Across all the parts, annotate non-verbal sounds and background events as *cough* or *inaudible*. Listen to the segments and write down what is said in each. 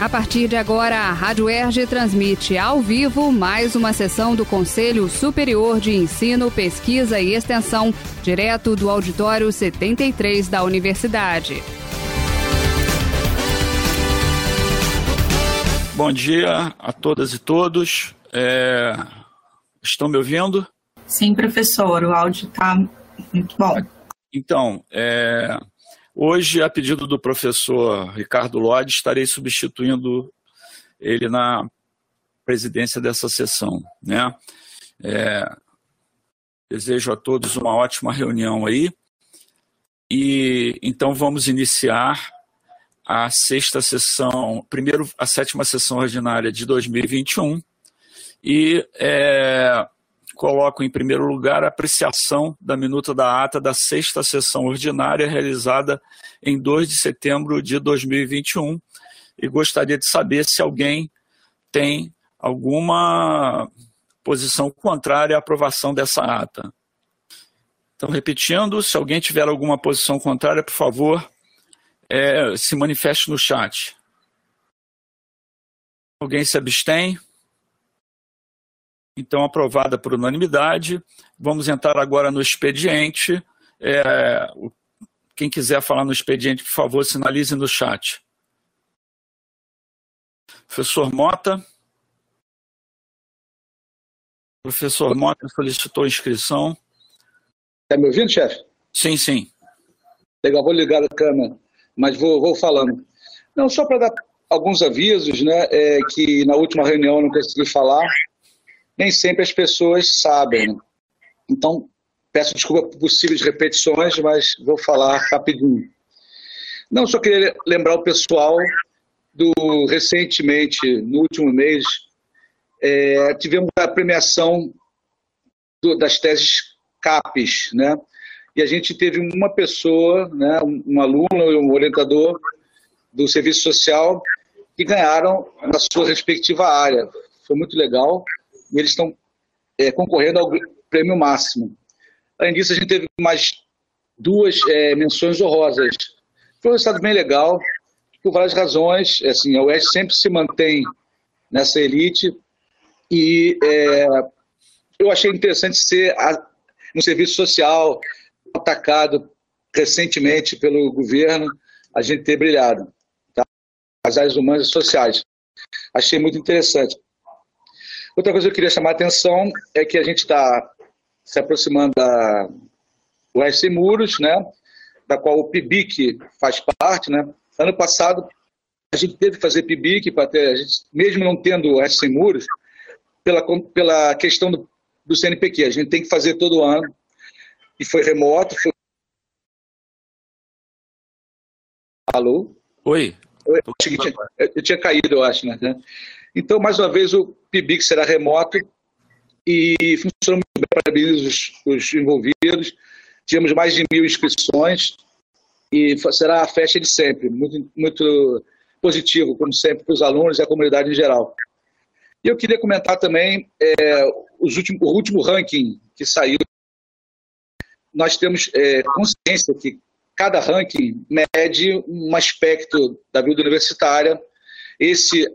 A partir de agora, a Rádio Erge transmite ao vivo mais uma sessão do Conselho Superior de Ensino, Pesquisa e Extensão, direto do Auditório 73 da Universidade. Bom dia a todas e todos. É... Estão me ouvindo? Sim, professor, o áudio está muito bom. Então, é... Hoje, a pedido do professor Ricardo Lodi, estarei substituindo ele na presidência dessa sessão. Né? É, desejo a todos uma ótima reunião aí. E então vamos iniciar a sexta sessão, primeiro a sétima sessão ordinária de 2021. E é, coloco em primeiro lugar a apreciação da minuta da ata da sexta sessão ordinária realizada em 2 de setembro de 2021 e gostaria de saber se alguém tem alguma posição contrária à aprovação dessa ata. Então, repetindo, se alguém tiver alguma posição contrária, por favor, é, se manifeste no chat. Alguém se abstém? Então aprovada por unanimidade. Vamos entrar agora no expediente. É, quem quiser falar no expediente, por favor, sinalize no chat. Professor Mota. Professor Mota solicitou inscrição. Está me ouvindo, chefe? Sim, sim. Legal, vou ligar a câmera, mas vou, vou falando. Não, só para dar alguns avisos, né, é, que na última reunião eu não consegui falar, nem sempre as pessoas sabem. Então, peço desculpa por possíveis repetições, mas vou falar rapidinho. Não, só queria lembrar o pessoal do recentemente, no último mês, é, tivemos a premiação do, das teses CAPES, né? E a gente teve uma pessoa, né, um, aluno e um orientador do serviço social que ganharam na sua respectiva área. Foi muito legal e eles estão é, concorrendo ao prêmio máximo. Além disso, a gente teve mais duas é, menções honrosas. Foi um resultado bem legal, por várias razões. Assim, a UES sempre se mantém nessa elite e é, eu achei interessante ser a, no serviço social atacado recentemente pelo governo, a gente ter brilhado. Tá? As áreas humanas e sociais. Achei muito interessante. Outra coisa que eu queria chamar a atenção é que a gente está se aproximando da USC Muros, né, da qual o PIBIC faz parte. Né. Ano passado, a gente teve que fazer PIBIC, para ter, gente, mesmo não tendo o USC Muros, pela, pela questão do, do CNPq. A gente tem que fazer todo ano, e foi remoto. Foi... Alô? Oi. Eu, eu, eu tinha caído, eu acho, né? Então, mais uma vez, o PIBIC será remoto e funciona muito bem, parabenizo os, os envolvidos. Tivemos mais de mil inscrições e será a festa de sempre, muito, muito positivo, como sempre, para os alunos e a comunidade em geral. E eu queria comentar também é, os últimos, o último ranking que saiu. Nós temos é, consciência que cada ranking mede um aspecto da vida universitária. Esse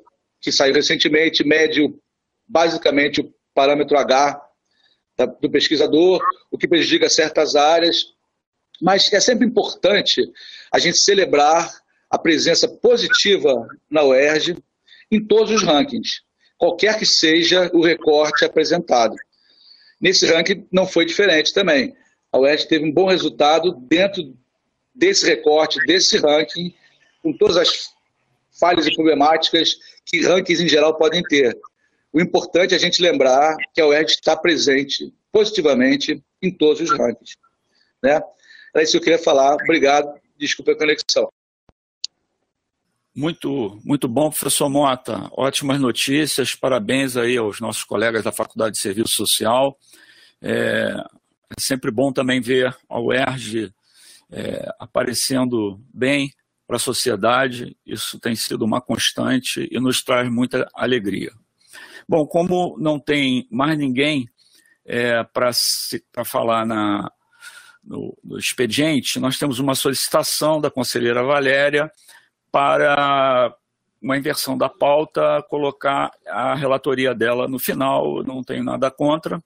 que saiu recentemente, mede basicamente o parâmetro H do pesquisador, o que prejudica certas áreas, mas é sempre importante a gente celebrar a presença positiva na UERJ em todos os rankings, qualquer que seja o recorte apresentado. Nesse ranking não foi diferente também. A UERJ teve um bom resultado dentro desse recorte, desse ranking, com todas as falhas e problemáticas que rankings em geral podem ter. O importante é a gente lembrar que a UERJ está presente positivamente em todos os rankings. Né? Era isso que eu queria falar. Obrigado. Desculpa a conexão. Muito, muito bom, professor Mota. Ótimas notícias. Parabéns aí aos nossos colegas da Faculdade de Serviço Social. É, é sempre bom também ver a UERJ é, aparecendo bem para a sociedade. Isso tem sido uma constante e nos traz muita alegria. Bom, como não tem mais ninguém é, para falar na, no, no, expediente, nós temos uma solicitação da conselheira Valéria para uma inversão da pauta, colocar a relatoria dela no final, não tenho nada contra.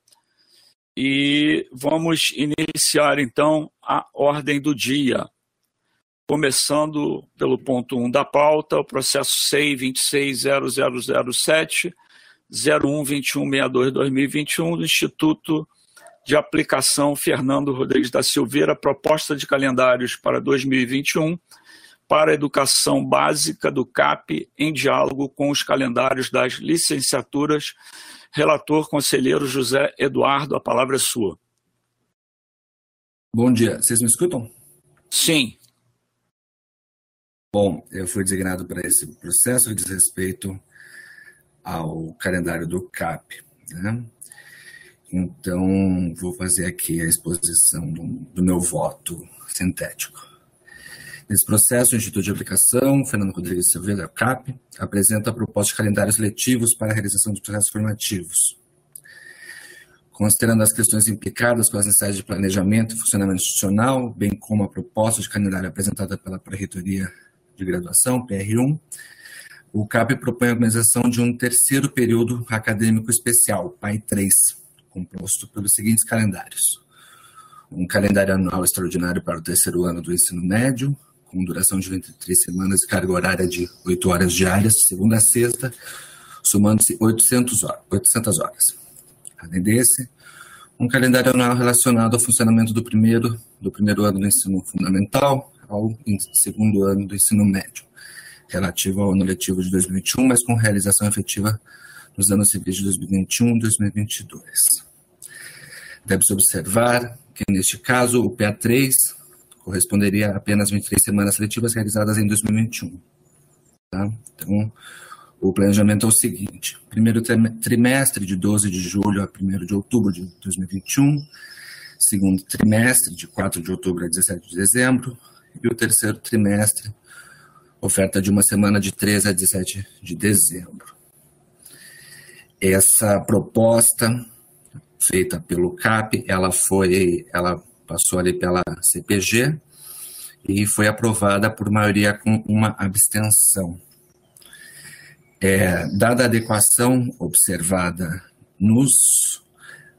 E vamos iniciar então a ordem do dia. Começando pelo ponto 1 da pauta, o processo SEI 260007 012162-2021 do Instituto de Aplicação Fernando Rodrigues da Silveira, proposta de calendários para 2021 para a educação básica do CAP em diálogo com os calendários das licenciaturas. Relator conselheiro José Eduardo, a palavra é sua. Bom dia, vocês me escutam? Sim. Bom, eu fui designado para esse processo diz respeito ao calendário do CAP. Né? Então, vou fazer aqui a exposição do, do meu voto sintético. Nesse processo, o Instituto de Aplicação, Fernando Rodrigues Silveira, CAP, apresenta a proposta de calendários letivos para a realização dos processos formativos. Considerando as questões implicadas com as necessidades de planejamento e funcionamento institucional, bem como a proposta de calendário apresentada pela Pró-Reitoria de Graduação, PR1, o CAP propõe a organização de um terceiro período acadêmico especial, PAI 3, composto pelos seguintes calendários. Um calendário anual extraordinário para o terceiro ano do ensino médio, com duração de 23 semanas e carga horária de 8 horas diárias, segunda a sexta, somando-se 800 horas, 800 horas. Além desse, um calendário anual relacionado ao funcionamento do primeiro, do primeiro ano do ensino fundamental ao segundo ano do ensino médio, relativo ao ano letivo de 2021, mas com realização efetiva nos anos civis de 2021 e 2022. Deve-se observar que, neste caso, o PA3 corresponderia a apenas 23 semanas letivas realizadas em 2021. Tá? Então, o planejamento é o seguinte: primeiro trimestre, de 12 de julho a 1 de outubro de 2021, segundo trimestre, de 4 de outubro a 17 de dezembro, e o terceiro trimestre, oferta de uma semana de 13 a 17 de dezembro. Essa proposta feita pelo CAP, ela foi, ela passou ali pela CPG e foi aprovada por maioria com uma abstenção. É, dada a adequação observada nos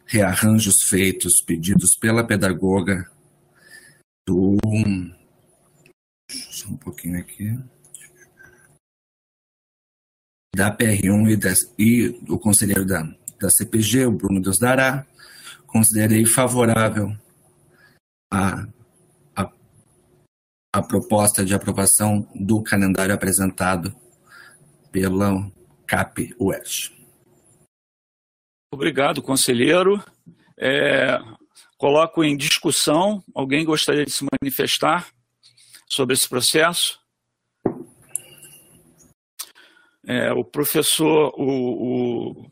rearranjos feitos, pedidos pela pedagoga do. Só um pouquinho aqui. Da PR1 e, das, e o conselheiro da, da CPG, o Bruno Deus Dará, considerei favorável a, a, a proposta de aprovação do calendário apresentado pela CAP UERJ. Obrigado, conselheiro. É, coloco em discussão. Alguém gostaria de se manifestar sobre esse processo? É, o professor, o, o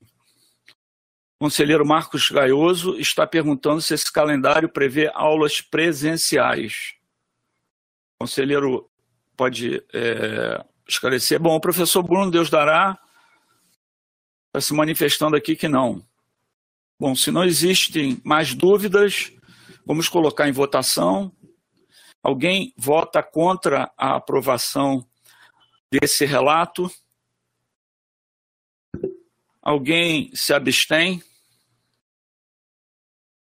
conselheiro Marcos Gaioso está perguntando se esse calendário prevê aulas presenciais. O conselheiro pode é, esclarecer. Bom, o professor Bruno Deus dará está se manifestando aqui que não. Bom, se não existem mais dúvidas, vamos colocar em votação. Alguém vota contra a aprovação desse relato? Alguém se abstém?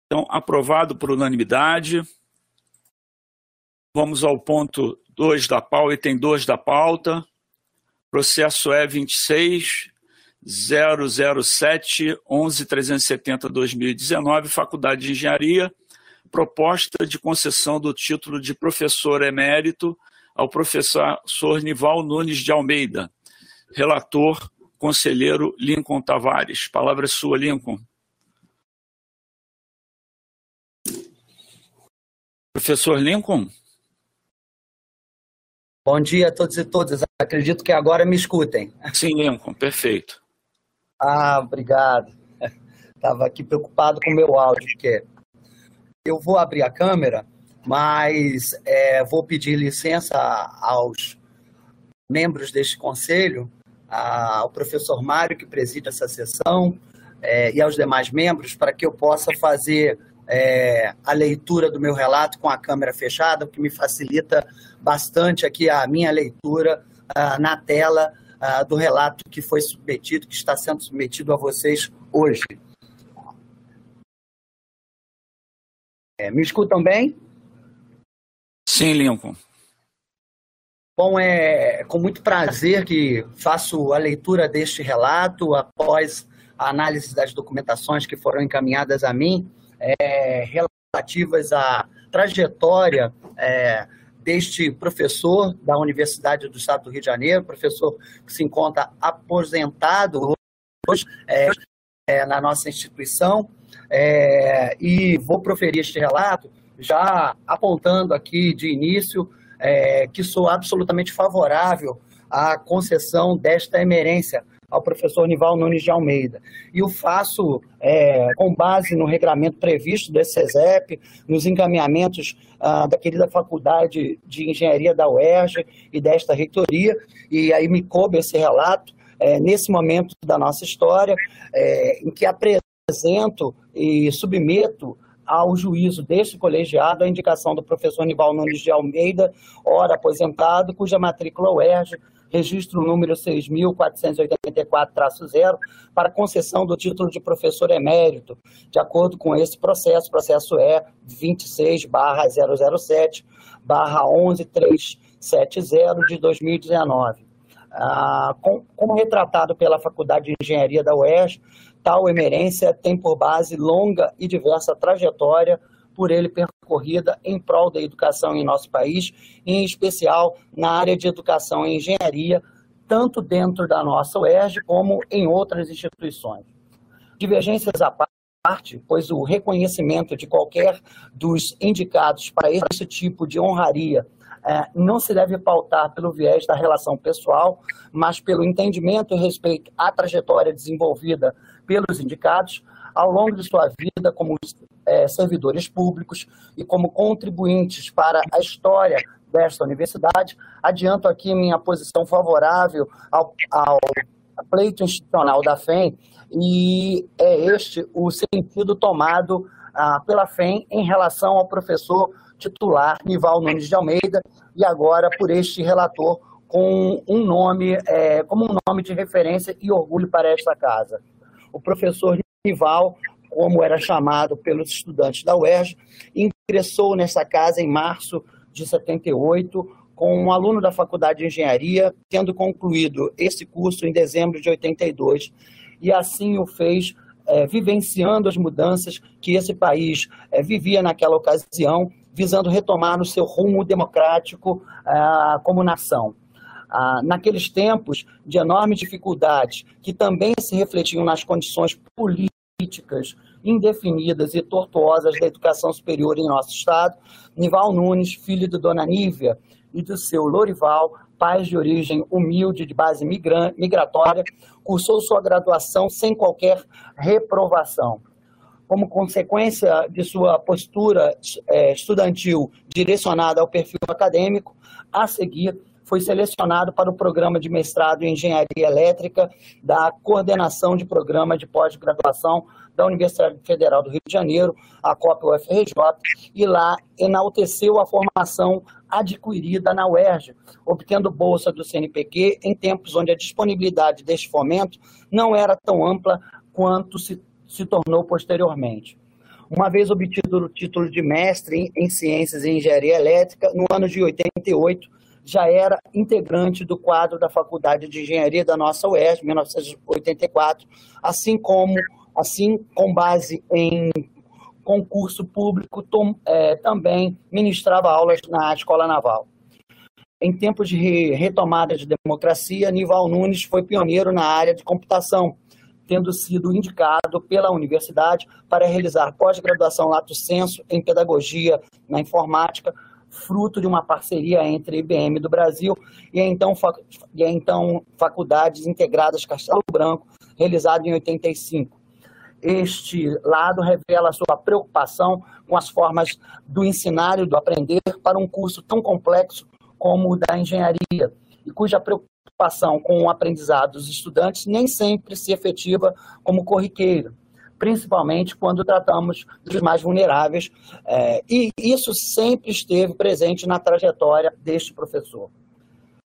Então, aprovado por unanimidade. Vamos ao ponto 2 da pauta, item 2 da pauta. Processo é 26 007 11370 2019, Faculdade de Engenharia, proposta de concessão do título de professor emérito ao professor Nival Nunes de Almeida. Relator conselheiro Lincoln Tavares. Palavra é sua, Lincoln. Professor Lincoln? Bom dia a todos e todas. Acredito que agora me escutem. Sim, Lincoln, perfeito. Ah, obrigado. Estava aqui preocupado com o meu áudio, porque eu vou abrir a câmera, mas é, vou pedir licença aos membros deste conselho ao professor Mário, que preside essa sessão, é, e aos demais membros, para que eu possa fazer é, a leitura do meu relato com a câmera fechada, o que me facilita bastante aqui a minha leitura na tela do relato que foi submetido, que está sendo submetido a vocês hoje. É, me escutam bem? Sim, Lincoln. Bom, é com muito prazer que faço a leitura deste relato após a análise das documentações que foram encaminhadas a mim, é, relativas à trajetória é, deste professor da Universidade do Estado do Rio de Janeiro, professor que se encontra aposentado hoje é, é na nossa instituição, é, e vou proferir este relato já apontando aqui de início é, que sou absolutamente favorável à concessão desta emerência ao professor Nival Nunes de Almeida. E o faço é, com base no regulamento previsto do SESEP, nos encaminhamentos ah, da querida Faculdade de Engenharia da UERJ e desta reitoria, e aí me coube esse relato é, nesse momento da nossa história, é, em que apresento e submeto ao juízo deste colegiado a indicação do professor Nival Nunes de Almeida, ora aposentado, cuja matrícula UERJ, registro número 6.484-0, para concessão do título de professor emérito, de acordo com esse processo, processo é 26-007-11370 de 2019. Ah, com, como retratado pela Faculdade de Engenharia da UERJ, Tal emerência tem por base longa e diversa trajetória por ele percorrida em prol da educação em nosso país, em especial na área de educação e engenharia, tanto dentro da nossa UERJ como em outras instituições. Divergências à parte, pois o reconhecimento de qualquer dos indicados para esse tipo de honraria é, não se deve pautar pelo viés da relação pessoal, mas pelo entendimento e respeito à trajetória desenvolvida pelos indicados ao longo de sua vida como é, servidores públicos e como contribuintes para a história desta universidade. Adianto aqui minha posição favorável ao, ao pleito institucional da FEM e é este o sentido tomado ah, pela FEM em relação ao professor titular Nival Nunes de Almeida e agora por este relator com um nome, é, como um nome de referência e orgulho para esta casa o professor Rival, como era chamado pelos estudantes da UERJ, ingressou nessa casa em março de 78, com um aluno da Faculdade de Engenharia, tendo concluído esse curso em dezembro de 82, e assim o fez é, vivenciando as mudanças que esse país é, vivia naquela ocasião, visando retomar no seu rumo democrático é, como nação ah, naqueles tempos de enormes dificuldades, que também se refletiam nas condições políticas indefinidas e tortuosas da educação superior em nosso Estado, Nival Nunes, filho de Dona Nívia e do seu Lorival, pais de origem humilde, de base migratória, cursou sua graduação sem qualquer reprovação. Como consequência de sua postura é, estudantil direcionada ao perfil acadêmico, a seguir foi selecionado para o programa de mestrado em Engenharia Elétrica da Coordenação de Programa de Pós-Graduação da Universidade Federal do Rio de Janeiro, a COP UFRJ, e lá enalteceu a formação adquirida na UERJ, obtendo bolsa do CNPq em tempos onde a disponibilidade deste fomento não era tão ampla quanto se, se tornou posteriormente. Uma vez obtido o título de mestre em Ciências e Engenharia Elétrica, no ano de 88, já era integrante do quadro da Faculdade de Engenharia da nossa UERJ, 1984, assim como, assim, com base em concurso público, tom, é, também ministrava aulas na Escola Naval. Em tempos de retomada de democracia, Nival Nunes foi pioneiro na área de computação, tendo sido indicado pela universidade para realizar pós-graduação lato sensu em pedagogia na informática, fruto de uma parceria entre IBM do Brasil e a então, e a então Faculdades Integradas Castelo Branco, realizado em 85. Este lado revela sua preocupação com as formas do ensinar e do aprender para um curso tão complexo como o da engenharia, e cuja preocupação com o aprendizado dos estudantes nem sempre se efetiva como corriqueira principalmente quando tratamos dos mais vulneráveis. É, e isso sempre esteve presente na trajetória deste professor.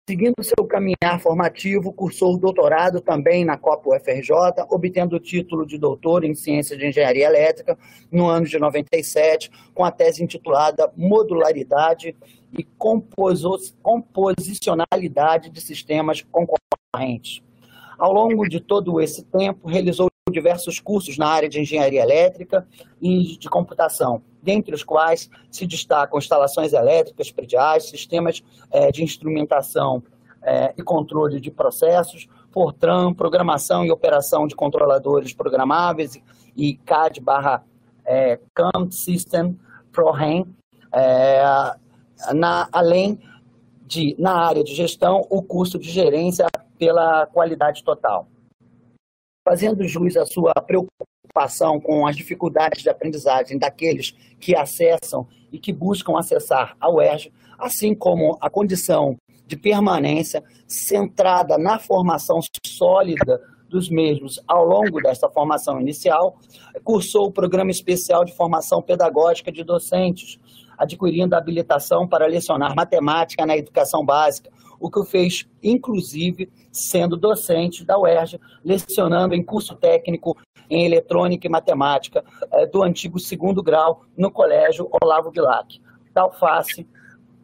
Seguindo seu caminhar formativo, cursou doutorado também na Copa UFRJ, obtendo o título de doutor em Ciências de Engenharia Elétrica no ano de 97, com a tese intitulada Modularidade e Composicionalidade de Sistemas Concorrentes. Ao longo de todo esse tempo, realizou diversos cursos na área de engenharia elétrica e de computação, dentre os quais se destacam instalações elétricas prediais, sistemas é, de instrumentação é, e controle de processos, Fortran, programação e operação de controladores programáveis e CAD barra é, CAM System ProRAM, é, na, além de, na área de gestão, o curso de gerência pela qualidade total fazendo jus à sua preocupação com as dificuldades de aprendizagem daqueles que acessam e que buscam acessar a UERJ, assim como a condição de permanência centrada na formação sólida dos mesmos ao longo desta formação inicial, cursou o Programa Especial de Formação Pedagógica de Docentes, adquirindo habilitação para lecionar matemática na educação básica, o que o fez, inclusive, sendo docente da UERJ, lecionando em curso técnico em eletrônica e matemática eh, do antigo segundo grau no Colégio Olavo Bilac. Tal face,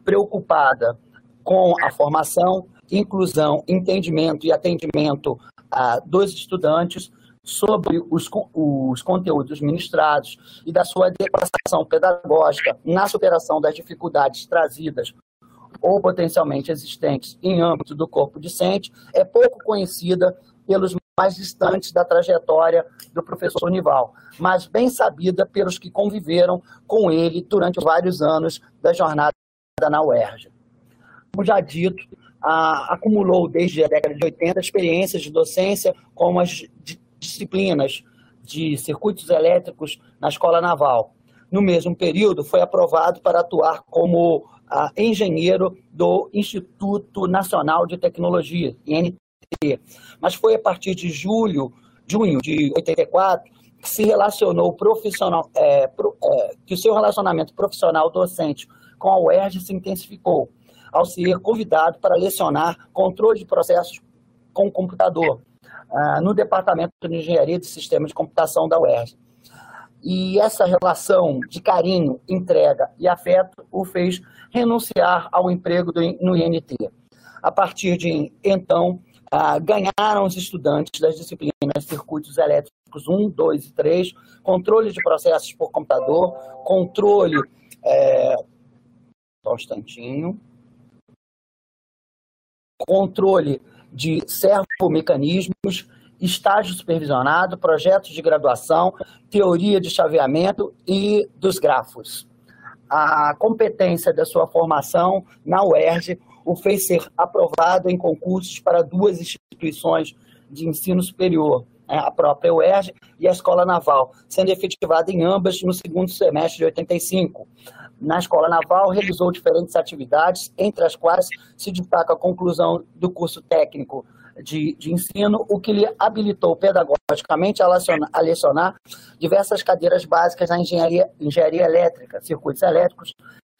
preocupada com a formação, inclusão, entendimento e atendimento ah, dos estudantes, sobre os, os conteúdos ministrados e da sua adequação pedagógica na superação das dificuldades trazidas ou potencialmente existentes em âmbito do corpo discente é pouco conhecida pelos mais distantes da trajetória do professor Nival, mas bem sabida pelos que conviveram com ele durante vários anos da jornada na UERJ. Como já dito, acumulou desde a década de 80 experiências de docência como as disciplinas de circuitos elétricos na Escola Naval. No mesmo período, foi aprovado para atuar como uh, engenheiro do Instituto Nacional de Tecnologia, INT. Mas foi a partir de julho, junho de 84, que se relacionou profissional, é, pro, é, que o seu relacionamento profissional docente com a UERJ se intensificou, ao ser convidado para lecionar controle de processos com computador uh, no Departamento de Engenharia de Sistemas de Computação da UERJ. E essa relação de carinho, entrega e afeto o fez renunciar ao emprego do, no INT. A partir de então, ah, ganharam os estudantes das disciplinas circuitos elétricos 1, 2 e 3, controle de processos por computador, controle. É... Só um instantinho. Controle de servomecanismos, estágio supervisionado, projetos de graduação, teoria de chaveamento e dos grafos a competência da sua formação na UERJ o fez ser aprovado em concursos para duas instituições de ensino superior, né, a própria UERJ e a Escola Naval, sendo efetivado em ambas no segundo semestre de 85. Na Escola Naval, realizou diferentes atividades, entre as quais se destaca a conclusão do curso técnico de, de ensino, o que lhe habilitou pedagogicamente a lecionar, a lecionar diversas cadeiras básicas na engenharia, engenharia elétrica, circuitos elétricos,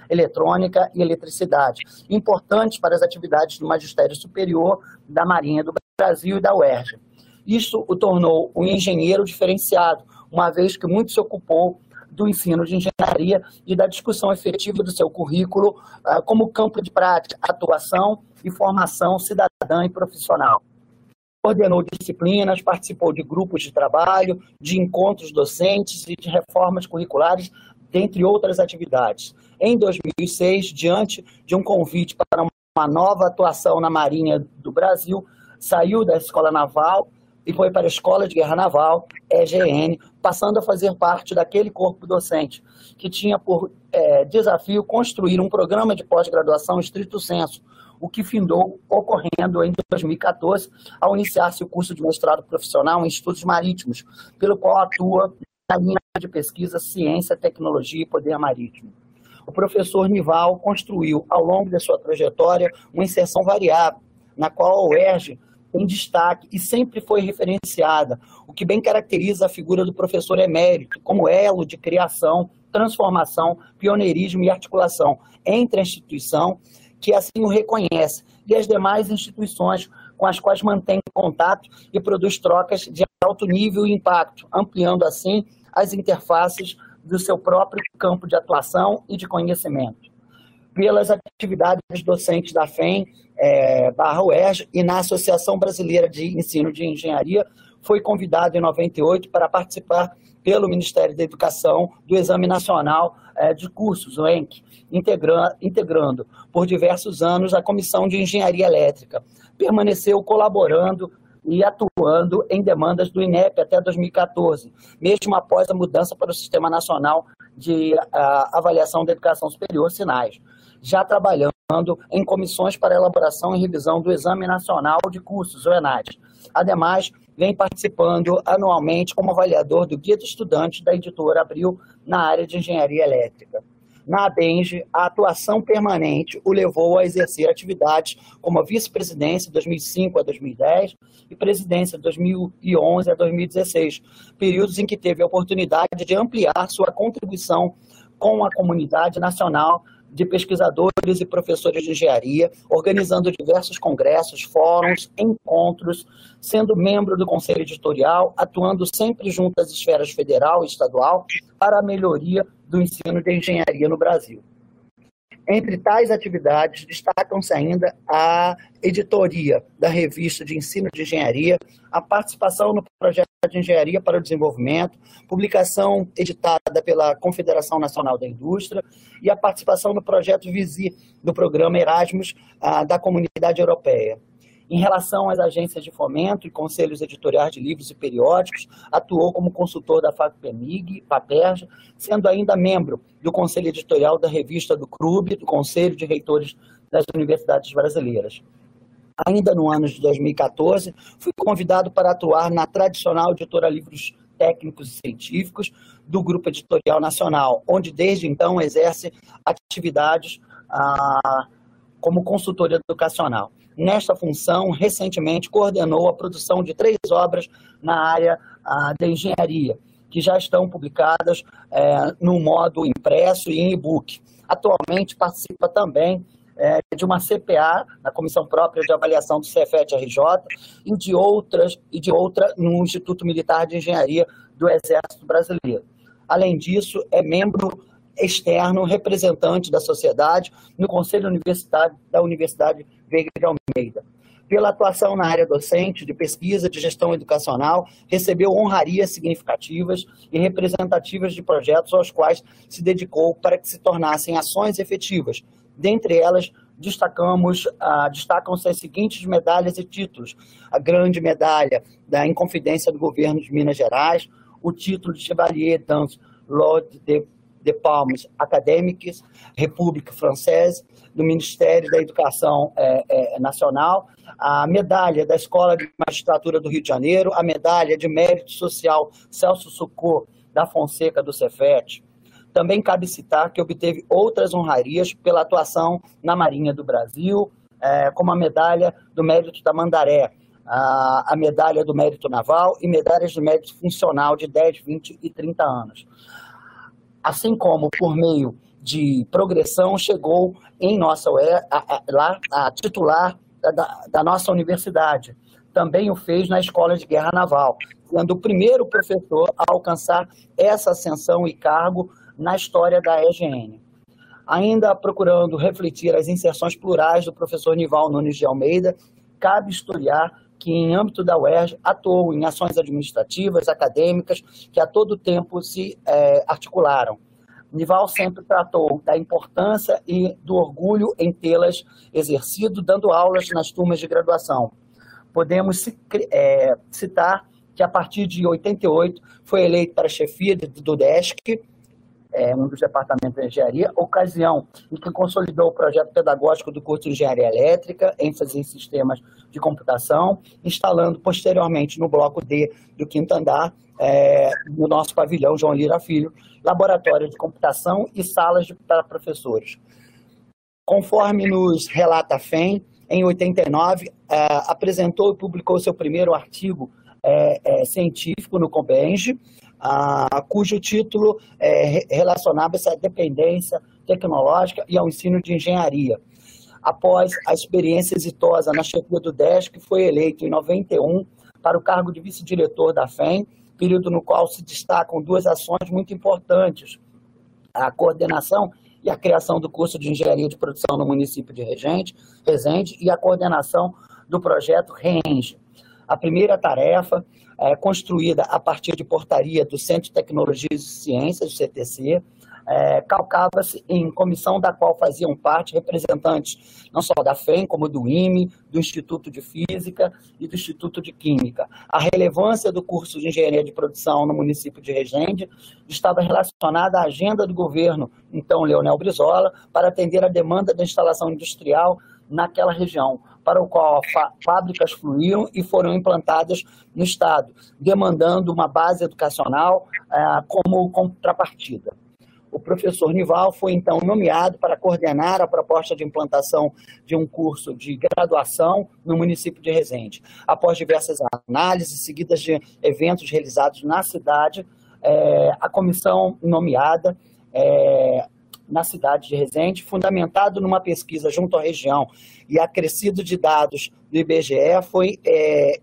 eletrônica e eletricidade, importantes para as atividades do magistério superior da Marinha do Brasil e da UERJ. Isso o tornou um engenheiro diferenciado, uma vez que muito se ocupou do ensino de engenharia e da discussão efetiva do seu currículo uh, como campo de prática, atuação e formação cidadã e profissional. Coordenou disciplinas, participou de grupos de trabalho, de encontros docentes e de reformas curriculares, dentre outras atividades. Em 2006, diante de um convite para uma nova atuação na Marinha do Brasil, saiu da Escola Naval e foi para a Escola de Guerra Naval, EGN, passando a fazer parte daquele corpo docente, que tinha por é, desafio construir um programa de pós-graduação estrito senso, o que findou ocorrendo em 2014, ao iniciar-se o curso de mestrado profissional em estudos marítimos, pelo qual atua na linha de pesquisa Ciência, Tecnologia e Poder Marítimo. O professor Nival construiu, ao longo da sua trajetória, uma inserção variável, na qual a UERJ em destaque e sempre foi referenciada, o que bem caracteriza a figura do professor emérito como elo de criação, transformação, pioneirismo e articulação entre a instituição, que assim o reconhece, e as demais instituições com as quais mantém contato e produz trocas de alto nível e impacto, ampliando assim as interfaces do seu próprio campo de atuação e de conhecimento. Pelas atividades docentes da FEM, é, barra UERJ, e na Associação Brasileira de Ensino de Engenharia, foi convidado em 98 para participar pelo Ministério da Educação do Exame Nacional é, de Cursos, o ENC, integrando, por diversos anos a Comissão de Engenharia Elétrica. Permaneceu colaborando e atuando em demandas do INEP até 2014, mesmo após a mudança para o Sistema Nacional de uh, Avaliação da Educação Superior, SINAIS, já trabalhando em comissões para elaboração e revisão do Exame Nacional de Cursos, o ENAD. Ademais, vem participando anualmente como avaliador do Guia do Estudante da editora Abril na área de Engenharia Elétrica. Na ABENGE, a atuação permanente o levou a exercer atividades como vice-presidência de 2005 a 2010 e presidência de 2011 a 2016, períodos em que teve a oportunidade de ampliar sua contribuição com a comunidade nacional de pesquisadores e professores de engenharia, organizando diversos congressos, fóruns, encontros, sendo membro do conselho editorial, atuando sempre junto às esferas federal e estadual para a melhoria do ensino de engenharia no Brasil. Entre tais atividades, destacam-se ainda a editoria da revista de ensino de engenharia, a participação no projeto de engenharia para o desenvolvimento, publicação editada pela Confederação Nacional da Indústria e a participação no projeto Visi do programa Erasmus ah, da Comunidade Europeia. Em relação às agências de fomento e conselhos editoriais de livros e periódicos, atuou como consultor da FAPEMIG, PAPERJ, sendo ainda membro do conselho editorial da revista do CRUB, do Conselho de Reitores das Universidades Brasileiras. Ainda no ano de 2014, fui convidado para atuar na tradicional editora Livros Técnicos e Científicos do Grupo Editorial Nacional, onde desde então exerce atividades ah, como consultor educacional. Nesta função, recentemente coordenou a produção de três obras na área da engenharia, que já estão publicadas é, no modo impresso e em e-book. Atualmente participa também é, de uma CPA, na Comissão Própria de Avaliação do CFET-RJ, e de outras e de outra no Instituto Militar de Engenharia do Exército Brasileiro. Além disso, é membro externo, representante da sociedade no Conselho Universitário da Universidade Veiga de Almeida. Pela atuação na área docente, de pesquisa, de gestão educacional, recebeu honrarias significativas e representativas de projetos aos quais se dedicou para que se tornassem ações efetivas. Dentre elas, destacamos, ah, destacam-se as seguintes medalhas e títulos: a grande medalha da Inconfidência do Governo de Minas Gerais, o título de Chevalier dans l'Ordre de de Palmes Académiques, República Francesa, do Ministério da Educação é, é, Nacional, a medalha da Escola de Magistratura do Rio de Janeiro, a medalha de Mérito Social Celso Socorro da Fonseca do Cefet. Também cabe citar que obteve outras honrarias pela atuação na Marinha do Brasil, é, como a medalha do Mérito da Mandaré, a, a medalha do Mérito Naval e medalhas do Mérito Funcional de 10, 20 e 30 anos assim como por meio de progressão chegou em nossa a, a, lá a titular da, da, nossa universidade. Também o fez na Escola de Guerra Naval, sendo o primeiro professor a alcançar essa ascensão e cargo na história da EGN. Ainda procurando refletir as inserções plurais do professor Nival Nunes de Almeida, cabe historiar que, em âmbito da UERJ, atuou em ações administrativas, acadêmicas, que a todo tempo se é, articularam. Nival sempre tratou da importância e do orgulho em tê-las exercido, dando aulas nas turmas de graduação. Podemos é, citar que, a partir de 88, foi eleito para chefia do DESC, é, um dos departamentos de engenharia, ocasião em que consolidou o projeto pedagógico do curso de engenharia elétrica, ênfase em sistemas de computação, instalando posteriormente no bloco D do quinto andar é, no nosso pavilhão João Lira Filho, laboratório de computação e salas de, para professores. Conforme nos relata a FEM, em 89, é, apresentou e publicou seu primeiro artigo é, é, científico no Combenge, a, cujo título é, relacionava-se à dependência tecnológica e ao ensino de engenharia. após a experiência exitosa na chefia do DESC, foi eleito em 91 para o cargo de vice-diretor da FEM, período no qual se destacam duas ações muito importantes: a coordenação e a criação do curso de engenharia de produção no município de Regente, Resende e a coordenação do projeto RENGE. A primeira tarefa, é, construída a partir de portaria do Centro de Tecnologias e Ciências, do CTC, é, calcava-se em comissão da qual faziam parte representantes não só da FEM, como do IME, do Instituto de Física e do Instituto de Química. A relevância do curso de Engenharia de Produção no município de Resende estava relacionada à agenda do governo, então Leonel Brizola, para atender a demanda da instalação industrial naquela região, para o qual fábricas fluíram e foram implantadas no Estado, demandando uma base educacional é, como contrapartida. O professor Nival foi então nomeado para coordenar a proposta de implantação de um curso de graduação no município de Resende. Após diversas análises seguidas de eventos realizados na cidade, é, a comissão nomeada é, na cidade de Resende, fundamentado numa pesquisa junto à região e acrescido de dados do IBGE, foi, é,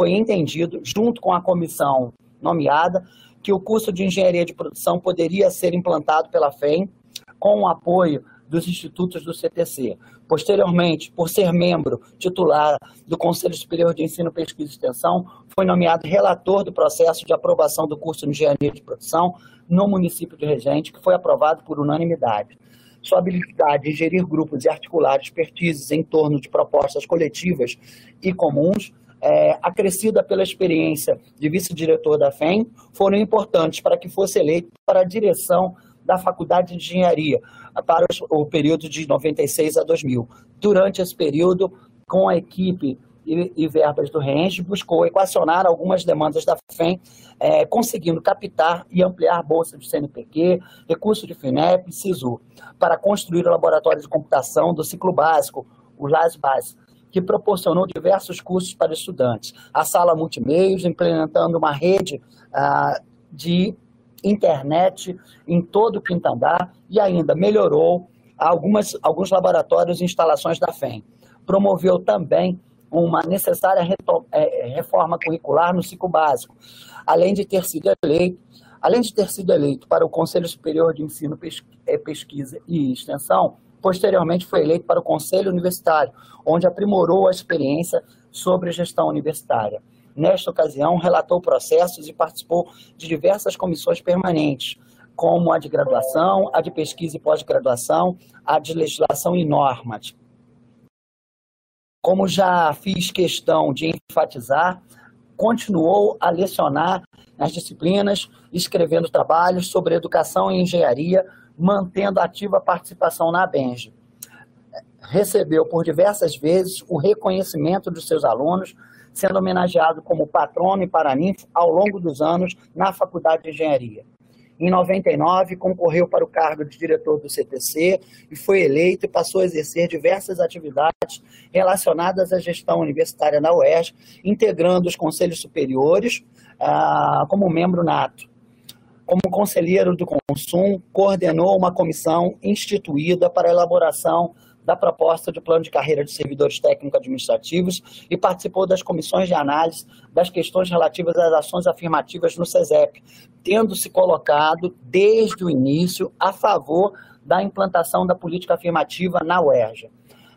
foi entendido, junto com a comissão nomeada, que o curso de engenharia de produção poderia ser implantado pela FEM com o apoio dos institutos do CTC. Posteriormente, por ser membro titular do Conselho Superior de Ensino, Pesquisa e Extensão, foi nomeado relator do processo de aprovação do curso de Engenharia de Produção no município de Regente, que foi aprovado por unanimidade. Sua habilidade em gerir grupos e articular expertises em torno de propostas coletivas e comuns é, acrescida pela experiência de vice-diretor da FEM, foram importantes para que fosse eleito para a direção da Faculdade de Engenharia, para o período de 96 a 2000. Durante esse período, com a equipe e, e verbas do RENGE, buscou equacionar algumas demandas da FEM, é, conseguindo captar e ampliar bolsa de CNPq, recurso de FINEP e SISU, para construir o laboratório de computação do ciclo básico, o LASBAS, que proporcionou diversos cursos para estudantes. A sala multimeios, implementando uma rede ah, de internet em todo o quinto andar e ainda melhorou algumas, alguns laboratórios e instalações da FEM. Promoveu também uma necessária é, reforma curricular no ciclo básico, além de ter sido eleito, além de ter sido eleito para o Conselho Superior de Ensino, é, Pesquisa e Extensão, Posteriormente, foi eleito para o Conselho Universitário, onde aprimorou a experiência sobre gestão universitária. Nesta ocasião, relatou processos e participou de diversas comissões permanentes, como a de graduação, a de pesquisa e pós-graduação, a de legislação e normas. Como já fiz questão de enfatizar, continuou a lecionar nas disciplinas, escrevendo trabalhos sobre educação e engenharia, mantendo ativa participação na Benj. Recebeu por diversas vezes o reconhecimento dos seus alunos, sendo homenageado como patrono e paraninfo ao longo dos anos na Faculdade de Engenharia. Em 99, concorreu para o cargo de diretor do CTC e foi eleito e passou a exercer diversas atividades relacionadas à gestão universitária na UERJ, integrando os conselhos superiores ah, como membro nato. Como conselheiro do Consum, coordenou uma comissão instituída para a elaboração da proposta de plano de carreira de servidores técnico-administrativos e participou das comissões de análise das questões relativas às ações afirmativas no SESEP, tendo se colocado desde o início a favor da implantação da política afirmativa na UERJ.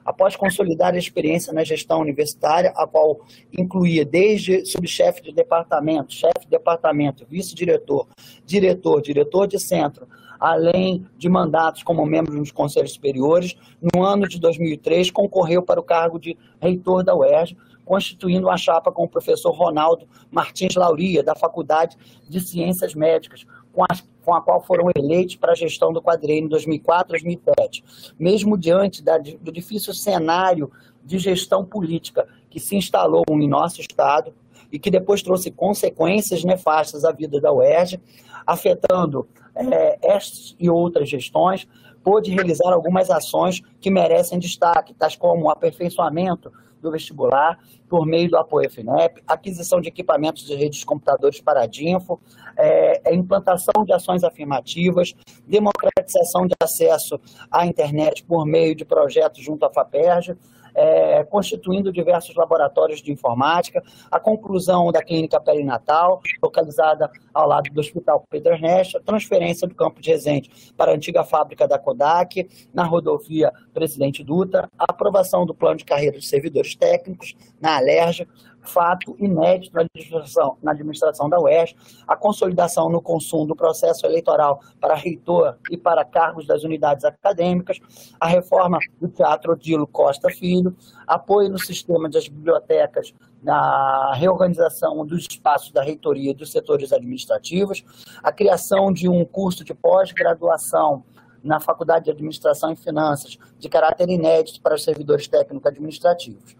Após consolidar a experiência na gestão universitária, a qual incluía desde subchefe de departamento, chefe de departamento, vice-diretor, diretor, diretor de centro, além de mandatos como membro dos conselhos superiores, no ano de 2003 concorreu para o cargo de reitor da UERJ, constituindo uma chapa com o professor Ronaldo Martins Lauria, da Faculdade de Ciências Médicas, com, as, com a qual foram eleitos para a gestão do quadriênio 2004-2007. Mesmo diante da, do difícil cenário de gestão política que se instalou em nosso Estado e que depois trouxe consequências nefastas à vida da UERJ, afetando é, estas e outras gestões, pôde realizar algumas ações que merecem destaque, tais como o aperfeiçoamento do vestibular por meio do apoio FINEP, aquisição de equipamentos de redes de computadores para a DINFO, é, a implantação de ações afirmativas, democratização de acesso à internet por meio de projetos junto à FAPERJ, é, constituindo diversos laboratórios de informática, a conclusão da clínica perinatal, localizada ao lado do Hospital Pedro Ernesto, a transferência do campo de Resende para a antiga fábrica da Kodak, na rodovia Presidente Dutra, a aprovação do plano de carreira de servidores técnicos na Alerj, fato inédito na administração, na administração da UERJ, a consolidação no consumo do processo eleitoral para reitor e para cargos das unidades acadêmicas, a reforma do Teatro Dilo Costa Filho, apoio no sistema das bibliotecas na reorganização dos espaços da reitoria e dos setores administrativos, a criação de um curso de pós-graduação na Faculdade de Administração e Finanças, de caráter inédito para os servidores técnico-administrativos.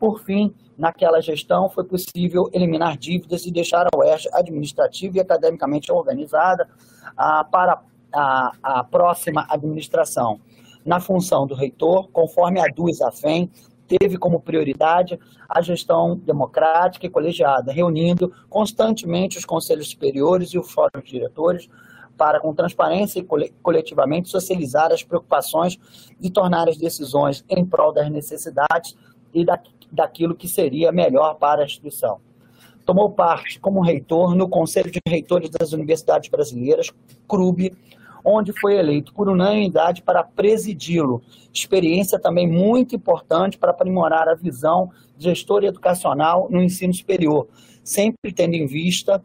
Por fim, naquela gestão, foi possível eliminar dívidas e deixar a UERJ administrativa e academicamente organizada ah, para a, a, próxima administração. Na função do reitor, conforme a DUS AFEM, teve como prioridade a gestão democrática e colegiada, reunindo constantemente os conselhos superiores e o fórum de diretores para, com transparência e coletivamente, socializar as preocupações e tornar as decisões em prol das necessidades e da, daquilo que seria melhor para a instituição. Tomou parte como reitor no Conselho de Reitores das Universidades Brasileiras, CRUB, onde foi eleito por unanimidade para presidi-lo. Experiência também muito importante para aprimorar a visão gestora educacional no ensino superior, sempre tendo em vista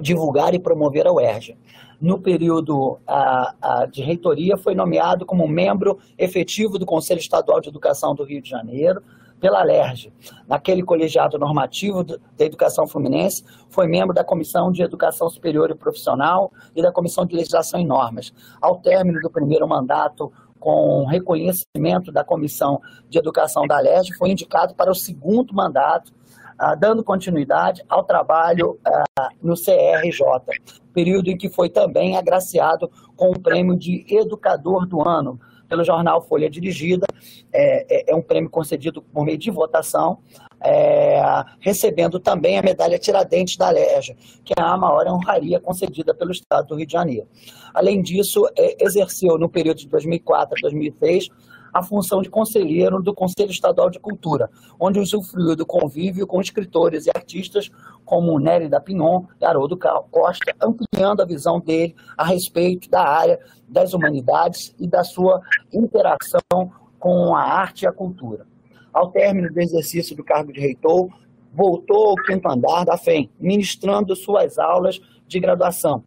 divulgar e promover a UERJ. No período a, a, de reitoria, foi nomeado como membro efetivo do Conselho Estadual de Educação do Rio de Janeiro, pela LERJ, naquele colegiado normativo da Educação Fluminense, foi membro da Comissão de Educação Superior e Profissional e da Comissão de Legislação e Normas. Ao término do primeiro mandato, com reconhecimento da Comissão de Educação da LERJ, foi indicado para o segundo mandato, ah, dando continuidade ao trabalho ah, no CRJ, período em que foi também agraciado com o prêmio de Educador do Ano, pelo jornal Folha Dirigida, é, é, é um prêmio concedido por meio de votação, é, recebendo também a medalha Tiradentes da Leja, que é a maior honraria concedida pelo Estado do Rio de Janeiro. Além disso, é, exerceu no período de 2004 a 2006 a função de conselheiro do Conselho Estadual de Cultura, onde usufruiu do convívio com escritores e artistas como Nery da Pinon e Haroldo Costa, ampliando a visão dele a respeito da área das humanidades e da sua interação com a arte e a cultura. Ao término do exercício do cargo de reitor, voltou ao quinto andar da FEM, ministrando suas aulas de graduação.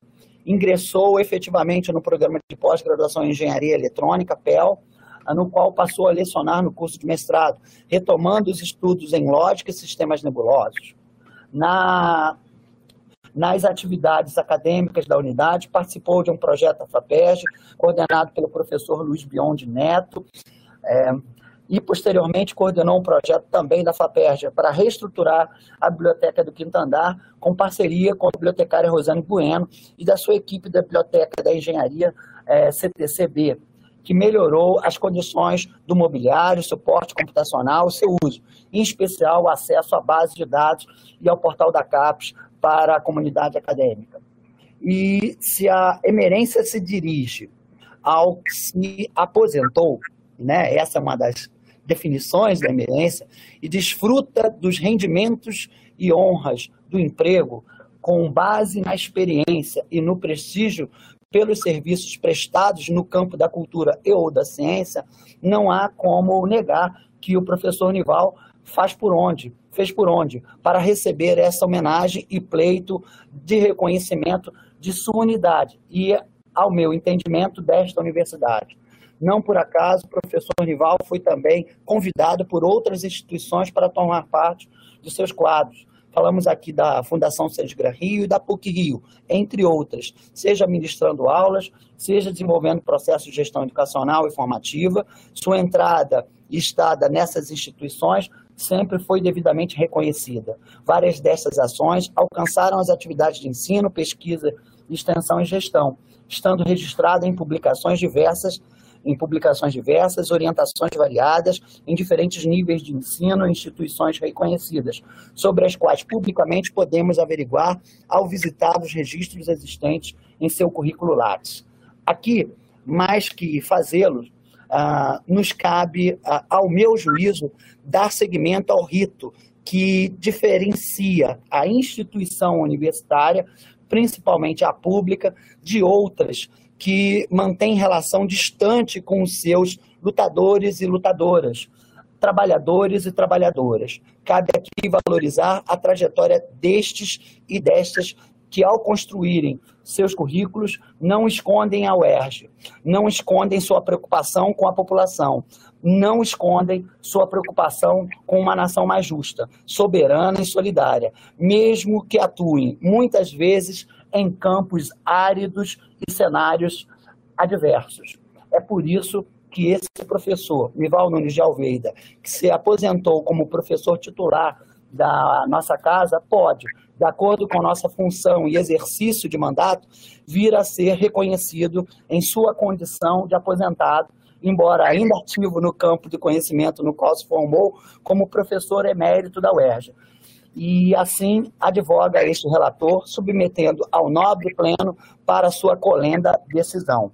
Ingressou efetivamente no programa de pós-graduação em Engenharia Eletrônica, PEL, no qual passou a lecionar no curso de mestrado, retomando os estudos em lógica e sistemas nebulosos. Na, nas atividades acadêmicas da unidade, participou de um projeto da FAPERJ, coordenado pelo professor Luiz Biondi Neto, é, e posteriormente coordenou um projeto também da FAPERJ para reestruturar a biblioteca do Quinto Andar, com parceria com a bibliotecária Rosane Bueno e da sua equipe da Biblioteca da Engenharia é, CTCB, que melhorou as condições do mobiliário, suporte computacional, seu uso, em especial o acesso à base de dados e ao portal da CAPES para a comunidade acadêmica. E se a emerência se dirige ao que se aposentou, né, essa é uma das definições da emerência, e desfruta dos rendimentos e honras do emprego com base na experiência e no prestígio pelos serviços prestados no campo da cultura e ou da ciência, não há como negar que o professor Nival faz por onde, fez por onde, para receber essa homenagem e pleito de reconhecimento de sua unidade e, ao meu entendimento, desta universidade. Não por acaso, o professor Nival foi também convidado por outras instituições para tomar parte de seus quadros, Falamos aqui da Fundação Sesgra Rio e da PUC Rio, entre outras, seja ministrando aulas, seja desenvolvendo processos de gestão educacional e formativa. Sua entrada e estada nessas instituições sempre foi devidamente reconhecida. Várias dessas ações alcançaram as atividades de ensino, pesquisa, extensão e gestão, estando registrada em publicações diversas em publicações diversas, orientações variadas, em diferentes níveis de ensino instituições reconhecidas, sobre as quais publicamente podemos averiguar ao visitar os registros existentes em seu currículo Lattes. Aqui, mais que fazê-lo, ah, nos cabe, ah, ao meu juízo, dar seguimento ao rito que diferencia a instituição universitária, principalmente a pública, de outras que mantêm relação distante com os seus lutadores e lutadoras, trabalhadores e trabalhadoras. Cabe aqui valorizar a trajetória destes e destas que, ao construírem seus currículos, não escondem a UERJ, não escondem sua preocupação com a população, não escondem sua preocupação com uma nação mais justa, soberana e solidária, mesmo que atuem muitas vezes em campos áridos e cenários adversos. É por isso que esse professor, Mival Nunes de Alveida, que se aposentou como professor titular da nossa casa, pode, de acordo com nossa função e exercício de mandato, vir a ser reconhecido em sua condição de aposentado, embora ainda ativo no campo de conhecimento no qual se formou como professor emérito da UERJ. E assim advoga este relator, submetendo ao nobre pleno para sua colenda decisão.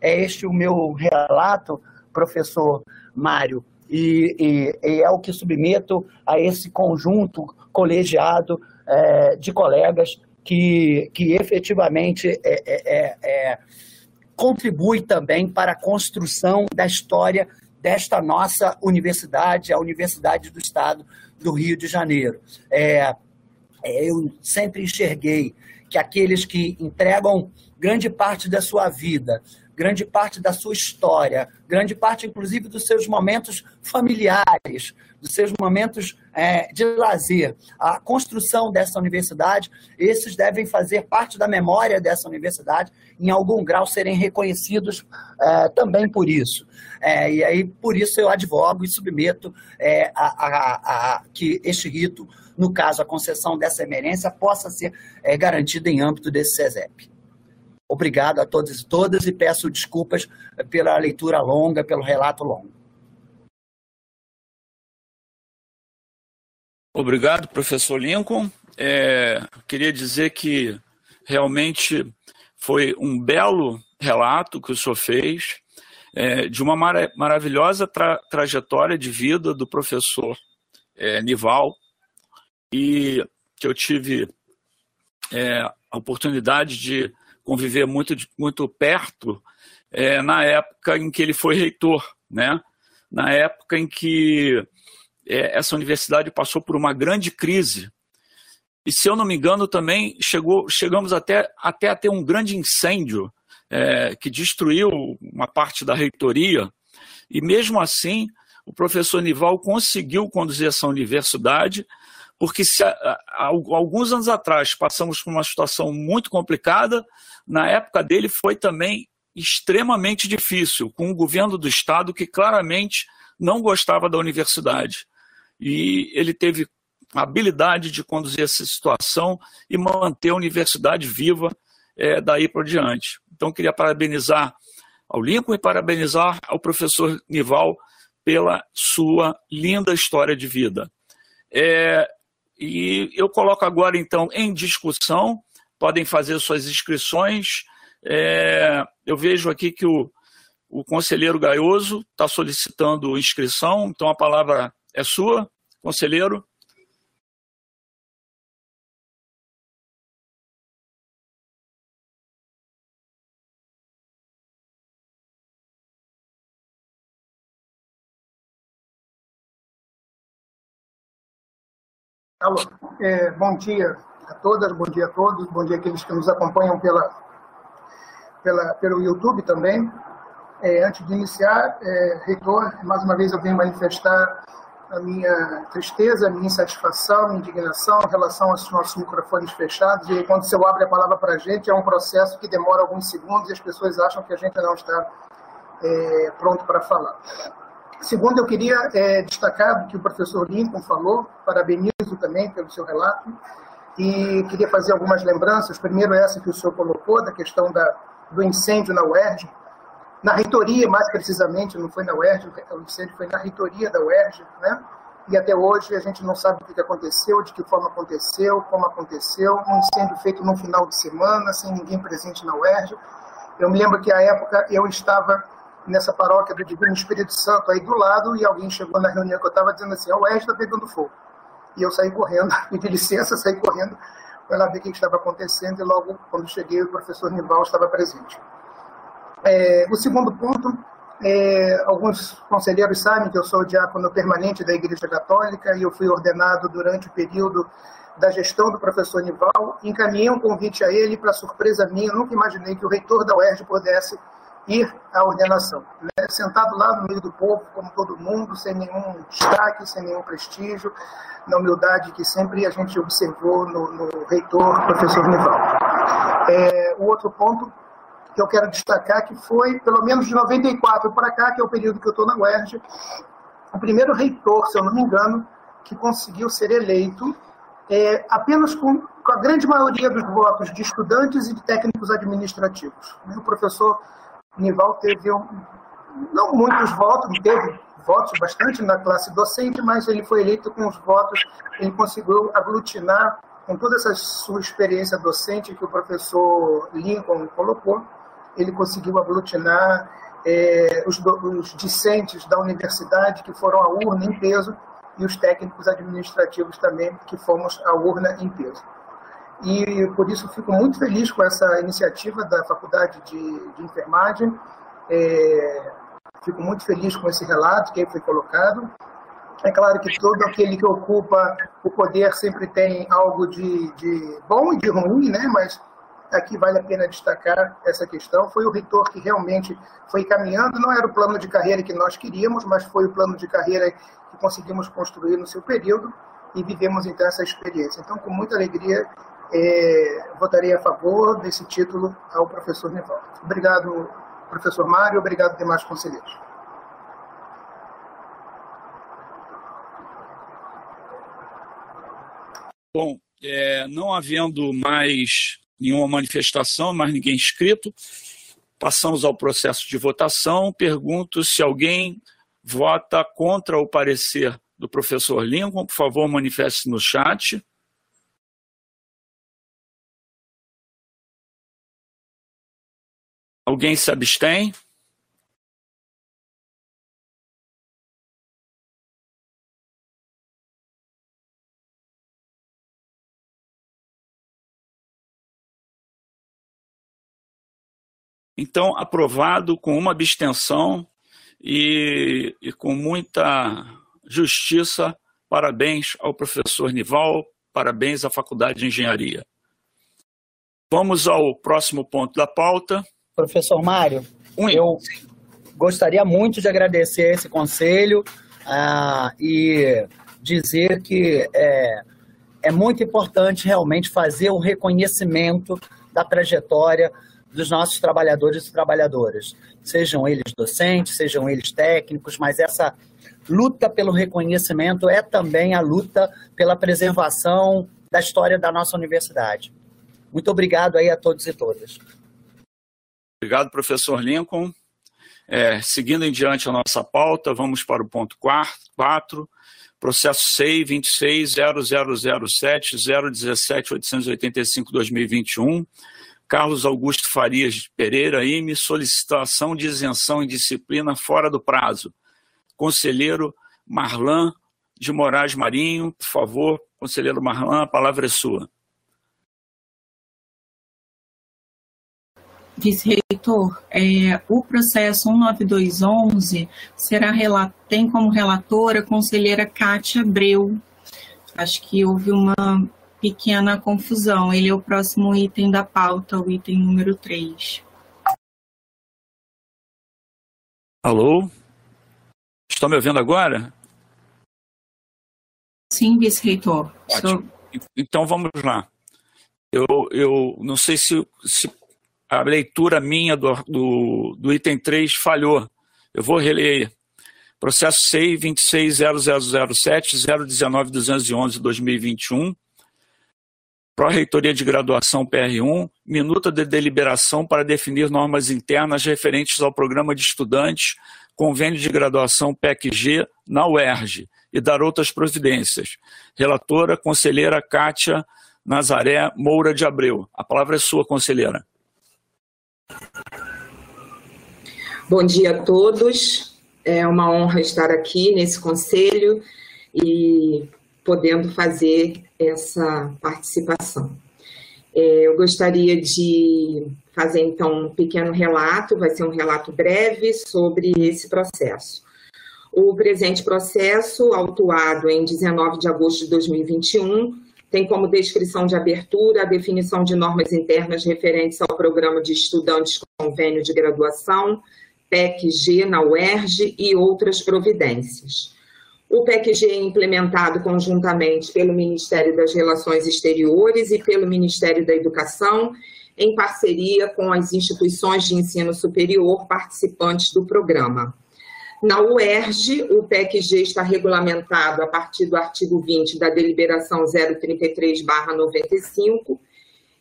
É este o meu relato, professor Mário, e, e, e é o que submeto a esse conjunto colegiado é, de colegas que, que efetivamente é, é, é, é, contribui também para a construção da história desta nossa universidade, a Universidade do Estado do Rio de Janeiro. É, eu sempre enxerguei que aqueles que entregam grande parte da sua vida, grande parte da sua história, grande parte, inclusive, dos seus momentos familiares, dos seus momentos é, de lazer. A construção dessa universidade, esses devem fazer parte da memória dessa universidade, em algum grau serem reconhecidos é, também por isso. É, e aí, por isso, eu advogo e submeto é, a, a, a, que este rito, no caso, a concessão dessa emerência, possa ser é, garantida em âmbito desse CESEP. Obrigado a todos e todas e peço desculpas pela leitura longa, pelo relato longo. Obrigado, professor Lincoln. É, queria dizer que realmente foi um belo relato que o senhor fez é, de uma mara maravilhosa tra trajetória de vida do professor é, Nival e que eu tive é, a oportunidade de conviver muito, muito perto é, na época em que ele foi reitor, né? na época em que é, essa universidade passou por uma grande crise. E, se eu não me engano, também chegou, chegamos até, até a ter um grande incêndio é, que destruiu uma parte da reitoria. E, mesmo assim, o professor Nival conseguiu conduzir essa universidade porque se, alguns anos atrás passamos por uma situação muito complicada, na época dele foi também extremamente difícil, com o governo do Estado que claramente não gostava da universidade. E ele teve a habilidade de conduzir essa situação e manter a universidade viva é, daí por diante. Então, queria parabenizar ao Lincoln e parabenizar ao professor Nival pela sua linda história de vida. É, e eu coloco agora, então, em discussão, podem fazer suas inscrições. É, eu vejo aqui que o, o conselheiro Gaioso está solicitando inscrição, então a palavra é sua, conselheiro. Alô, é, bom dia a todas, bom dia a todos, bom dia àqueles que nos acompanham pela, pela, pelo YouTube também. É, antes de iniciar, é, reitor, mais uma vez eu venho manifestar a minha tristeza, a minha insatisfação, minha indignação em relação aos nossos microfones fechados. E quando você abre a palavra para a gente, é um processo que demora alguns segundos e as pessoas acham que a gente não está é, pronto para falar. Segundo, eu queria é, destacar o que o professor Lincoln falou, parabenizo também pelo seu relato, e queria fazer algumas lembranças. Primeiro, essa que o senhor colocou, da questão da, do incêndio na UERJ. Na reitoria, mais precisamente, não foi na UERJ, o incêndio foi na reitoria da UERJ, né? E até hoje a gente não sabe o que aconteceu, de que forma aconteceu, como aconteceu. Um incêndio feito no final de semana, sem ninguém presente na UERJ. Eu me lembro que à época eu estava nessa paróquia do Divino Espírito Santo aí do lado e alguém chegou na reunião que eu estava dizendo assim, a UERJ está pegando fogo. E eu saí correndo, *laughs* pedi licença, saí correndo para lá ver o que estava acontecendo e logo quando cheguei o professor Nival estava presente. É, o segundo ponto, é, alguns conselheiros sabem que eu sou diácono permanente da Igreja Católica e eu fui ordenado durante o período da gestão do professor Nival. Encaminhei um convite a ele, para surpresa minha, nunca imaginei que o reitor da UERJ pudesse ir à ordenação. Né? Sentado lá no meio do povo, como todo mundo, sem nenhum destaque, sem nenhum prestígio, na humildade que sempre a gente observou no, no reitor, professor Nival. É, o outro ponto que eu quero destacar, que foi, pelo menos de 94 para cá, que é o período que eu estou na UERJ, o primeiro reitor, se eu não me engano, que conseguiu ser eleito é, apenas com, com, a grande maioria dos votos de estudantes e de técnicos administrativos. O professor Nival teve um, não muitos votos, teve votos bastante na classe docente, mas ele foi eleito com os votos, ele conseguiu aglutinar com toda essa sua experiência docente que o professor Lincoln colocou, ele conseguiu aglutinar é, os, os, discentes da universidade que foram à urna em peso e os técnicos administrativos também que fomos à urna em peso. E por isso fico muito feliz com essa iniciativa da Faculdade de, de Enfermagem. É, fico muito feliz com esse relato que aí foi colocado. É claro que todo aquele que ocupa o poder sempre tem algo de, de bom e de ruim, né? mas aqui vale a pena destacar essa questão. Foi o reitor que realmente foi caminhando, não era o plano de carreira que nós queríamos, mas foi o plano de carreira que conseguimos construir no seu período e vivemos então essa experiência. Então, com muita alegria, é, votarei a favor desse título ao professor Nivaldo. Obrigado, professor Mário, obrigado demais conselheiros. Bom, é, não havendo mais nenhuma manifestação, mais ninguém inscrito. Passamos ao processo de votação. Pergunto se alguém vota contra o parecer do professor Lincoln. Por favor, manifeste no chat. Alguém se abstém? Então, aprovado com uma abstenção e, e com muita justiça. Parabéns ao professor Nival, parabéns à Faculdade de Engenharia. Vamos ao próximo ponto da pauta. Professor Mário, eu gostaria muito de agradecer esse conselho ah, e dizer que é, é muito importante realmente fazer o reconhecimento da trajetória dos nossos trabalhadores e trabalhadoras, sejam eles docentes, sejam eles técnicos, mas essa luta pelo reconhecimento é também a luta pela preservação da história da nossa universidade. Muito obrigado aí a todos e todas. Obrigado, professor Lincoln. É, seguindo em diante a nossa pauta, vamos para o ponto 4, processo SEI 26.0007 017 885 2021 Carlos Augusto Farias Pereira, IME, solicitação de isenção em disciplina fora do prazo. Conselheiro Marlan de Moraes Marinho, por favor, conselheiro Marlan, a palavra é sua. Vice-reitor, é, o processo 19211 será, tem como relatora a conselheira Cátia Abreu. Acho que houve uma pequena confusão. Ele é o próximo item da pauta, o item número 3. Alô? Estão me ouvindo agora? Sim, vice-reitor. Sou... Então vamos lá. Eu, eu não sei se, se a leitura minha do, do, do, item 3 falhou. Eu vou reler. Processo SEI 26.0007, 019.211, 2021 Pró-Reitoria de Graduação PR1, minuta de deliberação para definir normas internas referentes ao programa de estudantes, convênio de graduação PEC-G na UERJ e dar outras providências. Relatora, conselheira Kátia Nazaré Moura de Abreu. A palavra é sua, conselheira. Bom dia a todos. É uma honra estar aqui nesse conselho e podendo fazer essa participação. É, eu gostaria de fazer então um pequeno relato, vai ser um relato breve sobre esse processo. O presente processo, autuado em 19 de agosto de 2021, tem como descrição de abertura a definição de normas internas referentes ao programa de estudantes convênio de graduação, PEC-G na UERJ e outras providências. O PEC-G é implementado conjuntamente pelo Ministério das Relações Exteriores e pelo Ministério da Educação, em parceria com as instituições de ensino superior participantes do programa. Na UERJ, o PEC-G está regulamentado a partir do artigo 20 da deliberação 033-95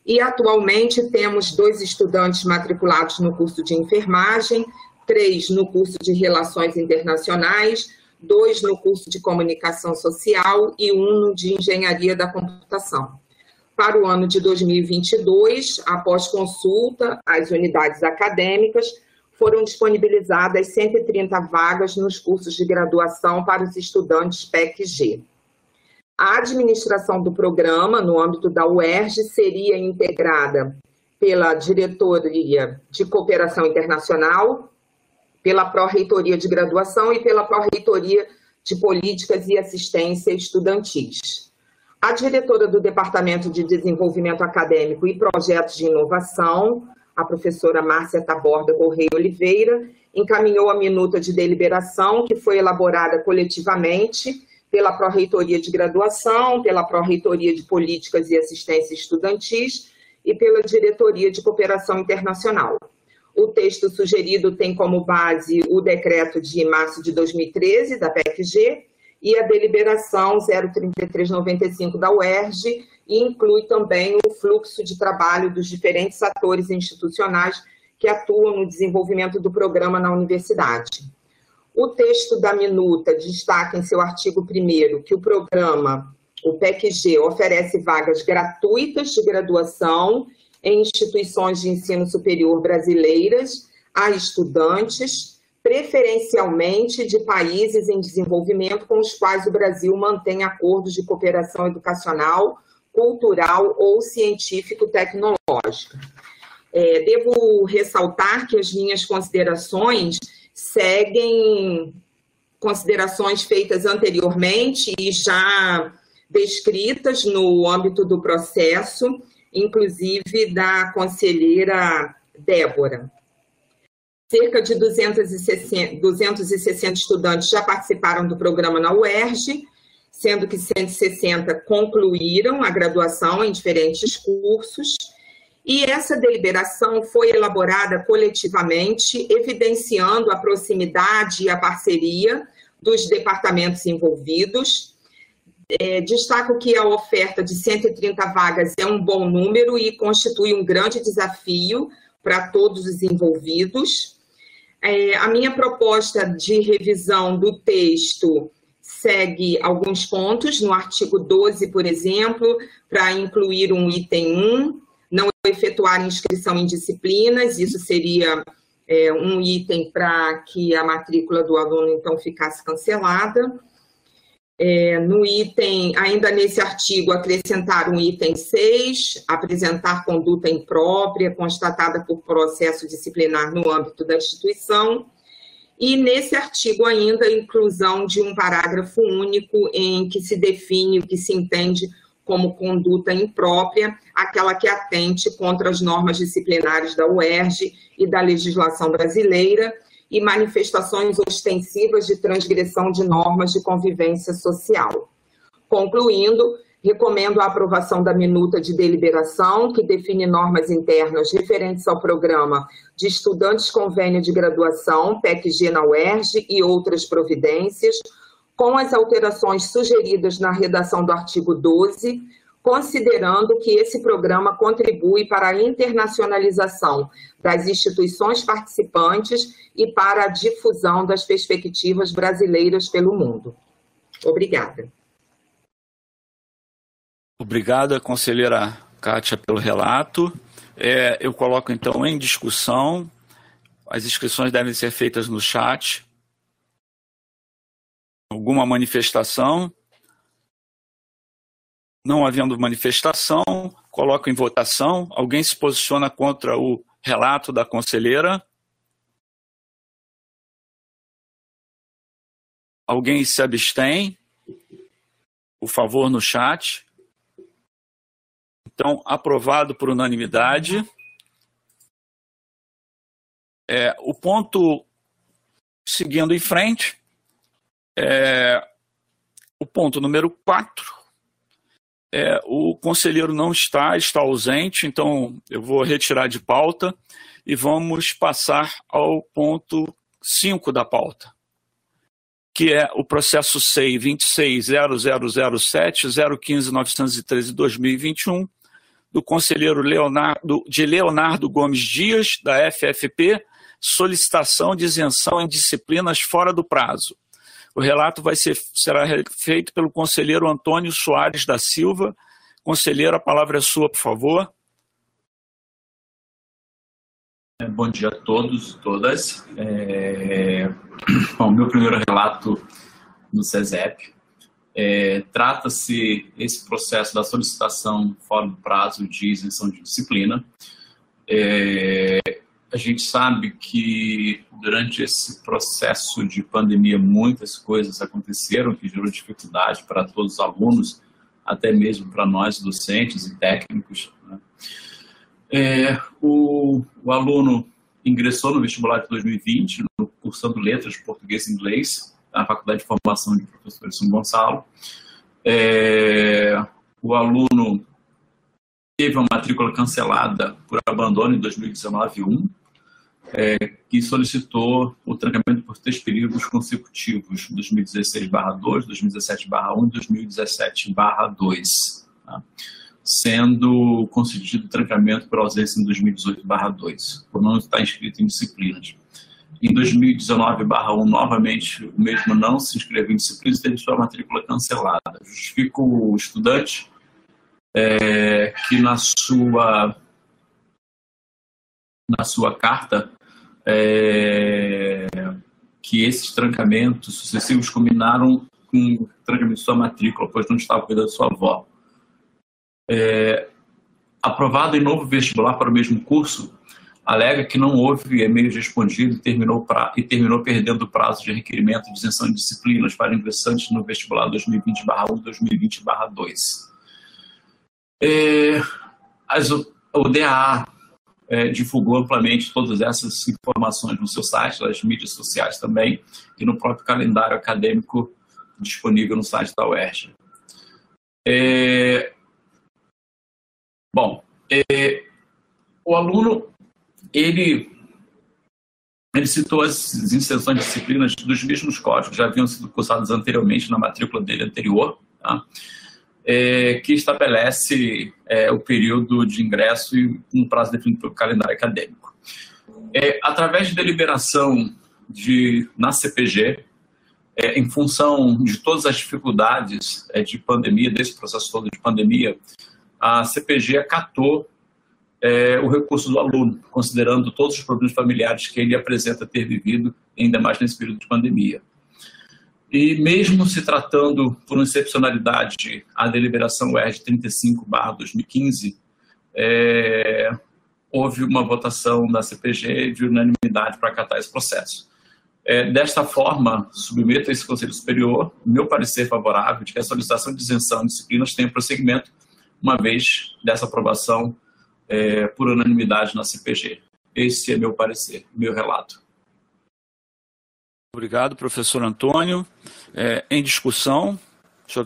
e atualmente temos dois estudantes matriculados no curso de enfermagem, três no curso de Relações Internacionais, dois no curso de Comunicação Social e um no de Engenharia da Computação. Para o ano de 2022, após consulta às unidades acadêmicas, foram disponibilizadas 130 vagas nos cursos de graduação para os estudantes PEC-G. A administração do programa, no âmbito da UERJ, seria integrada pela Diretoria de Cooperação Internacional, pela Pró-Reitoria de Graduação e pela Pró-Reitoria de Políticas e Assistência Estudantis. A diretora do Departamento de Desenvolvimento Acadêmico e Projetos de Inovação, a professora Márcia Taborda Correia Oliveira, encaminhou a minuta de deliberação, que foi elaborada coletivamente pela Pró-Reitoria de Graduação, pela Pró-Reitoria de Políticas e Assistência Estudantis e pela Diretoria de Cooperação Internacional. O texto sugerido tem como base o decreto de março de 2013 da PECG e a deliberação 03395 da UERJ e inclui também o fluxo de trabalho dos diferentes atores institucionais que atuam no desenvolvimento do programa na universidade. O texto da minuta destaca em seu artigo 1 que o programa, o PECG, oferece vagas gratuitas de graduação em instituições de ensino superior brasileiras a estudantes, preferencialmente de países em desenvolvimento com os quais o Brasil mantém acordos de cooperação educacional, cultural ou científico-tecnológica. É, devo ressaltar que as minhas considerações seguem considerações feitas anteriormente e já descritas no âmbito do processo inclusive da conselheira Débora. Cerca de 260, 260 estudantes já participaram do programa na UERJ, sendo que 160 concluíram a graduação em diferentes cursos. E essa deliberação foi elaborada coletivamente, evidenciando a proximidade e a parceria dos departamentos envolvidos, é, destaco que a oferta de 130 vagas é um bom número e constitui um grande desafio para todos os envolvidos. É, a minha proposta de revisão do texto segue alguns pontos, no artigo 12, por exemplo, para incluir um item 1, não efetuar inscrição em disciplinas, isso seria é, um item para que a matrícula do aluno então ficasse cancelada. É, no item, ainda nesse artigo, acrescentar um item 6, apresentar conduta imprópria constatada por processo disciplinar no âmbito da instituição. E nesse artigo ainda inclusão de um parágrafo único em que se define o que se entende como conduta imprópria, aquela que atente contra as normas disciplinares da UERJ e da legislação brasileira, e manifestações ostensivas de transgressão de normas de convivência social. Concluindo, recomendo a aprovação da minuta de deliberação, que define normas internas referentes ao programa de estudantes convênio de graduação, PEC-G na UERJ e outras providências, com as alterações sugeridas na redação do artigo 12, considerando que esse programa contribui para a internacionalização das instituições participantes e para a difusão das perspectivas brasileiras pelo mundo. Obrigada. Obrigada, conselheira Kátia, pelo relato. É, eu coloco então em discussão. As inscrições devem ser feitas no chat. Alguma manifestação? Não havendo manifestação, coloco em votação. Alguém se posiciona contra o relato da conselheira? Alguém se abstém? Por favor, no chat. Então, aprovado por unanimidade. É, o ponto seguindo em frente, é, o ponto número 4. É, o conselheiro não está, está ausente, então eu vou retirar de pauta e vamos passar ao ponto 5 da pauta, que é o processo SEI 260007 015 2021 do conselheiro Leonardo, de Leonardo Gomes Dias, da FFP, solicitação de isenção em disciplinas fora do prazo. O relato vai ser, será feito pelo conselheiro Antônio Soares da Silva. Conselheiro, a palavra é sua, por favor. Bom dia a todos e todas. É... Bom, meu primeiro relato no CESEP. É, Trata-se esse processo da solicitação fora do prazo de isenção de disciplina. É, a gente sabe que durante esse processo de pandemia muitas coisas aconteceram que gerou dificuldade para todos os alunos, até mesmo para nós docentes e técnicos. Né? É, o, o aluno ingressou no vestibular de 2020, no cursando letras português e inglês, na Faculdade de Formação de Professores São Gonçalo. É, o aluno teve uma matrícula cancelada por abandono em 2019-1, é, que solicitou o trancamento por três períodos consecutivos, 2016-2, 2017-1 e 2017-2, tá? sendo concedido trancamento por ausência em 2018-2, por não estar inscrito em disciplinas. Em 2019-1, novamente, o mesmo não se inscreveu em disciplinas e teve sua matrícula cancelada. Justifica o estudante é, que na sua, na sua carta é, que esses trancamentos sucessivos combinaram com o trancamento de sua matrícula, pois não estava cuidando de sua avó. É, aprovado em novo vestibular para o mesmo curso, alega que não houve e-mails respondidos e terminou, pra, e terminou perdendo o prazo de requerimento de isenção de disciplinas para ingressantes no vestibular 2020-1 e 2020-2. É, as, o DAA é, divulgou amplamente todas essas informações no seu site, nas mídias sociais também, e no próprio calendário acadêmico disponível no site da UERJ. É, bom, é, o aluno ele, ele citou as inserções de disciplinas dos mesmos códigos já haviam sido cursados anteriormente na matrícula dele anterior, tá? É, que estabelece é, o período de ingresso e um prazo definido pelo calendário acadêmico. É, através de deliberação de, na CPG, é, em função de todas as dificuldades é, de pandemia, desse processo todo de pandemia, a CPG acatou é, o recurso do aluno, considerando todos os problemas familiares que ele apresenta ter vivido, ainda mais nesse período de pandemia. E mesmo se tratando por uma excepcionalidade a deliberação UERJ 35/2015, é, houve uma votação da CPG de unanimidade para acatar esse processo. É, desta forma, submeto a esse Conselho Superior meu parecer favorável de que a solicitação de isenção de disciplinas tenha prosseguimento, uma vez dessa aprovação é, por unanimidade na CPG. Esse é meu parecer, meu relato. Obrigado, professor Antônio. É, em discussão, eu...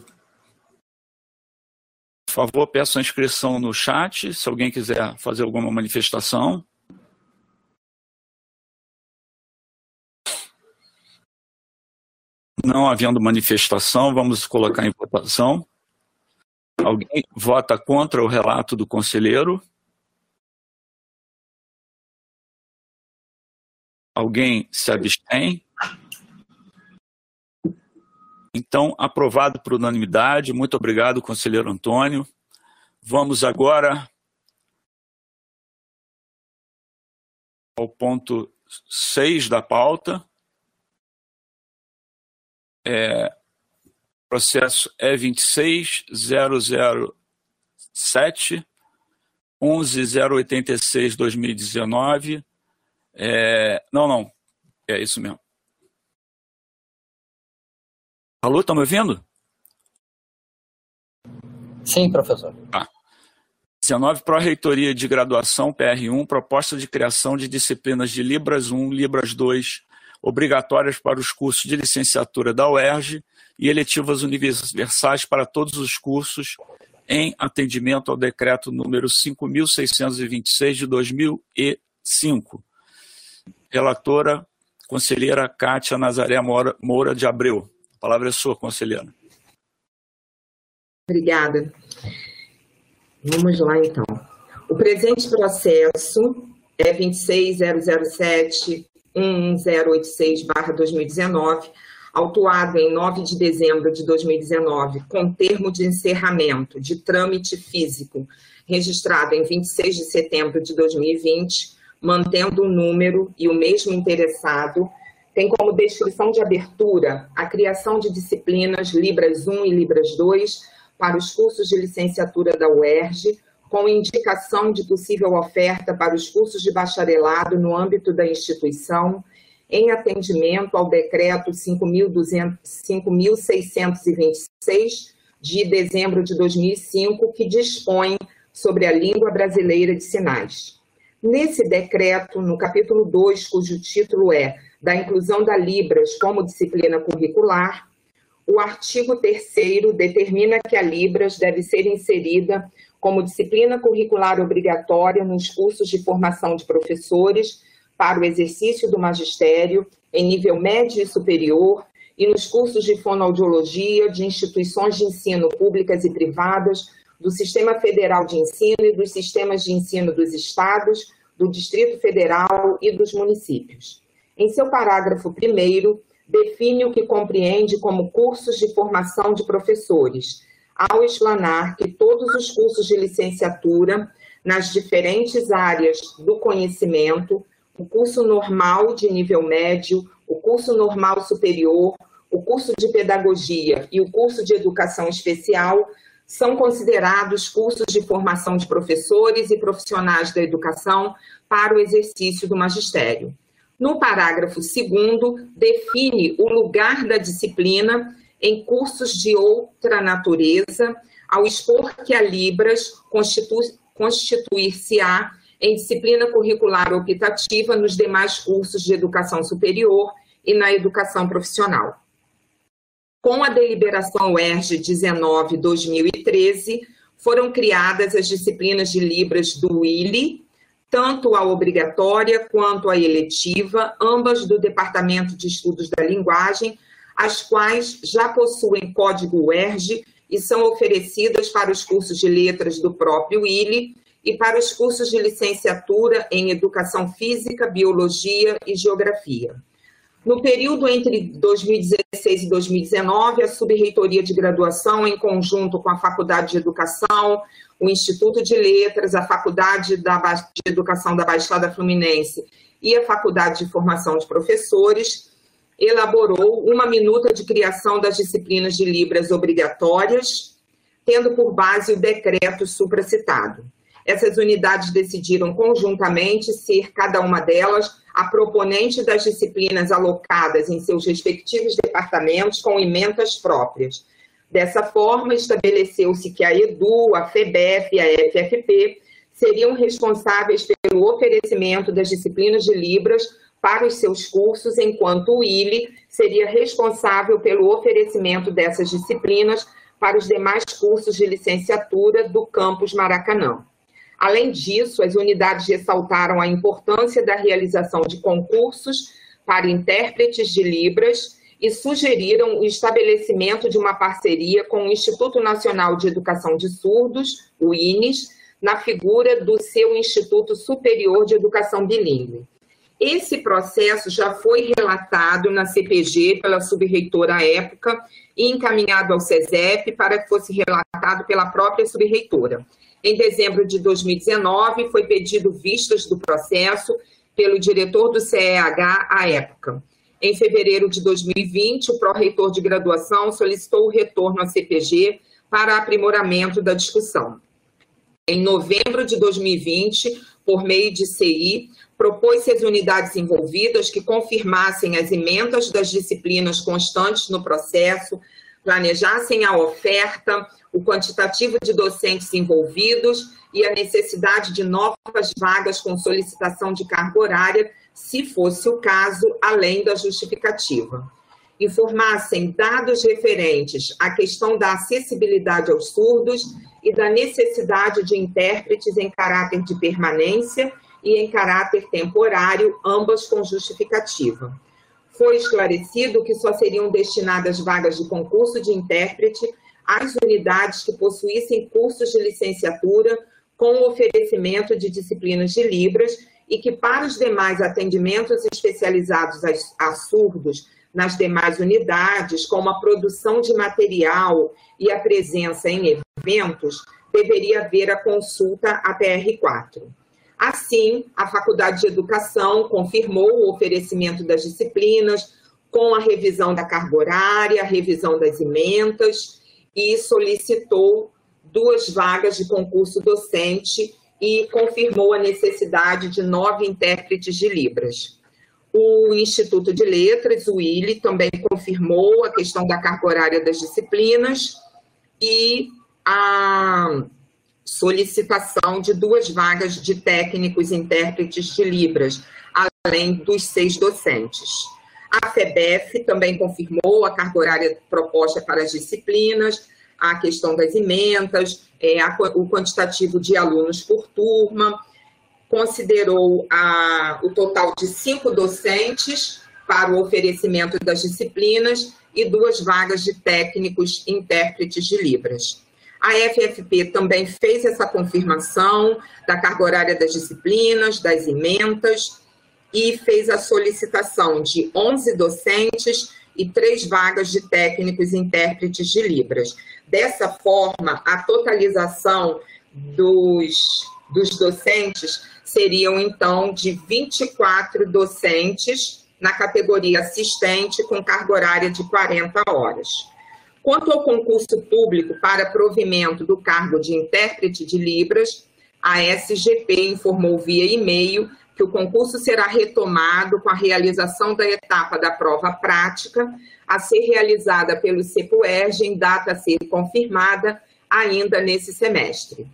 por favor, peço a inscrição no chat, se alguém quiser fazer alguma manifestação. Não havendo manifestação, vamos colocar em votação. Alguém vota contra o relato do conselheiro? Alguém se abstém? Então, aprovado por unanimidade. Muito obrigado, conselheiro Antônio. Vamos agora ao ponto 6 da pauta. É, processo é 26007 11086 2019. É, não, não. É isso mesmo. Alô, estão tá me ouvindo? Sim, professor. Ah. 19, Pró-Reitoria de Graduação, PR1, proposta de criação de disciplinas de Libras 1, Libras 2, obrigatórias para os cursos de licenciatura da UERJ e eletivas universais para todos os cursos, em atendimento ao decreto número 5.626 de 2005. Relatora, conselheira Kátia Nazaré Moura, Moura de Abreu. A palavra é sua, conselheira. Obrigada. Vamos lá, então. O presente processo é 26007-1086-2019, autuado em 9 de dezembro de 2019, com termo de encerramento de trâmite físico, registrado em 26 de setembro de 2020, mantendo o número e o mesmo interessado tem como descrição de abertura a criação de disciplinas Libras 1 e Libras 2 para os cursos de licenciatura da UERJ, com indicação de possível oferta para os cursos de bacharelado no âmbito da instituição, em atendimento ao decreto 5.626 de dezembro de 2005, que dispõe sobre a língua brasileira de sinais. Nesse decreto, no capítulo 2, cujo título é da inclusão da Libras como disciplina curricular, o artigo 3 determina que a Libras deve ser inserida como disciplina curricular obrigatória nos cursos de formação de professores para o exercício do magistério em nível médio e superior e nos cursos de fonoaudiologia de instituições de ensino públicas e privadas, do Sistema Federal de Ensino e dos sistemas de ensino dos estados, do Distrito Federal e dos municípios. Em seu parágrafo primeiro, define o que compreende como cursos de formação de professores, ao explanar que todos os cursos de licenciatura nas diferentes áreas do conhecimento, o curso normal de nível médio, o curso normal superior, o curso de pedagogia e o curso de educação especial são considerados cursos de formação de professores e profissionais da educação para o exercício do magistério. No parágrafo 2, define o lugar da disciplina em cursos de outra natureza, ao expor que a Libras constituir-se-á em disciplina curricular optativa nos demais cursos de educação superior e na educação profissional. Com a deliberação UERJ 19-2013, foram criadas as disciplinas de Libras do ILE, tanto a obrigatória quanto a eletiva, ambas do Departamento de Estudos da Linguagem, as quais já possuem código UERJ e são oferecidas para os cursos de letras do próprio ILE e para os cursos de licenciatura em Educação Física, Biologia e Geografia. No período entre 2016 e 2019, a Subreitoria de Graduação, em conjunto com a Faculdade de Educação, o Instituto de Letras, a Faculdade de Educação da Baixada Fluminense e a Faculdade de Formação de Professores, elaborou uma minuta de criação das disciplinas de Libras obrigatórias, tendo por base o decreto supracitado. Essas unidades decidiram conjuntamente ser, cada uma delas, a proponente das disciplinas alocadas em seus respectivos departamentos com emendas próprias. Dessa forma, estabeleceu-se que a EDU, a FEBEF e a FFP seriam responsáveis pelo oferecimento das disciplinas de Libras para os seus cursos, enquanto o ILE seria responsável pelo oferecimento dessas disciplinas para os demais cursos de licenciatura do campus Maracanã. Além disso, as unidades ressaltaram a importância da realização de concursos para intérpretes de Libras e sugeriram o estabelecimento de uma parceria com o Instituto Nacional de Educação de Surdos, o INES, na figura do seu Instituto Superior de Educação Bilingue. Esse processo já foi relatado na CPG pela subreitora à época e encaminhado ao SESEP para que fosse relatado pela própria subreitora. Em dezembro de 2019, foi pedido vistas do processo pelo diretor do CEH à época. Em fevereiro de 2020, o pró-reitor de graduação solicitou o retorno à CPG para aprimoramento da discussão. Em novembro de 2020, por meio de CI, propôs-se às unidades envolvidas que confirmassem as emendas das disciplinas constantes no processo, planejassem a oferta, o quantitativo de docentes envolvidos e a necessidade de novas vagas com solicitação de carga horária, se fosse o caso, além da justificativa. Informassem dados referentes à questão da acessibilidade aos surdos e da necessidade de intérpretes em caráter de permanência e em caráter temporário, ambas com justificativa. Foi esclarecido que só seriam destinadas vagas de concurso de intérprete às unidades que possuíssem cursos de licenciatura com oferecimento de disciplinas de Libras e que, para os demais atendimentos especializados a, surdos nas demais unidades, como a produção de material e a presença em eventos, deveria haver a consulta APR4. Assim, a Faculdade de Educação confirmou o oferecimento das disciplinas, com a revisão da carga horária, a revisão das ementas, e solicitou duas vagas de concurso docente e confirmou a necessidade de nove intérpretes de Libras. O Instituto de Letras, o ILE, também confirmou a questão da carga horária das disciplinas e a solicitação de duas vagas de técnicos intérpretes de Libras, além dos seis docentes. A FEBEF também confirmou a carga horária proposta para as disciplinas, a questão das emendas, é, a, o quantitativo de alunos por turma, considerou a, o total de cinco docentes para o oferecimento das disciplinas e duas vagas de técnicos intérpretes de Libras. A FFP também fez essa confirmação da carga horária das disciplinas, das emendas, e fez a solicitação de 11 docentes e três vagas de técnicos intérpretes de Libras. Dessa forma, a totalização dos, dos docentes seriam, então, de 24 docentes na categoria assistente, com carga horária de 40 horas. Quanto ao concurso público para provimento do cargo de intérprete de Libras, a SGP informou via e-mail que o concurso será retomado com a realização da etapa da prova prática, a ser realizada pelo CEPUERG em data a ser confirmada ainda nesse semestre.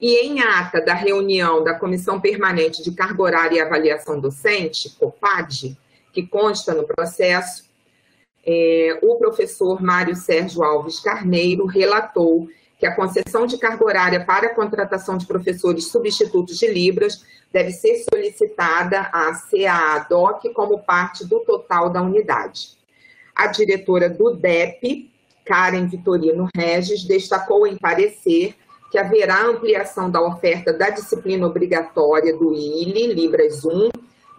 E em ata da reunião da Comissão Permanente de Carga Horária e Avaliação Docente, COPAD, que consta no processo, é, o professor Mário Sérgio Alves Carneiro relatou que a concessão de carga horária para a contratação de professores substitutos de Libras deve ser solicitada à CAADOC como parte do total da unidade. A diretora do DEP, Karen Vitorino Regis, destacou em parecer que haverá ampliação da oferta da disciplina obrigatória do ILE, Libras 1,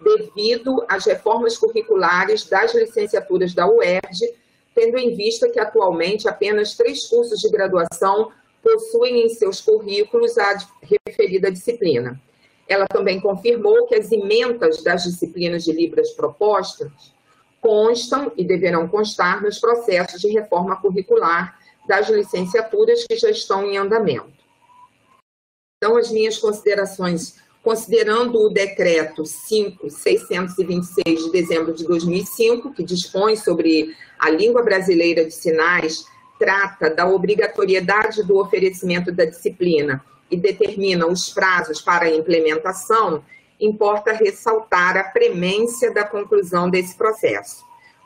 devido às reformas curriculares das licenciaturas da UERJ, tendo em vista que atualmente apenas três cursos de graduação possuem em seus currículos a referida disciplina. Ela também confirmou que as emendas das disciplinas de Libras propostas constam e deverão constar nos processos de reforma curricular das licenciaturas que já estão em andamento. Então, as minhas considerações considerando o decreto 5626 de dezembro de 2005, que dispõe sobre a língua brasileira de sinais, trata da obrigatoriedade do oferecimento da disciplina e determina os prazos para a implementação, importa ressaltar a premência da conclusão desse processo.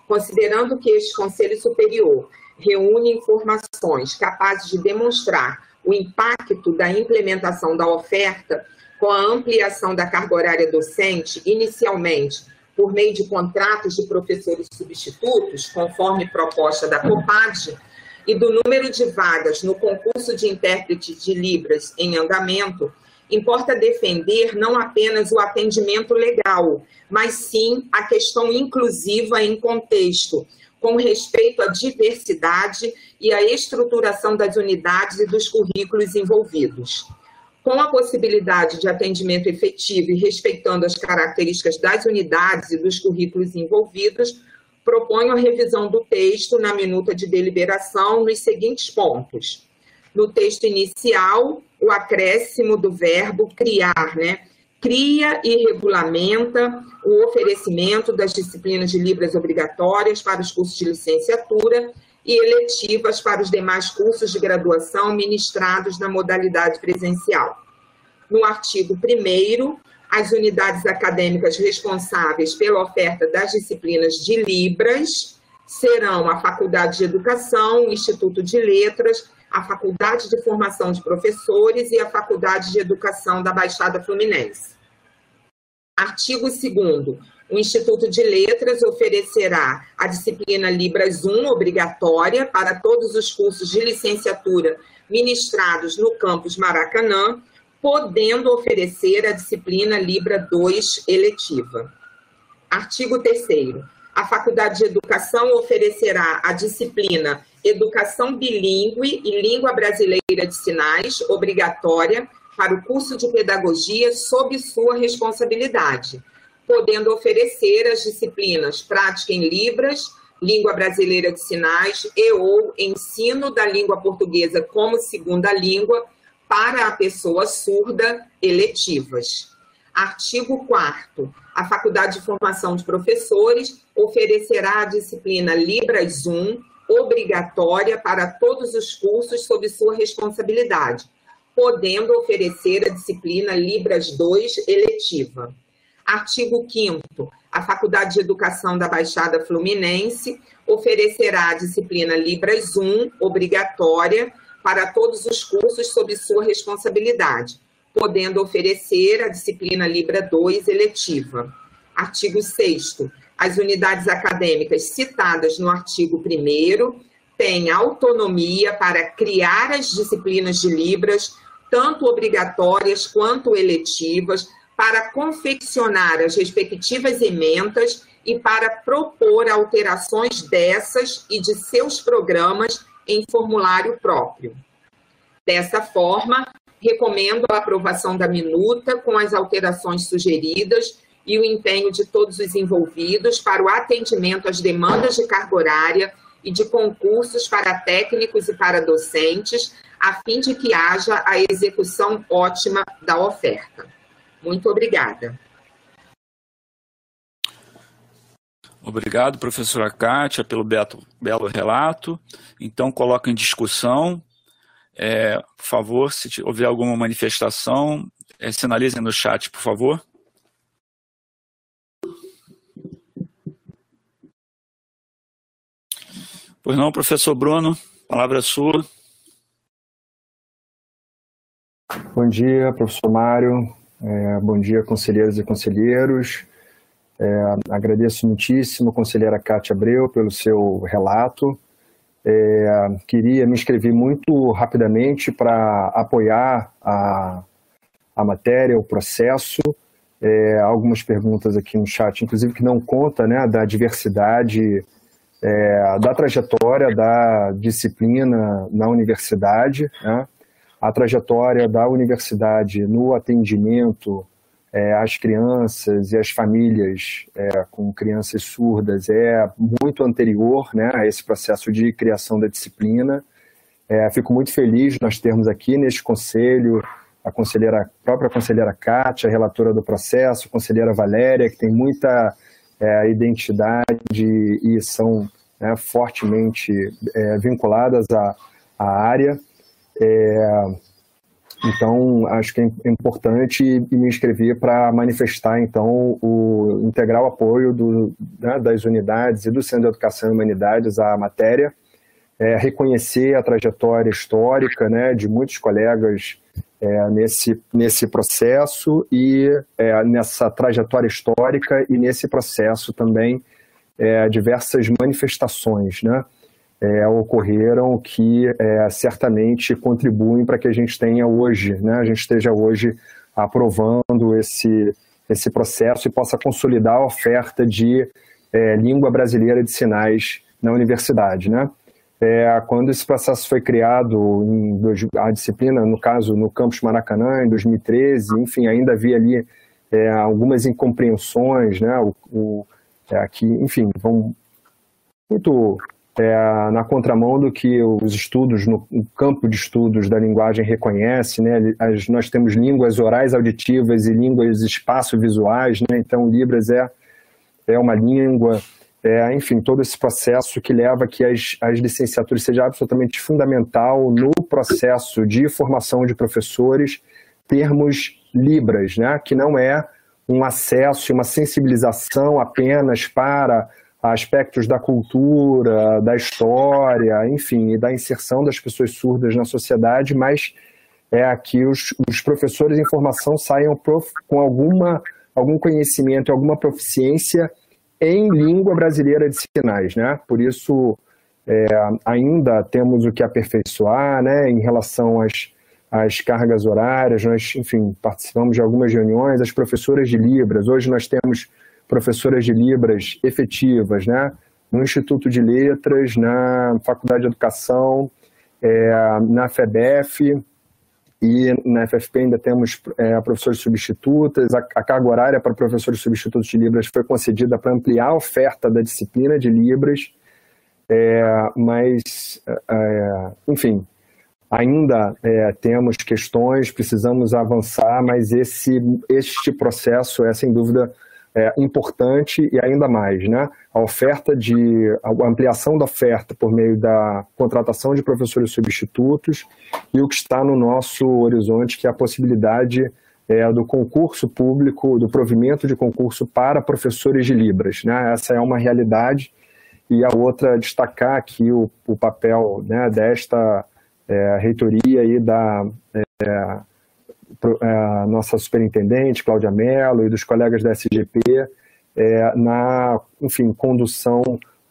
Considerando que este Conselho Superior reúne informações capazes de demonstrar o impacto da implementação da oferta com a ampliação da carga horária docente, inicialmente por meio de contratos de professores substitutos, conforme proposta da COPAD, e do número de vagas no concurso de intérprete de Libras em andamento, importa defender não apenas o atendimento legal, mas sim a questão inclusiva em contexto, com respeito à diversidade e à estruturação das unidades e dos currículos envolvidos. Com a possibilidade de atendimento efetivo e respeitando as características das unidades e dos currículos envolvidos, proponho a revisão do texto na minuta de deliberação nos seguintes pontos. No texto inicial, o acréscimo do verbo criar, né? Cria e regulamenta o oferecimento das disciplinas de Libras obrigatórias para os cursos de licenciatura e eletivas para os demais cursos de graduação ministrados na modalidade presencial. No artigo 1 as unidades acadêmicas responsáveis pela oferta das disciplinas de Libras serão a Faculdade de Educação, o Instituto de Letras, a Faculdade de Formação de Professores e a Faculdade de Educação da Baixada Fluminense. Artigo 2 o Instituto de Letras oferecerá a disciplina Libras 1 obrigatória para todos os cursos de licenciatura ministrados no campus Maracanã podendo oferecer a disciplina Libra 2 eletiva. Artigo 3 A Faculdade de Educação oferecerá a disciplina Educação Bilíngue e Língua Brasileira de Sinais, obrigatória, para o curso de Pedagogia sob sua responsabilidade, podendo oferecer as disciplinas Prática em Libras, Língua Brasileira de Sinais e ou Ensino da Língua Portuguesa como Segunda Língua para a pessoa surda eletivas. Artigo 4 A Faculdade de Formação de Professores oferecerá a disciplina Libras 1, obrigatória para todos os cursos sob sua responsabilidade, podendo oferecer a disciplina Libras 2 eletiva. Artigo 5 A Faculdade de Educação da Baixada Fluminense oferecerá a disciplina Libras 1, obrigatória, para todos os cursos sob sua responsabilidade, podendo oferecer a disciplina Libra 2 eletiva. Artigo 6 As unidades acadêmicas citadas no artigo 1 têm autonomia para criar as disciplinas de Libras, tanto obrigatórias quanto eletivas, para confeccionar as respectivas emendas e para propor alterações dessas e de seus programas em formulário próprio. Dessa forma, recomendo a aprovação da minuta com as alterações sugeridas e o empenho de todos os envolvidos para o atendimento às demandas de carga horária e de concursos para técnicos e para docentes, a fim de que haja a execução ótima da oferta. Muito obrigada. Obrigado, professora Kátia, pelo beto, belo relato. Então, coloca em discussão. É, por favor, se houver alguma manifestação, é, sinalizem no chat, por favor. Pois não, professor Bruno, palavra é sua. Bom dia, professor Mário. É, bom dia, conselheiros e conselheiros. É, agradeço muitíssimo conselheira Cátia Abreu pelo seu relato. É, queria me inscrever muito rapidamente para apoiar a, a matéria, o processo. É, algumas perguntas aqui no chat, inclusive que não conta né, da diversidade é, da trajetória da disciplina na universidade, né, a trajetória da universidade no atendimento é, as crianças e as famílias é, com crianças surdas é muito anterior né, a esse processo de criação da disciplina. É, fico muito feliz nós termos aqui neste conselho a conselheira, a própria conselheira Kátia, relatora do processo, a conselheira Valéria, que tem muita é, identidade e são né, fortemente é, vinculadas à, à área. É, então, acho que é importante me inscrever para manifestar, então, o integral apoio do, né, das unidades e do Centro de Educação e Humanidades à matéria, é, reconhecer a trajetória histórica né, de muitos colegas é, nesse, nesse processo e é, nessa trajetória histórica e nesse processo também é, diversas manifestações né, é, ocorreram que é, certamente contribuem para que a gente tenha hoje, né, a gente esteja hoje aprovando esse, esse processo e possa consolidar a oferta de é, língua brasileira de sinais na universidade. Né? É, quando esse processo foi criado, em, a disciplina, no caso, no campus Maracanã, em 2013, enfim, ainda havia ali é, algumas incompreensões, né, o, o é, enfim, vão muito é, na contramão do que os estudos, no, campo de estudos da linguagem reconhece, né, as, nós temos línguas orais auditivas e línguas espaço-visuais, né, então Libras é, é uma língua é, enfim, todo esse processo que leva a que as, as licenciaturas seja absolutamente fundamental no processo de formação de professores termos Libras, né, que não é um acesso e uma sensibilização apenas para aspectos da cultura, da história, enfim, e da inserção das pessoas surdas na sociedade, mas é que os, os professores em formação saiam prof, com alguma, algum conhecimento, alguma proficiência em língua brasileira de sinais, né? Por isso, é, ainda temos o que aperfeiçoar, né? Em relação às, às cargas horárias, nós, enfim, participamos de algumas reuniões, as professoras de Libras, hoje nós temos professoras de Libras efetivas, né? No Instituto de Letras, na Faculdade de Educação, é, na FEBEF, e na FFP ainda temos é, professores substitutas. A, a, carga horária para professores substitutos de Libras foi concedida para ampliar a oferta da disciplina de Libras, é, mas, é, enfim, ainda é, temos questões, precisamos avançar, mas esse, este processo é, sem dúvida, é, importante e ainda mais, né? A oferta de a ampliação da oferta por meio da contratação de professores substitutos e o que está no nosso horizonte, que é a possibilidade é, do concurso público, do provimento de concurso para professores de Libras, né? Essa é uma realidade e a outra destacar aqui o, o papel né, desta é, reitoria e da é, a nossa superintendente, Cláudia Mello, e dos colegas da SGP, é, na, enfim, condução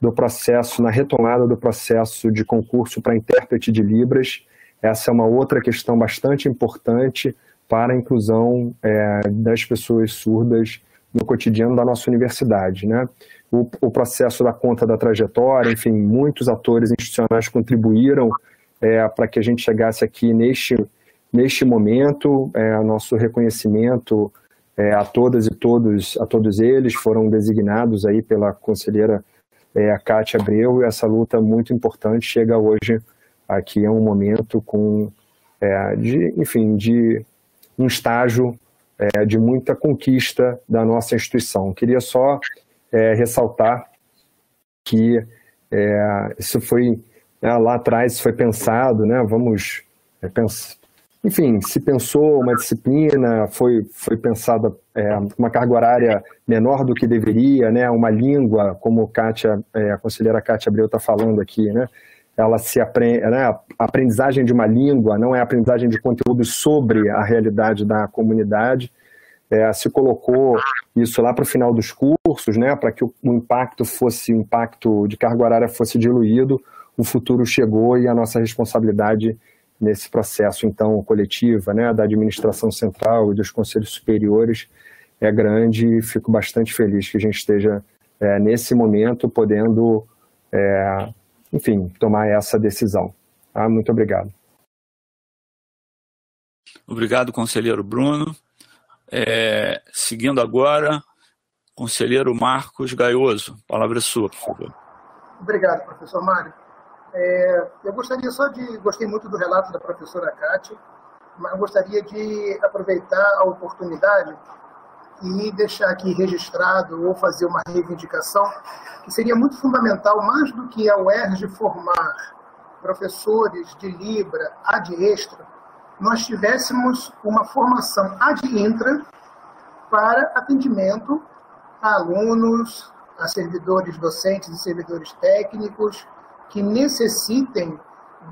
do processo, na retomada do processo de concurso para intérprete de Libras. Essa é uma outra questão bastante importante para a inclusão é, das pessoas surdas no cotidiano da nossa universidade. Né? O, o, processo da conta da trajetória, enfim, muitos atores institucionais contribuíram é, para que a gente chegasse aqui neste Neste momento, é, nosso reconhecimento é, a todas e todos, a todos eles foram designados aí pela conselheira é, Cátia Abreu e essa luta muito importante chega hoje aqui é um momento com é, de, enfim, de um estágio é, de muita conquista da nossa instituição. Queria só é, ressaltar que é, isso foi né, lá atrás foi pensado, né? Vamos é, pensar enfim, se pensou uma disciplina, foi, foi pensada é, uma carga horária menor do que deveria, né, uma língua, como Kátia, é, a conselheira Kátia Abreu está falando aqui, né, ela se aprende, né, a aprendizagem de uma língua não é a aprendizagem de conteúdo sobre a realidade da comunidade, é, se colocou isso lá para o final dos cursos, né, para que o, o impacto fosse, o impacto de carga horária fosse diluído, o futuro chegou e a nossa responsabilidade nesse processo, então, coletiva, né, da administração central e dos conselhos superiores, é grande e fico bastante feliz que a gente esteja, é, nesse momento, podendo, é, enfim, tomar essa decisão. Tá? Muito obrigado. Obrigado, conselheiro Bruno. É, seguindo agora, conselheiro Marcos Gaioso. Palavra é sua, por favor. Obrigado, professor Mário. É, eu gostaria só de. Gostei muito do relato da professora Kátia, mas gostaria de aproveitar a oportunidade e deixar aqui registrado ou fazer uma reivindicação que seria muito fundamental, mais do que a UERJ formar professores de Libra ad extra, nós tivéssemos uma formação ad intra para atendimento a alunos, a servidores docentes e servidores técnicos, que necessitem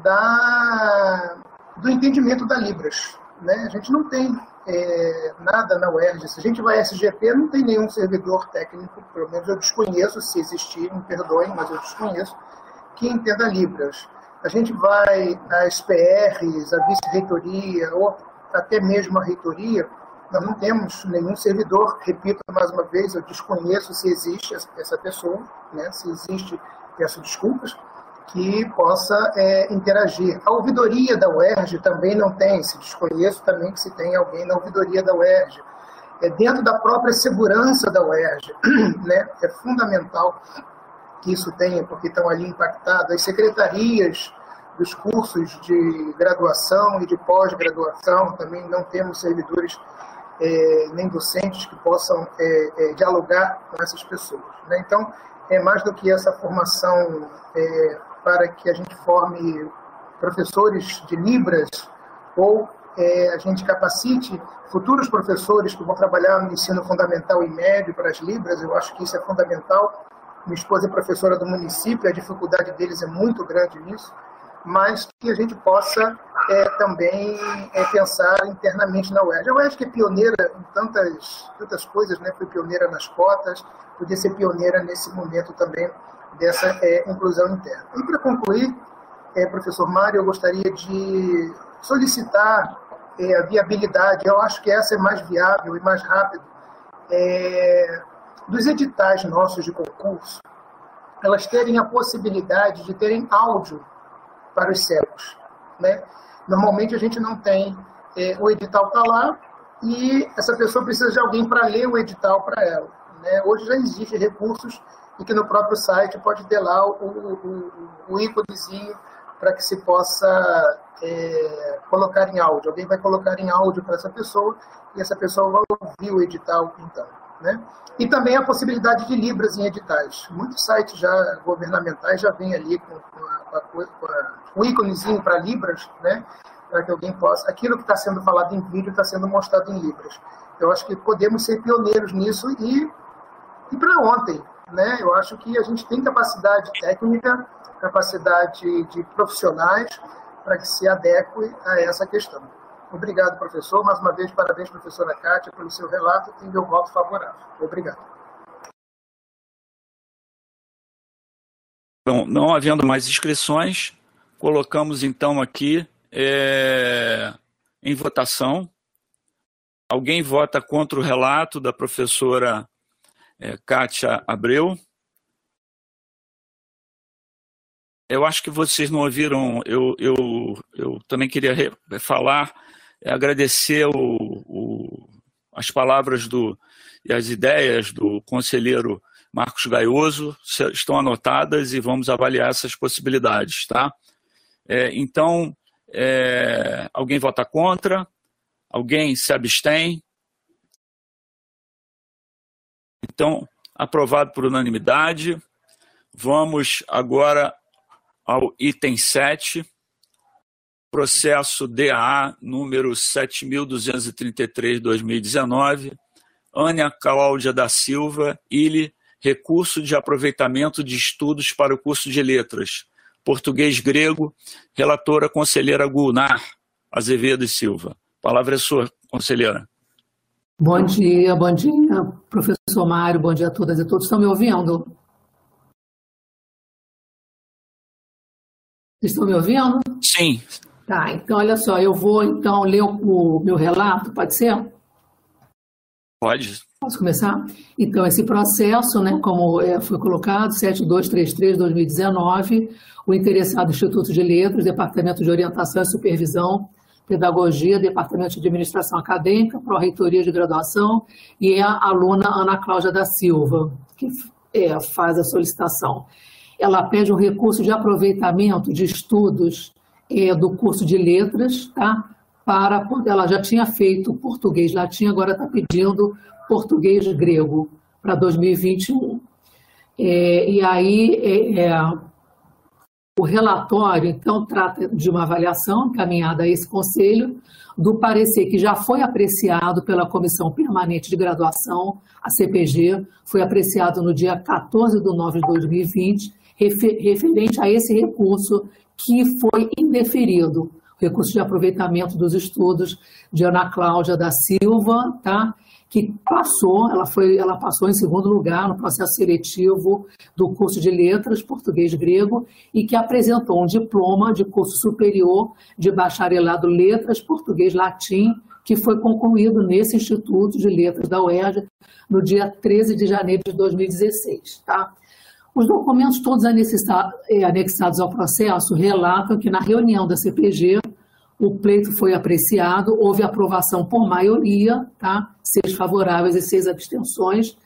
da, do entendimento da Libras. Né? A gente não tem é, nada na UERJ. Se a gente vai SGP, não tem nenhum servidor técnico, pelo menos eu desconheço, se existir, me perdoem, mas eu desconheço, que entenda Libras. A gente vai às PRs, à vice-reitoria, ou até mesmo à reitoria, nós não temos nenhum servidor, repito mais uma vez, eu desconheço se existe essa pessoa, né? se existe, peço desculpas, que possa é, interagir. A ouvidoria da UERJ também não tem, se desconheço também que se tem alguém na ouvidoria da UERJ. É dentro da própria segurança da UERJ, *clears throat* né? é fundamental que isso tenha, porque estão ali impactadas as secretarias dos cursos de graduação e de pós-graduação, também não temos servidores é, nem docentes que possam é, é, dialogar com essas pessoas. Né? Então, é mais do que essa formação é, para que a gente forme professores de Libras ou é, a gente capacite futuros professores que vão trabalhar no ensino fundamental e médio para as Libras, eu acho que isso é fundamental. Minha esposa é professora do município, a dificuldade deles é muito grande nisso mas que a gente possa é, também é, pensar internamente na UERJ. A UERJ que é pioneira em tantas, tantas coisas, né? foi pioneira nas cotas, podia ser pioneira nesse momento também dessa é, inclusão interna. E para concluir, é, professor Mário, eu gostaria de solicitar é, a viabilidade, eu acho que essa é mais viável e mais rápido, é, dos editais nossos de concurso, elas terem a possibilidade de terem áudio para os cegos. Né? Normalmente a gente não tem, é, o edital está lá e essa pessoa precisa de alguém para ler o edital para ela. Né? Hoje já existem recursos e que no próprio site pode ter lá o, o íconezinho para que se possa é, colocar em áudio. Alguém vai colocar em áudio para essa pessoa e essa pessoa vai ouvir o edital então. Né? E também a possibilidade de libras em editais. Muitos sites já governamentais já vêm ali com, com, a, com, a, com um íconezinho para libras, né? para que alguém possa... Aquilo que está sendo falado em vídeo está sendo mostrado em libras. Eu acho que podemos ser pioneiros nisso e, e para ontem. Né? Eu acho que a gente tem capacidade técnica, capacidade de profissionais para que se adeque a essa questão. Obrigado, professor. Mais uma vez, parabéns, professora Kátia, pelo seu relato e meu voto favorável. Obrigado. Bom, não havendo mais inscrições, colocamos então aqui é, em votação. Alguém vota contra o relato da professora é, Kátia Abreu? Eu acho que vocês não ouviram, eu, eu, eu também queria falar é agradecer o, o, as palavras do, e as ideias do conselheiro Marcos Gaioso, estão anotadas e vamos avaliar essas possibilidades. Tá? É, então, é, alguém vota contra? Alguém se abstém? Então, aprovado por unanimidade. Vamos agora ao item 7 processo DA número 7233-2019, Ânia Cláudia da Silva, ILE, recurso de aproveitamento de estudos para o curso de letras, português grego, relatora conselheira Gulnar Azevedo e Silva. Palavra é sua, conselheira. Bom dia, bom dia, professor Mário, bom dia a todas e todos. Estão me ouvindo? Estão me ouvindo? Sim. Tá, então olha só, eu vou então ler o, meu relato, pode ser? Pode. Posso começar? Então, esse processo, né, como é, foi colocado, 7233-2019, o interessado Instituto de Letras, Departamento de Orientação e Supervisão, Pedagogia, Departamento de Administração Acadêmica, Pró-Reitoria de Graduação, e é a aluna Ana Cláudia da Silva, que é, faz a solicitação. Ela pede um recurso de aproveitamento de estudos é, do curso de letras, tá? Para, ela já tinha feito português latim, agora está pedindo português grego para 2021. É, e aí, é, é, o relatório, então, trata de uma avaliação encaminhada a esse conselho, do parecer que já foi apreciado pela Comissão Permanente de Graduação, a CPG, foi apreciado no dia 14 de nove de 2020, referente a esse recurso que foi indeferido. recurso de aproveitamento dos estudos de Ana Cláudia da Silva, tá? Que passou, ela foi, ela passou em segundo lugar no processo seletivo do curso de letras português grego e que apresentou um diploma de curso superior de bacharelado letras português latim que foi concluído nesse Instituto de Letras da UERJ no dia 13 de janeiro de 2016, tá? Os documentos todos eh, anexados ao processo relatam que na reunião da CPG o pleito foi apreciado, houve aprovação por maioria, tá? seis favoráveis e seis abstenções,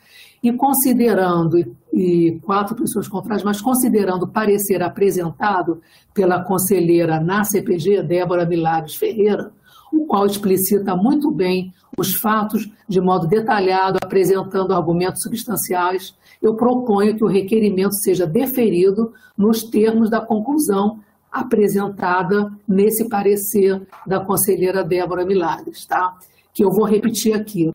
e considerando, e quatro pessoas contrárias, mas considerando o parecer apresentado pela conselheira na CPG, Débora Milagres Ferreira, o qual explicita muito bem os fatos de modo detalhado, apresentando argumentos substanciais, eu proponho que o requerimento seja deferido nos termos da conclusão apresentada nesse parecer da conselheira Débora Milagres, tá? que eu vou repetir aqui.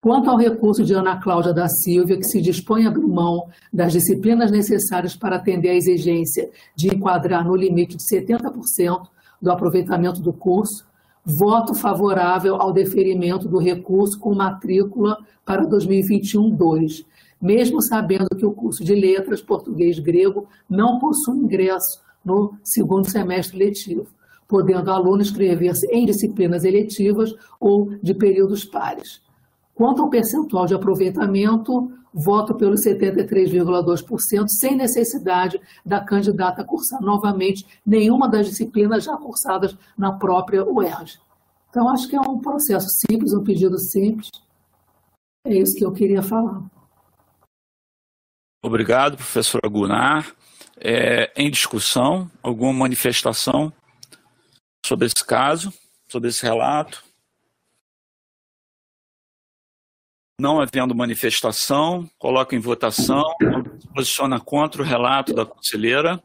Quanto ao recurso de Ana Cláudia da Silva, que se dispõe a abrir mão das disciplinas necessárias para atender à exigência de enquadrar no limite de 70% do aproveitamento do curso, voto favorável ao deferimento do recurso com matrícula para 2021-2, mesmo sabendo que o curso de letras português-grego não possui ingresso no segundo semestre letivo, podendo aluno inscrever-se em disciplinas eletivas ou de períodos pares. Quanto ao percentual de aproveitamento, voto pelos 73,2%, sem necessidade da candidata cursar novamente nenhuma das disciplinas já cursadas na própria UERJ. Então, acho que é um processo simples, um pedido simples. É isso que eu queria falar. Obrigado, professora Gunnar é, em discussão, alguma manifestação sobre esse caso, sobre esse relato? Não havendo manifestação, coloca em votação, posiciona contra o relato da conselheira.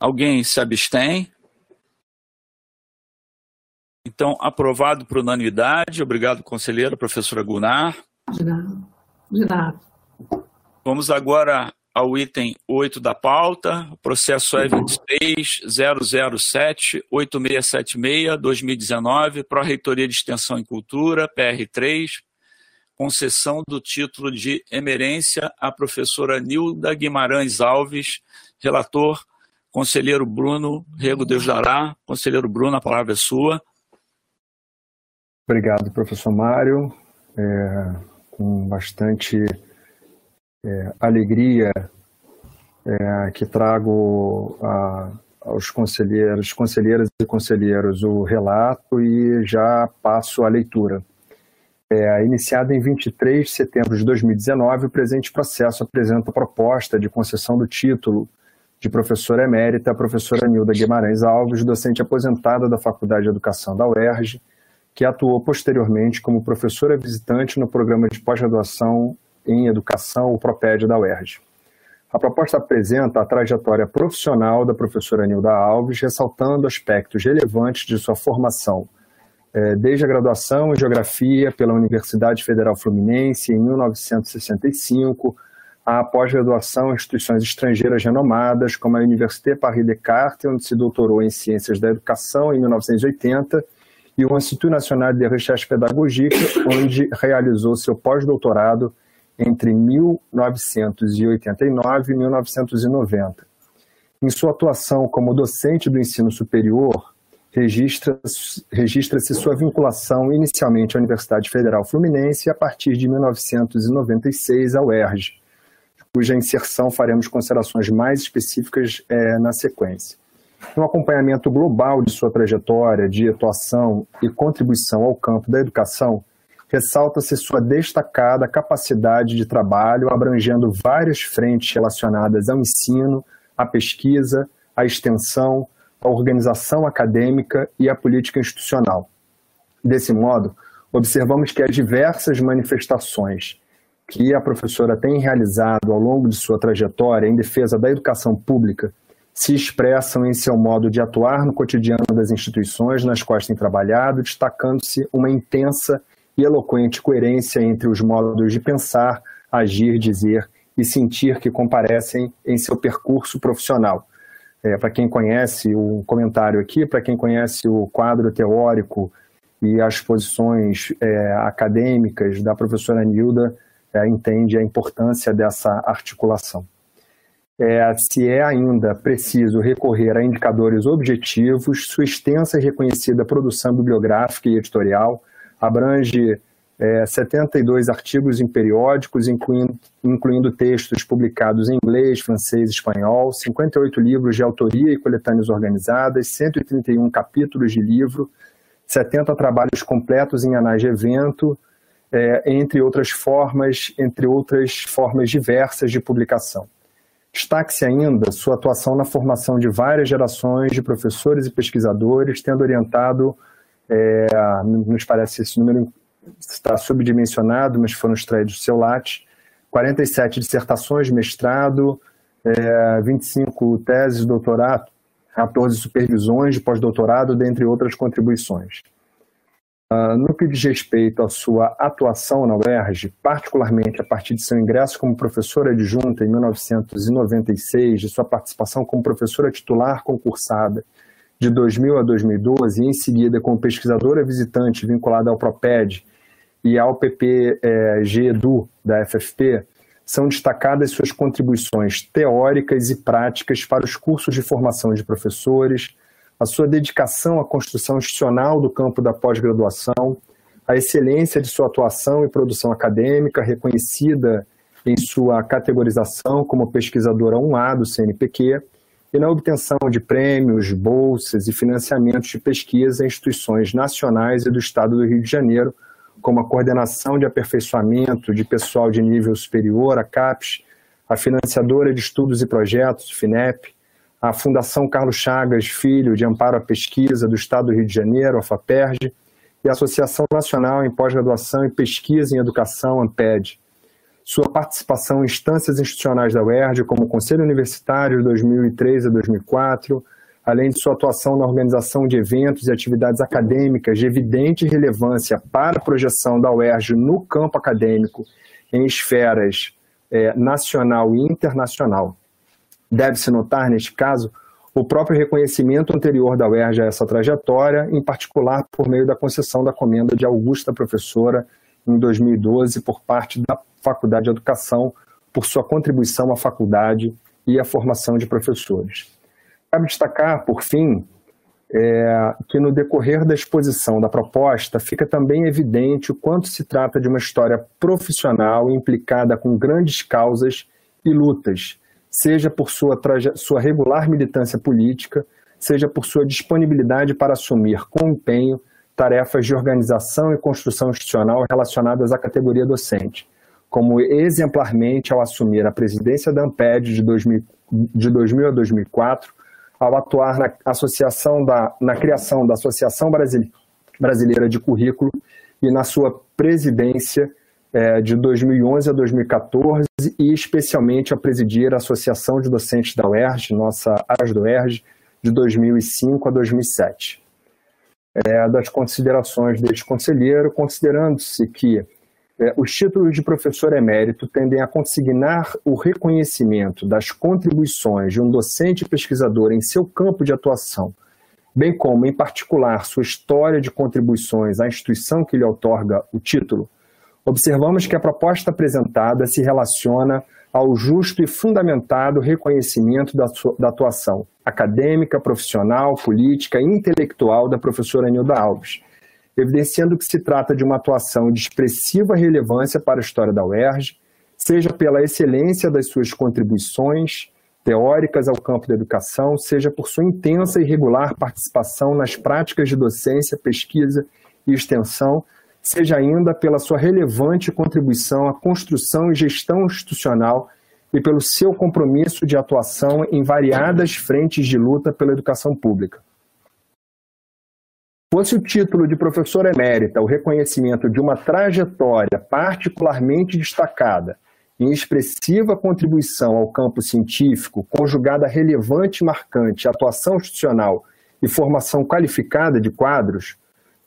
Alguém se abstém? Então, aprovado por unanimidade. Obrigado, conselheira, professora Gunnar. De nada. De nada. Vamos agora ao item 8 da pauta, processo é 26.007.8676-2019, Pró-Reitoria de Extensão e Cultura, PR3, concessão do título de emerência à professora Nilda Guimarães Alves, relator, conselheiro Bruno Rego Deus Dará. Conselheiro Bruno, a palavra é sua. Obrigado, professor Mário. É, com bastante é, alegria é, que trago a, aos conselheiros, conselheiras e conselheiros o relato e já passo a leitura. É, iniciado em 23 de setembro de 2019, o presente processo apresenta a proposta de concessão do título de professora emérita à professora Nilda Guimarães Alves, docente aposentada da Faculdade de Educação da UERJ, que atuou posteriormente como professora visitante no programa de pós-graduação em Educação, o PROPED da UERJ. A proposta apresenta a trajetória profissional da professora Nilda Alves, ressaltando aspectos relevantes de sua formação, eh, desde a graduação em Geografia pela Universidade Federal Fluminense em 1965, a pós-graduação em instituições estrangeiras renomadas, como a Université Paris Descartes, onde se doutorou em Ciências da Educação em 1980, e o Instituto Nacional de Recherche Pédagogique, onde realizou seu pós-doutorado entre 1989 e 1990. Em sua atuação como docente do ensino superior, registra-se registra sua vinculação inicialmente à Universidade Federal Fluminense e a partir de 1996 ao UERJ, cuja inserção faremos considerações mais específicas é, na sequência. No acompanhamento global de sua trajetória de atuação e contribuição ao campo da educação, ressalta-se sua destacada capacidade de trabalho abrangendo várias frentes relacionadas ao ensino, à pesquisa, à extensão, à organização acadêmica e à política institucional. Desse modo, observamos que as diversas manifestações que a professora tem realizado ao longo de sua trajetória em defesa da educação pública se expressam em seu modo de atuar no cotidiano das instituições nas quais tem trabalhado, destacando-se uma intensa e eloquente coerência entre os modos de pensar, agir, dizer e sentir que comparecem em seu percurso profissional. É, para quem conhece o comentário aqui, para quem conhece o quadro teórico e as posições é, acadêmicas da professora Nilda, é, entende a importância dessa articulação. É, se é ainda preciso recorrer a indicadores objetivos, sua extensa e reconhecida produção bibliográfica e editorial abrange é, 72 artigos em periódicos, incluindo, incluindo textos publicados em inglês, francês e espanhol, 58 livros de autoria e coletâneas organizadas, 131 capítulos de livro, 70 trabalhos completos em anais de evento, é, entre outras formas, entre outras formas diversas de publicação. Destaque-se ainda sua atuação na formação de várias gerações de professores e pesquisadores, tendo orientado, é, nos parece esse número está subdimensionado, mas foram extraídos do seu LAT, 47 dissertações de mestrado, é, 25 teses de doutorado, 14 supervisões de pós-doutorado, dentre outras contribuições. Uh, no que diz respeito à sua atuação na UERJ, particularmente a partir de seu ingresso como professora adjunta em 1996, de sua participação como professora titular concursada de 2000 a 2012, e em seguida como pesquisadora visitante vinculada ao PROPED e ao PPG-EDU é, da FFP, são destacadas suas contribuições teóricas e práticas para os cursos de formação de professores, a sua dedicação à construção institucional do campo da pós-graduação, a excelência de sua atuação e produção acadêmica, reconhecida em sua categorização como pesquisadora 1A do CNPq, e na obtenção de prêmios, bolsas e financiamentos de pesquisa em instituições nacionais e do Estado do Rio de Janeiro, como a coordenação de aperfeiçoamento de pessoal de nível superior, a CAPES, a financiadora de estudos e projetos, FINEP, a Fundação Carlos Chagas Filho de Amparo à Pesquisa do Estado do Rio de Janeiro, a FAPERJ, e a Associação Nacional em Pós-Graduação e Pesquisa em Educação, ANPED. Sua participação em instâncias institucionais da UERJ, como Conselho Universitário de 2003 a 2004, além de sua atuação na organização de eventos e atividades acadêmicas de evidente relevância para a projeção da UERJ no campo acadêmico em esferas é, nacional e internacional. Deve-se notar, neste caso, o próprio reconhecimento anterior da UERJ a essa trajetória, em particular por meio da concessão da comenda de Augusta Professora em 2012 por parte da Faculdade de Educação por sua contribuição à faculdade e à formação de professores. Cabe destacar, por fim, é, que no decorrer da exposição da proposta fica também evidente o quanto se trata de uma história profissional implicada com grandes causas e lutas, seja por sua, sua regular militância política, seja por sua disponibilidade para assumir com empenho tarefas de organização e construção institucional relacionadas à categoria docente, como exemplarmente ao assumir a presidência da AMPED de 2000, de 2000 a 2004, ao atuar na associação da, na criação da Associação Brasileira de Currículo e na sua presidência é, de 2011 a 2014 e especialmente a presidir a Associação de Docentes da UERJ, nossa AS do UERJ, de 2005 a 2007. É, das considerações deste conselheiro, considerando-se que é, os títulos de professor emérito tendem a consignar o reconhecimento das contribuições de um docente pesquisador em seu campo de atuação, bem como, em particular, sua história de contribuições à instituição que lhe outorga o título, observamos que a proposta apresentada se relaciona ao justo e fundamentado reconhecimento da, sua, da atuação acadêmica, profissional, política e intelectual da professora Nilda Alves, evidenciando que se trata de uma atuação de expressiva relevância para a história da UERJ, seja pela excelência das suas contribuições teóricas ao campo da educação, seja por sua intensa e regular participação nas práticas de docência, pesquisa e extensão, seja ainda pela sua relevante contribuição à construção e gestão institucional e pelo seu compromisso de atuação em variadas frentes de luta pela educação pública. Fosse o título de professor emérita o reconhecimento de uma trajetória particularmente destacada em expressiva contribuição ao campo científico, conjugada a relevante e marcante atuação institucional e formação qualificada de quadros,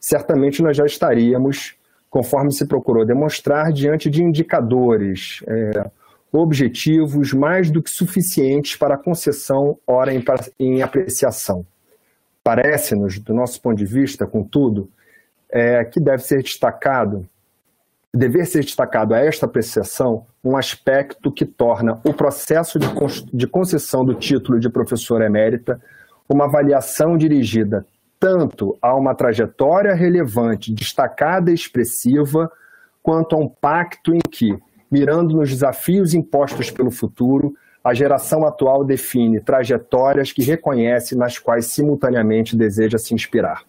certamente nós já estaríamos, conforme se procurou demonstrar, diante de indicadores, é, objetivos mais do que suficientes para concessão, ora em, em apreciação. Parece-nos, do nosso ponto de vista, contudo, é, que deve ser destacado, dever ser destacado a esta apreciação um aspecto que torna o processo de, de concessão do título de professor emérita uma avaliação dirigida tanto a uma trajetória relevante, destacada e expressiva, quanto a um pacto em que, mirando nos desafios impostos pelo futuro, a geração atual define trajetórias que reconhece nas quais simultaneamente deseja se inspirar.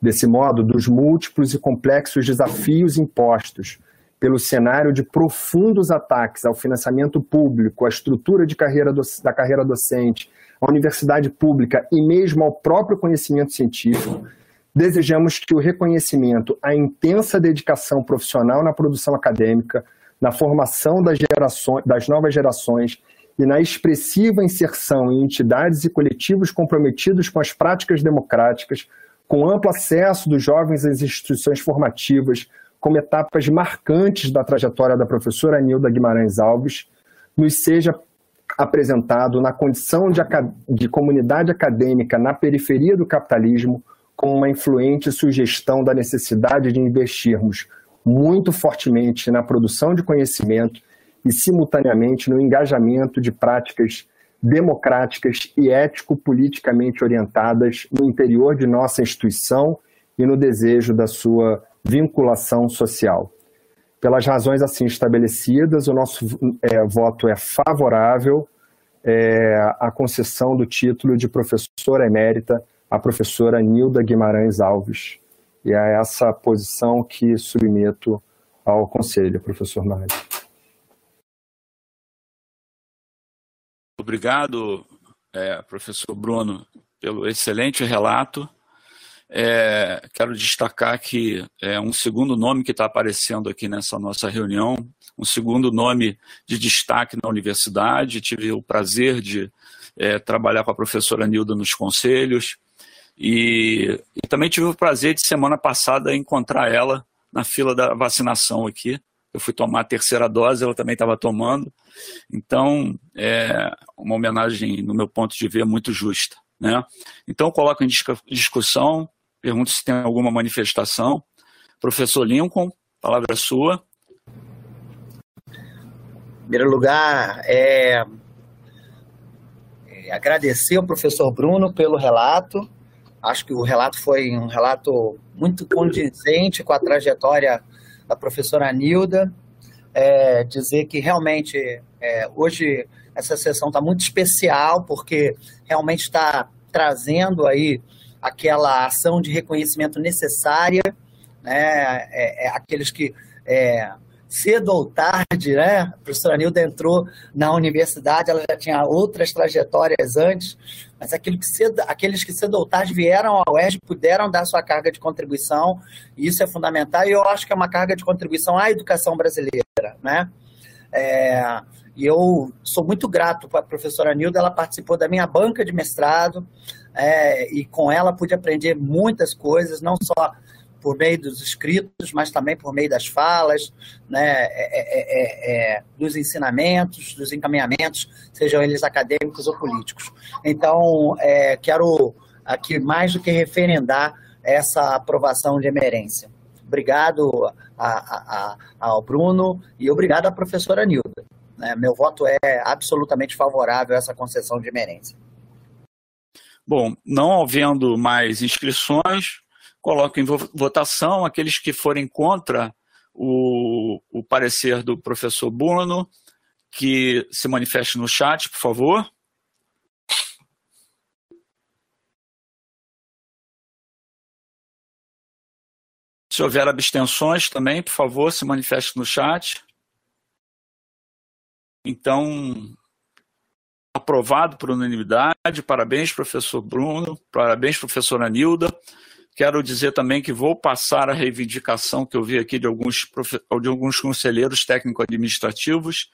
Desse modo, dos múltiplos e complexos desafios impostos pelo cenário de profundos ataques ao financiamento público, à estrutura de carreira do, da carreira docente, à universidade pública e mesmo ao próprio conhecimento científico, desejamos que o reconhecimento à intensa dedicação profissional na produção acadêmica, na formação das, gerações, das novas gerações e na expressiva inserção em entidades e coletivos comprometidos com as práticas democráticas, com amplo acesso dos jovens às instituições formativas, como etapas marcantes da trajetória da professora Nilda Guimarães Alves, nos seja apresentado na condição de, de comunidade acadêmica na periferia do capitalismo, com uma influente sugestão da necessidade de investirmos muito fortemente na produção de conhecimento e, simultaneamente, no engajamento de práticas democráticas e ético-politicamente orientadas no interior de nossa instituição e no desejo da sua vinculação social. Pelas razões assim estabelecidas, o nosso é, voto é favorável é, à concessão do título de professora emérita à professora Nilda Guimarães Alves. E é essa posição que submeto ao Conselho, professor Mário. Obrigado, é, professor Bruno, pelo excelente relato. É, quero destacar que é um segundo nome que está aparecendo aqui nessa nossa reunião, um segundo nome de destaque na universidade. Tive o prazer de é, trabalhar com a professora Nilda nos conselhos e, e, também tive o prazer de semana passada encontrar ela na fila da vacinação aqui. Eu fui tomar a terceira dose, ela também estava tomando. Então, é uma homenagem, no meu ponto de ver, muito justa. Né? Então, coloco em discussão Pergunto se tem alguma manifestação. Professor Lincoln, palavra sua. Em primeiro lugar, é, é agradecer ao professor Bruno pelo relato. Acho que o relato foi um relato muito condizente com a trajetória da professora Nilda. É, dizer que realmente é, hoje essa sessão está muito especial, porque realmente está trazendo aí aquela ação de reconhecimento necessária, né? É, é, aqueles que é, cedo ou tarde, né? A professora Nilda entrou na universidade, ela já tinha outras trajetórias antes, mas aquilo que cedo, aqueles que cedo ou tarde vieram ao UERJ puderam dar sua carga de contribuição, e isso é fundamental, e eu acho que é uma carga de contribuição à educação brasileira, né? É, e eu sou muito grato para a professora Nilda, ela participou da minha banca de mestrado, é, e com ela pude aprender muitas coisas, não só por meio dos escritos, mas também por meio das falas, né, é, é, é, é dos ensinamentos, dos encaminhamentos, sejam eles acadêmicos ou políticos. Então, é, quero aqui mais do que referendar essa aprovação de emerência. Obrigado a, a, a, ao Bruno e obrigado à professora Nilda. Né? Meu voto é absolutamente favorável a essa concessão de emerência. Bom, não havendo mais inscrições, coloco em votação aqueles que forem contra o, o parecer do professor Bruno, que se manifeste no chat, por favor. Se houver abstenções também, por favor, se manifeste no chat. Então, aprovado por unanimidade. Parabéns, professor Bruno. Parabéns, professora Nilda. Quero dizer também que vou passar a reivindicação que eu vi aqui de alguns, de alguns conselheiros técnico-administrativos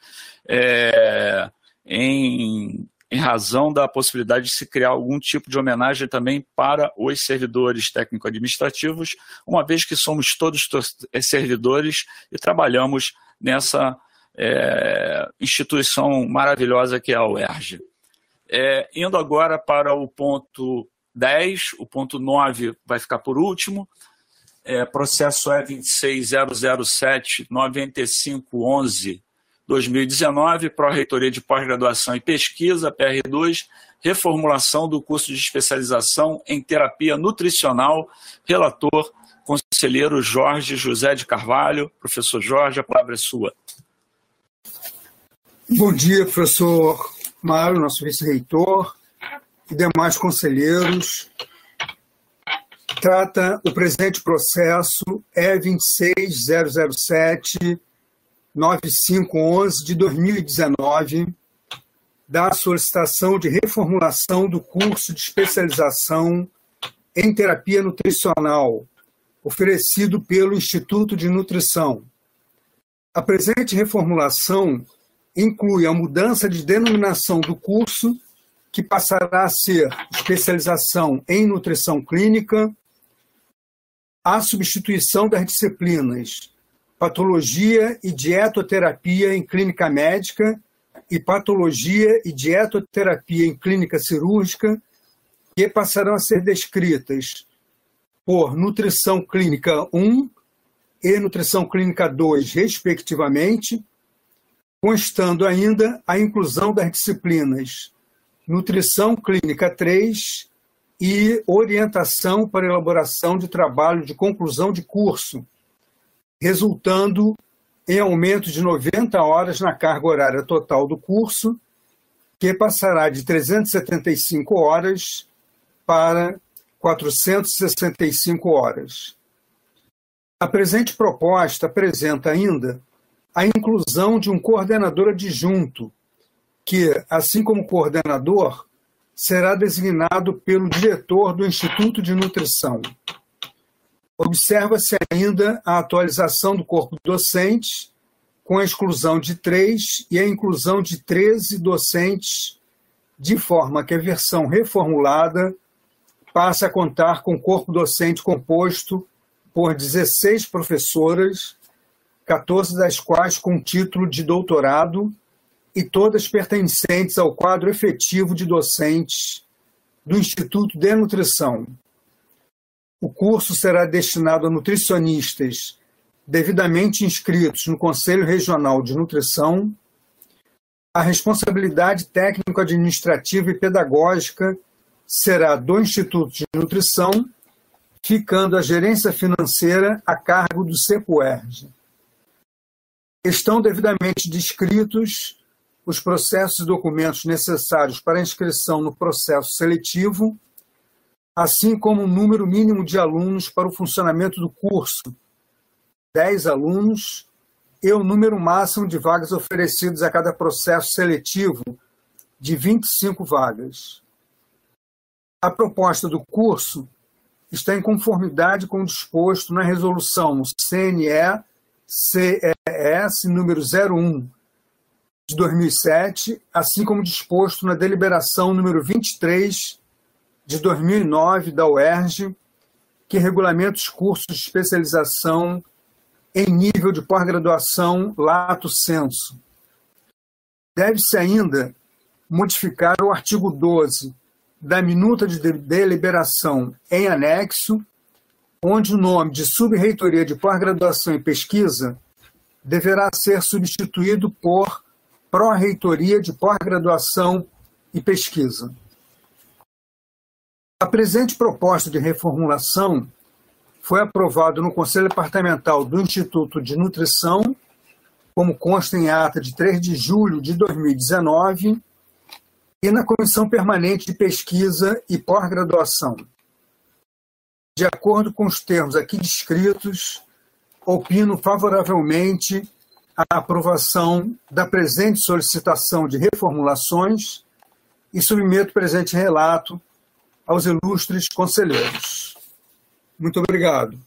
é, em, em razão da possibilidade de se criar algum tipo de homenagem também para os servidores técnico-administrativos, uma vez que somos todos servidores e trabalhamos nessa é, instituição maravilhosa que é a UERJ. É, indo agora para o ponto 10, o ponto 9 vai ficar por último, é, processo E26007-9511 2019, Pró-Reitoria de Pós-Graduação e Pesquisa, PR2, reformulação do curso de especialização em terapia nutricional, relator, conselheiro Jorge José de Carvalho. Professor Jorge, a palavra é sua. Bom dia, professor Mário, nosso vice-reitor, e demais conselheiros. Trata o presente processo E26007 9511 de 2019 da solicitação de reformulação do curso de especialização em terapia nutricional oferecido pelo Instituto de Nutrição. A presente reformulação inclui a mudança de denominação do curso, que passará a ser especialização em nutrição clínica, a substituição das disciplinas patologia e dietoterapia em clínica médica e patologia e dietoterapia em clínica cirúrgica, que passarão a ser descritas por nutrição clínica 1 e nutrição clínica 2, respectivamente, constando ainda a inclusão das disciplinas nutrição clínica 3 e orientação para elaboração de trabalho de conclusão de curso, resultando em aumento de 90 horas na carga horária total do curso, que passará de 375 horas para 465 horas. A presente proposta apresenta ainda a inclusão de um coordenador adjunto, que, assim como coordenador, será designado pelo diretor do Instituto de Nutrição. Observa-se ainda a atualização do corpo docente, com a exclusão de três e a inclusão de 13 docentes, de forma que a versão reformulada passa a contar com corpo docente composto por 16 professoras, 14 das quais com título de doutorado e todas pertencentes ao quadro efetivo de docentes do Instituto de Nutrição. O curso será destinado a nutricionistas devidamente inscritos no Conselho Regional de Nutrição. A responsabilidade técnico-administrativa e pedagógica será do Instituto de Nutrição, ficando a gerência financeira a cargo do CEPUERG. Estão devidamente descritos os processos e documentos necessários para inscrição no processo seletivo assim como o número mínimo de alunos para o funcionamento do curso, 10 alunos, e o número máximo de vagas oferecidas a cada processo seletivo, de 25 vagas. A proposta do curso está em conformidade com o disposto na resolução CNE-CES número 01 de 2007, assim como disposto na deliberação número 23 de 2009 da UERJ, que regulamenta os cursos de especialização em nível de pós-graduação lato senso. Deve-se ainda modificar o artigo 12 da minuta de deliberação em anexo, onde o nome de Subreitoria de Pós-Graduação e Pesquisa deverá ser substituído por Pró-Reitoria de Pós-Graduação e Pesquisa. A presente proposta de reformulação foi aprovada no Conselho Departamental do Instituto de Nutrição, como consta em ata de 3 de julho de 2019, e na Comissão Permanente de Pesquisa e Pós-Graduação. De acordo com os termos aqui descritos, opino favoravelmente a aprovação da presente solicitação de reformulações e submeto o presente relato aos ilustres conselheiros. Muito obrigado.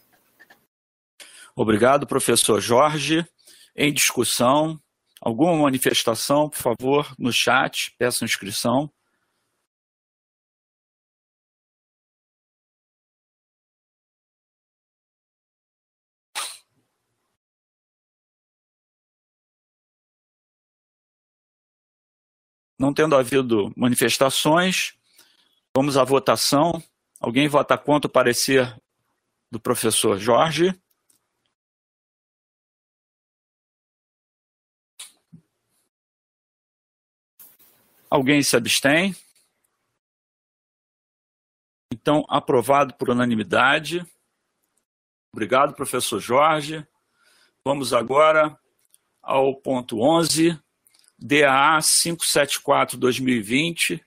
Obrigado, professor Jorge. Em discussão, alguma manifestação, por favor, no chat, peço inscrição. Não tendo havido manifestações, vamos à votação. Alguém vota contra o parecer do professor Jorge? Alguém se abstém? Então, aprovado por unanimidade. Obrigado, professor Jorge. Vamos agora ao ponto 11, DAA 574-2020,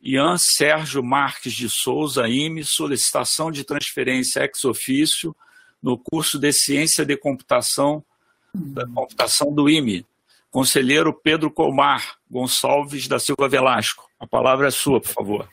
Ian Sérgio Marques de Souza, IME, solicitação de transferência ex ofício no curso de Ciência de Computação, da Computação do IME. Conselheiro Pedro Comar Gonçalves da Silva Velasco. A palavra é sua, por favor.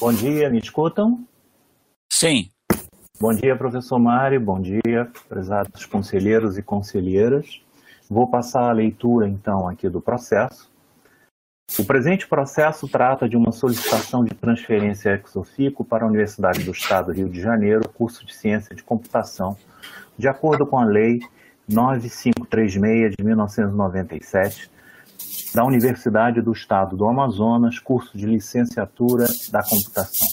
Bom dia, me escutam? Sim. Bom dia, professor Mário, bom dia, prezados conselheiros e conselheiras. Vou passar a leitura, então, aqui do processo. O presente processo trata de uma solicitação de transferência ex officio para a Universidade do Estado do Rio de Janeiro, curso de Ciência de Computação, de acordo com a Lei 9536 de 1997, da Universidade do Estado do Amazonas, curso de licenciatura da computação.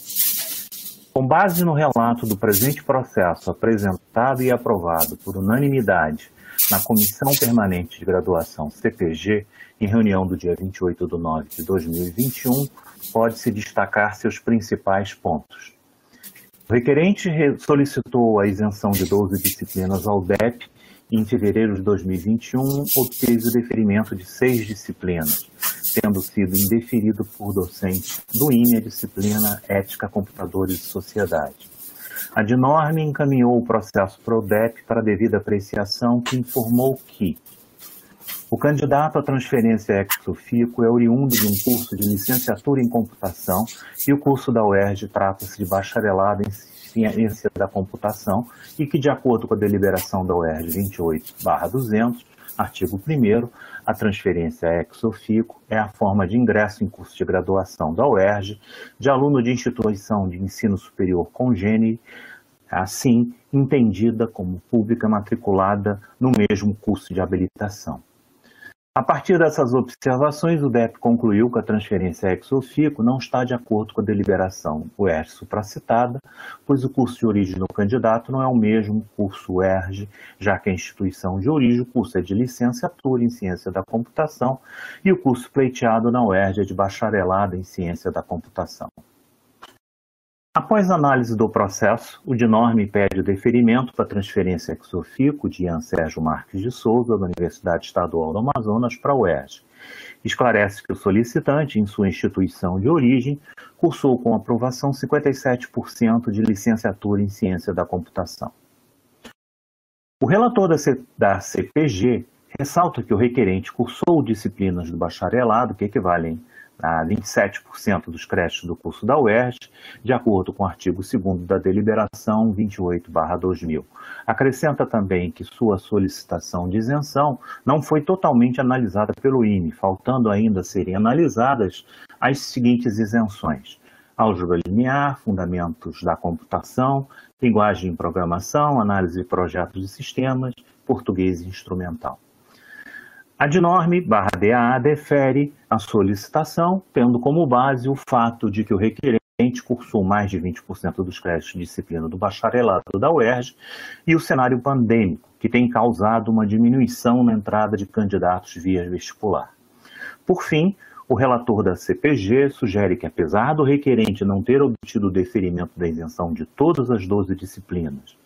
Com base no relato do presente processo apresentado e aprovado por unanimidade na Comissão Permanente de Graduação CPG, em reunião do dia 28 de nove de 2021, pode-se destacar seus principais pontos. O requerente solicitou a isenção de 12 disciplinas ao DEP em fevereiro de 2021, obteve o deferimento de seis disciplinas, tendo sido indeferido por docente do INE a disciplina Ética, Computadores e Sociedade. A DINORME encaminhou o processo PRODEP para devida apreciação, que informou que o candidato à transferência ex-officio é oriundo de um curso de licenciatura em computação e o curso da UERJ trata-se de bacharelado em ciência da computação e que, de acordo com a deliberação da UERJ 28/200, artigo 1 a transferência ex officio é a forma de ingresso em curso de graduação da UERJ de aluno de instituição de ensino superior congênere, assim entendida como pública matriculada no mesmo curso de habilitação. A partir dessas observações, o DEP concluiu que a transferência ex officio não está de acordo com a deliberação UERJ supracitada, pois o curso de origem do candidato não é o mesmo curso UERJ, já que a instituição de origem, o curso é de licenciatura em ciência da computação e o curso pleiteado na UERJ é de bacharelado em ciência da computação. Após análise do processo, o DINORME pede o deferimento para transferência ex officio de Ian Sérgio Marques de Souza, da Universidade Estadual do Amazonas, para a UERJ. Esclarece que o solicitante, em sua instituição de origem, cursou com aprovação 57% de licenciatura em ciência da computação. O relator da CPG ressalta que o requerente cursou disciplinas do bacharelado que equivalem a 27% dos créditos do curso da UERJ, de acordo com o artigo 2 da deliberação 28/2000. Acrescenta também que sua solicitação de isenção não foi totalmente analisada pelo INE, faltando ainda serem analisadas as seguintes isenções: álgebra linear, fundamentos da computação, linguagem de programação, análise de projetos de sistemas, português instrumental. A DINORME barra DAA defere a solicitação, tendo como base o fato de que o requerente cursou mais de 20% dos créditos de disciplina do bacharelado da UERJ e o cenário pandêmico, que tem causado uma diminuição na entrada de candidatos via vestibular. Por fim, o relator da CPG sugere que, apesar do requerente não ter obtido o deferimento da isenção de todas as 12 disciplinas,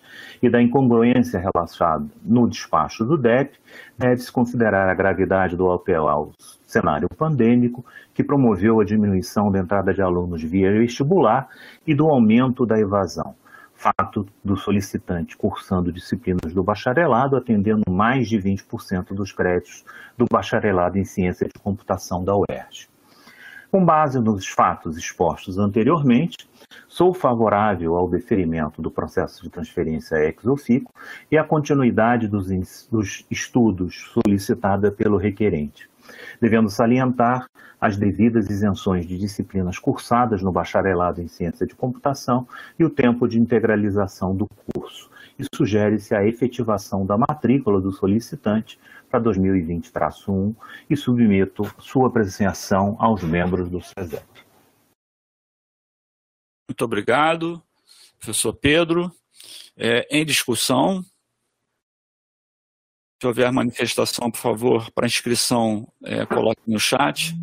e da incongruência relacionada no despacho do DEP, deve-se considerar a gravidade do apelo ao cenário pandêmico, que promoveu a diminuição da entrada de alunos via vestibular e do aumento da evasão. Fato do solicitante cursando disciplinas do bacharelado, atendendo mais de 20% dos créditos do bacharelado em ciência de computação da UERJ. Com base nos fatos expostos anteriormente, sou favorável ao deferimento do processo de transferência ex officio e à continuidade dos, dos estudos solicitada pelo requerente, devendo salientar as devidas isenções de disciplinas cursadas no bacharelado em ciência de computação e o tempo de integralização do curso. E sugere-se a efetivação da matrícula do solicitante para 2020-1 e submeto sua apreciação aos membros do SESEP. Muito obrigado, professor Pedro. É, em discussão, se houver manifestação, por favor, para inscrição, é, coloque no chat.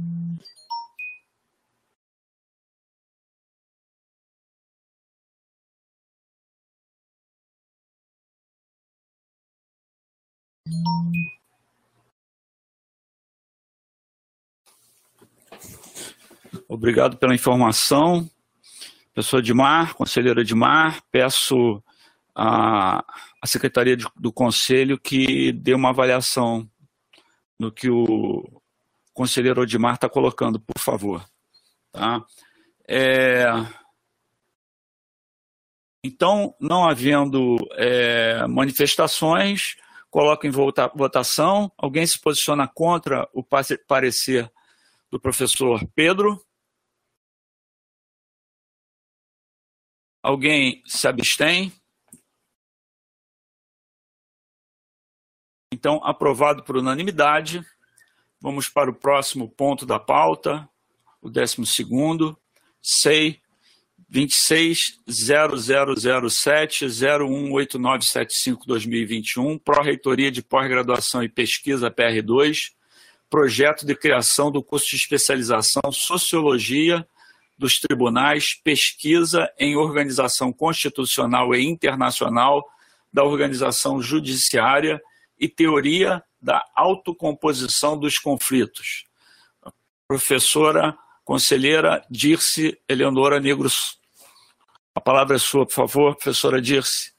Obrigado pela informação. Professor Edmar, conselheira Edmar, peço à, à Secretaria de, do Conselho que dê uma avaliação no que o conselheiro Odimar está colocando, por favor. Tá? É... Então, não havendo é, manifestações, coloco em vota, votação. Alguém se posiciona contra o parecer do professor Pedro? Alguém se abstém? Então, aprovado por unanimidade. Vamos para o próximo ponto da pauta, o 12 SEI 26.0007.018975-2021, Pró-Reitoria de Pós-Graduação e Pesquisa PR2, projeto de criação do curso de especialização Sociologia dos tribunais, pesquisa em organização constitucional e internacional da organização judiciária e teoria da autocomposição dos conflitos. Professora conselheira Dirce Eleonora Negros. A palavra é sua, por favor, professora Dirce.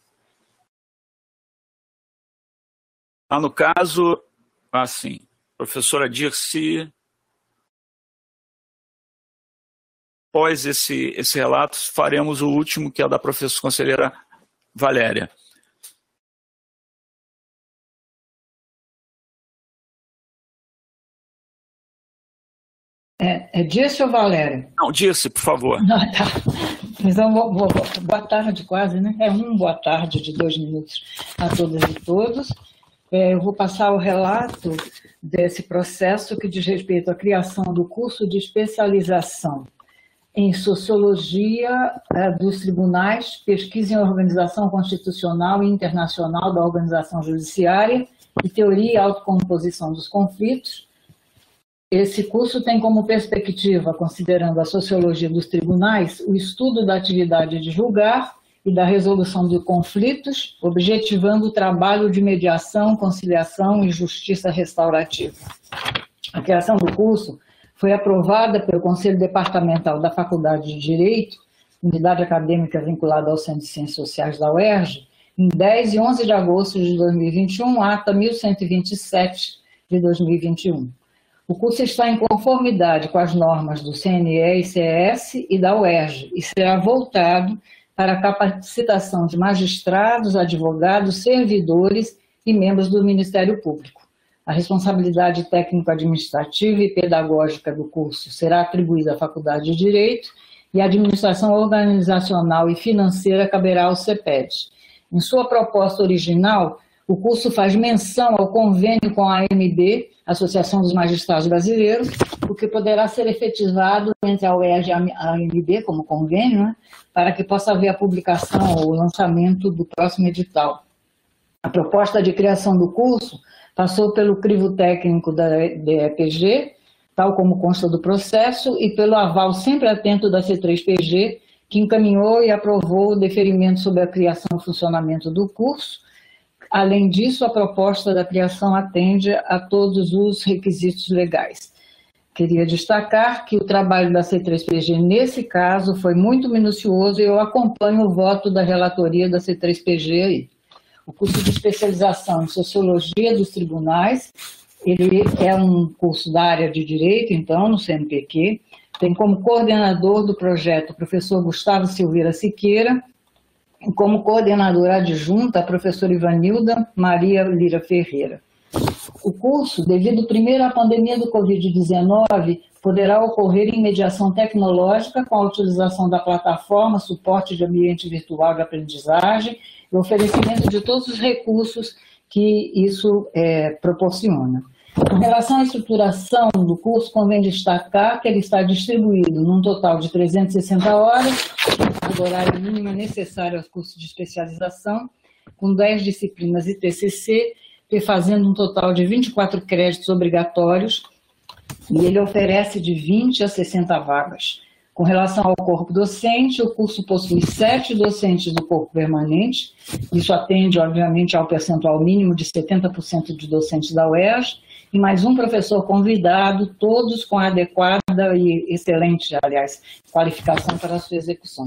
Ah, no caso, assim, professora Dirce após esse, esse relato, faremos o último, que é da professora conselheira Valéria. É, é Dirce ou Valéria? Não, Dirce, por favor. *laughs* Ah, tá. Então, vou, vou, boa tarde quase, né? É um boa tarde de dois minutos a todas e todos. É, eu vou passar o relato desse processo que diz respeito à criação do curso de especialização em Sociologia é, dos Tribunais, Pesquisa em Organização Constitucional e Internacional da Organização Judiciária e Teoria e Autocomposição dos Conflitos. Esse curso tem como perspectiva, considerando a sociologia dos tribunais, o estudo da atividade de julgar e da resolução de conflitos, objetivando o trabalho de mediação, conciliação e justiça restaurativa. A criação do curso foi aprovada pelo Conselho Departamental da Faculdade de Direito, unidade acadêmica vinculada ao Centro de Ciências Sociais da UERJ, em 10 e 11 de agosto de 2021, ata 1127 de 2021. O curso está em conformidade com as normas do CNE e CS e da UERJ e será voltado para a capacitação de magistrados, advogados, servidores e membros do Ministério Público. A responsabilidade técnico-administrativa e pedagógica do curso será atribuída à Faculdade de Direito e a administração organizacional e financeira caberá ao CEPED. Em sua proposta original, o curso faz menção ao convênio com a AMB, Associação dos Magistrados Brasileiros, o que poderá ser efetivado entre a UERJ e a AMB como convênio, né, para que possa haver a publicação ou lançamento do próximo edital. A proposta de criação do curso passou pelo crivo técnico da DEPG, tal como consta do processo, e pelo aval sempre atento da C3PG, que encaminhou e aprovou o deferimento sobre a criação e funcionamento do curso. Além disso, a proposta da criação atende a todos os requisitos legais. Queria destacar que o trabalho da C3PG, nesse caso, foi muito minucioso e eu acompanho o voto da relatoria da C3PG aí. O curso de especialização em Sociologia dos Tribunais, ele é um curso da área de Direito, então, no CNPq, tem como coordenador do projeto o professor Gustavo Silveira Siqueira, como coordenadora adjunta a professora Ivanilda Maria Lira Ferreira. O curso, devido primeiro à pandemia do Covid-19, poderá ocorrer em mediação tecnológica com a utilização da plataforma, suporte de ambiente virtual de aprendizagem e oferecimento de todos os recursos que isso é, proporciona. Com relação à estruturação do curso, convém destacar que ele está distribuído num total de 360 horas, do horário mínimo necessário aos cursos de especialização, com 10 disciplinas e TCC, fazendo um total de 24 créditos obrigatórios, e ele oferece de 20 a 60 vagas. Com relação ao corpo docente, o curso possui sete docentes do corpo permanente, isso atende, obviamente, ao percentual mínimo de 70% de docentes da UERJ, e mais um professor convidado, todos com adequada e excelente, aliás, qualificação para a sua execução.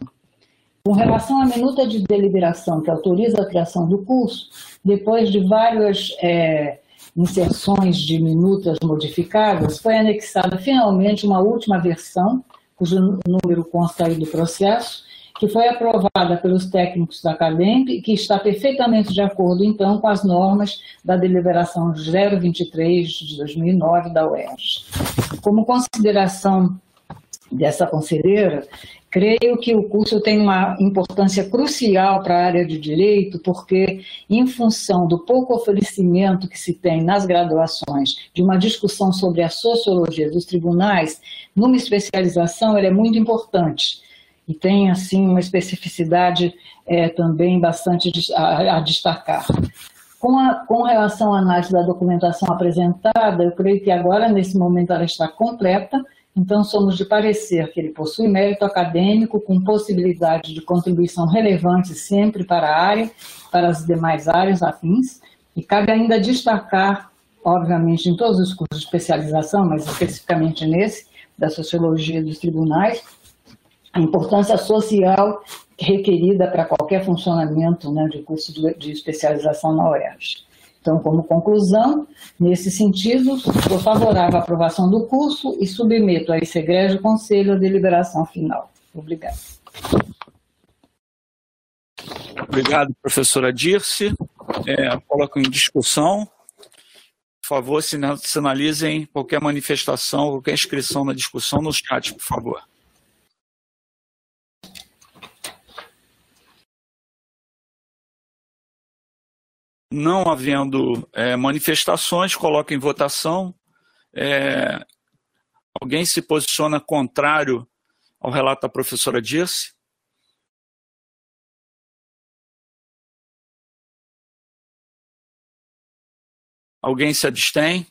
Com relação à minuta de deliberação que autoriza a criação do curso, depois de várias é, inserções de minutas modificadas, foi anexada finalmente uma última versão, cujo número consta aí do processo, que foi aprovada pelos técnicos da CADEMP e que está perfeitamente de acordo, então, com as normas da deliberação 023 de 2009 da UERJ. Como consideração dessa conselheira, creio que o curso tem uma importância crucial para a área de direito, porque, em função do pouco oferecimento que se tem nas graduações de uma discussão sobre a sociologia dos tribunais, numa especialização, ela é muito importante e tem assim uma especificidade é, também bastante a, a destacar. Com, a, com, relação à análise da documentação apresentada, eu creio que agora, nesse momento, ela está completa, então somos de parecer que ele possui mérito acadêmico com possibilidade de contribuição relevante sempre para a área, para as demais áreas afins, e cabe ainda destacar, obviamente, em todos os cursos de especialização, mas especificamente nesse, da Sociologia dos Tribunais, a importância social requerida para qualquer funcionamento né, de curso de, especialização na UERJ. Então, como conclusão, nesse sentido, sou favorável à aprovação do curso e submeto a esse egrégio conselho a deliberação final. Obrigada. Obrigado, professora Dirce. É, coloco em discussão. Por favor, sinalizem qualquer manifestação, qualquer inscrição na discussão no chat, por favor. Não havendo é, manifestações, coloco em votação. É, alguém se posiciona contrário ao relato da professora Dirce? Alguém se abstém?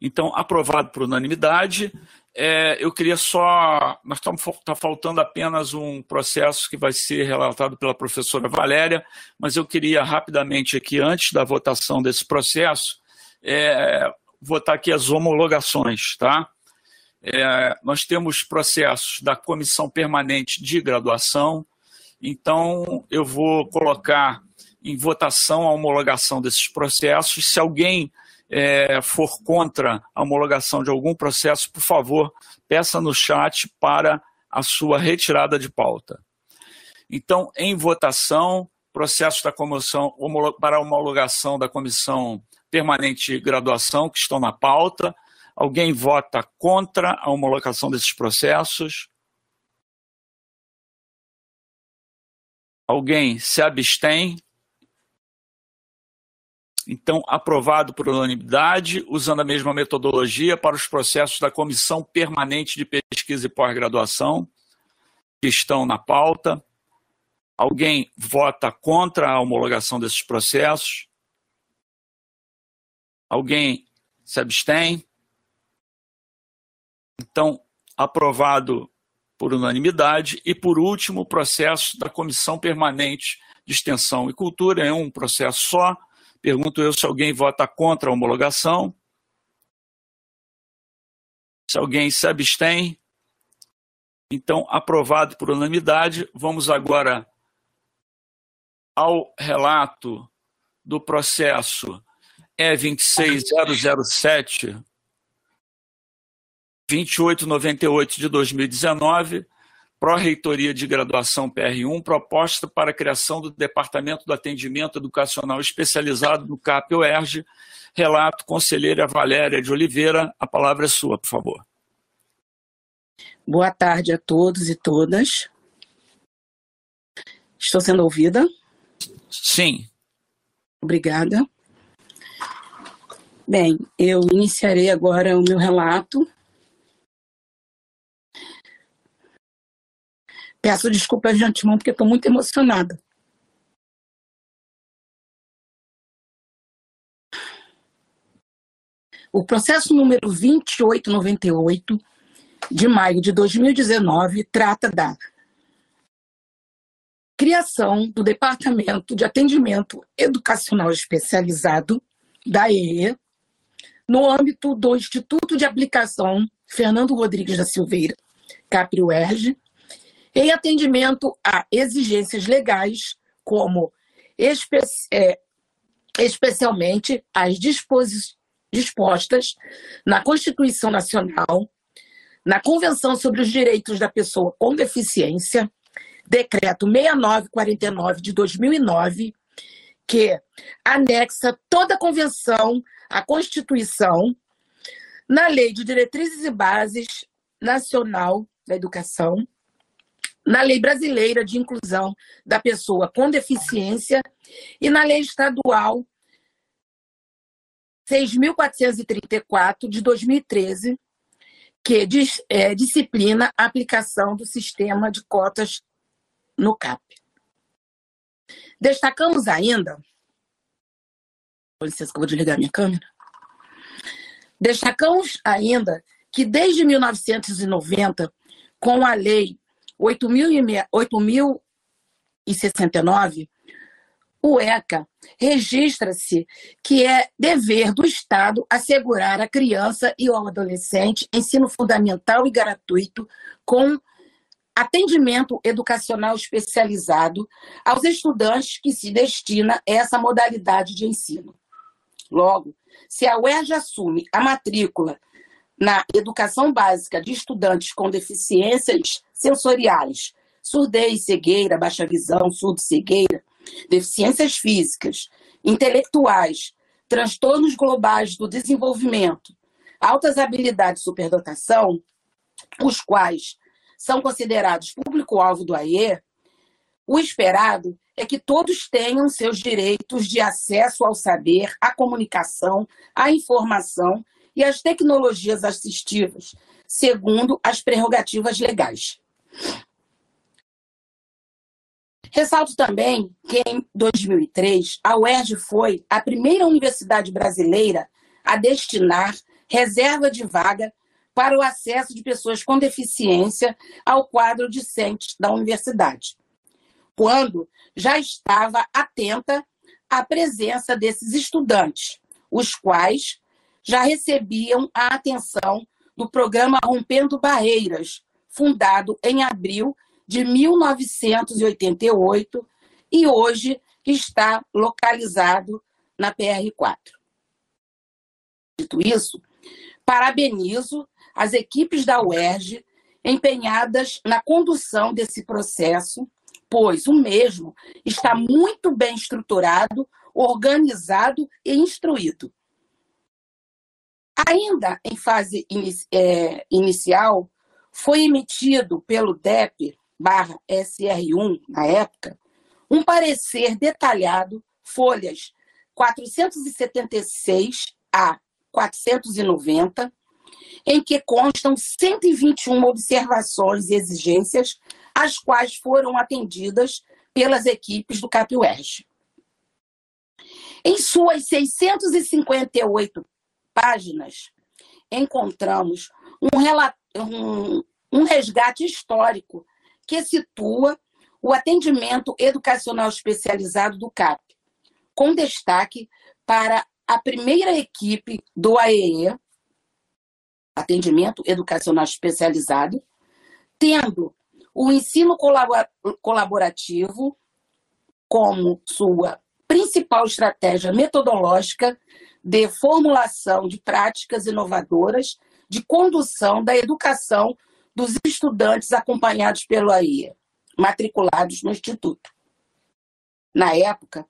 Então, aprovado por unanimidade. É, eu queria só. Nós estamos tá faltando apenas um processo que vai ser relatado pela professora Valéria, mas eu queria rapidamente aqui, antes da votação desse processo, é, votar aqui as homologações, tá? É, nós temos processos da comissão permanente de graduação, então eu vou colocar em votação a homologação desses processos. Se alguém é, for contra a homologação de algum processo, por favor, peça no chat para a sua retirada de pauta. Então, em votação, processo da comissão para a homologação da comissão permanente de graduação que estão na pauta. Alguém vota contra a homologação desses processos? Alguém se abstém? Então, aprovado por unanimidade, usando a mesma metodologia para os processos da Comissão Permanente de Pesquisa e Pós-Graduação, que estão na pauta. Alguém vota contra a homologação desses processos? Alguém se abstém? Então, aprovado por unanimidade. E, por último, o processo da Comissão Permanente de Extensão e Cultura, é um processo só, Pergunto eu se alguém vota contra a homologação. Se alguém se abstém. Então, aprovado por unanimidade. Vamos agora ao relato do processo E26007 2898 de 2019, Pró-Reitoria de Graduação PR1, proposta para a criação do Departamento do Atendimento Educacional Especializado no CAP-UERJ. Relato, conselheira Valéria de Oliveira, a palavra é sua, por favor. Boa tarde a todos e todas. Estou sendo ouvida? Sim. Obrigada. Bem, eu iniciarei agora o meu relato. Peço desculpas de antemão porque estou muito emocionada. O processo número 2898, de maio de 2019, trata da criação do Departamento de Atendimento Educacional Especializado, da EE, no âmbito do Instituto de Aplicação Fernando Rodrigues da Silveira, CAPRIUERG, em atendimento a exigências legais, como espe é, especialmente as dispostas na Constituição Nacional, na Convenção sobre os Direitos da Pessoa com Deficiência, Decreto 6949 de 2009, que anexa toda a convenção à Constituição, na Lei de Diretrizes e Bases Nacional da Educação, na Lei Brasileira de Inclusão da Pessoa com Deficiência e na Lei Estadual 6.434 de 2013, que diz, é, disciplina a aplicação do sistema de cotas no CAP. Destacamos ainda, com licença que eu vou desligar minha câmera, destacamos ainda que desde 1990, com a Lei 8.069, o ECA registra-se que é dever do Estado assegurar à criança e ao adolescente ensino fundamental e gratuito com atendimento educacional especializado aos estudantes que se destina a essa modalidade de ensino. Logo, se a UERJ assume a matrícula na educação básica de estudantes com deficiências sensoriais, surdez, cegueira, baixa visão, surdo-cegueira, deficiências físicas, intelectuais, transtornos globais do desenvolvimento, altas habilidades de superdotação, os quais são considerados público-alvo do AE, o esperado é que todos tenham seus direitos de acesso ao saber, à comunicação, à informação e às tecnologias assistivas, segundo as prerrogativas legais. Ressalto também que em 2003, a UERJ foi a primeira universidade brasileira a destinar reserva de vaga para o acesso de pessoas com deficiência ao quadro discente da universidade, quando já estava atenta à presença desses estudantes, os quais já recebiam a atenção do programa Rompendo Barreiras, fundado em abril de 1988 e hoje está localizado na PR4. Dito isso, parabenizo as equipes da UERJ empenhadas na condução desse processo, pois o mesmo está muito bem estruturado, organizado e instruído. Ainda em fase é, inicial, foi emitido pelo DEP barra SR1, na época, um parecer detalhado, folhas 476 a 490, em que constam 121 observações e exigências, as quais foram atendidas pelas equipes do CAPUERJ. Em suas 658 páginas, encontramos um, um, um resgate histórico que situa o atendimento educacional especializado do CAP, com destaque para a primeira equipe do AEE, atendimento educacional especializado, tendo o ensino colaborativo como sua principal estratégia metodológica de formulação de práticas inovadoras de condução da educação dos estudantes acompanhados pelo AIE, matriculados no Instituto. Na época,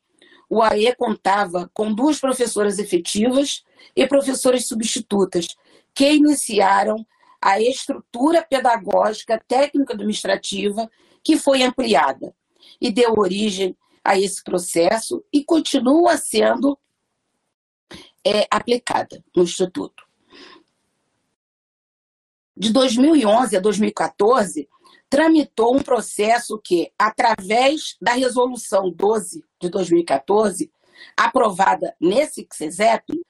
o AE contava com duas professoras efetivas e professoras substitutas, que iniciaram a estrutura pedagógica técnico-administrativa que foi ampliada e deu origem a esse processo e continua sendo é, aplicada no Instituto. De 2011 a 2014, tramitou um processo que, através da Resolução 12 de 2014, aprovada nesse CESEP,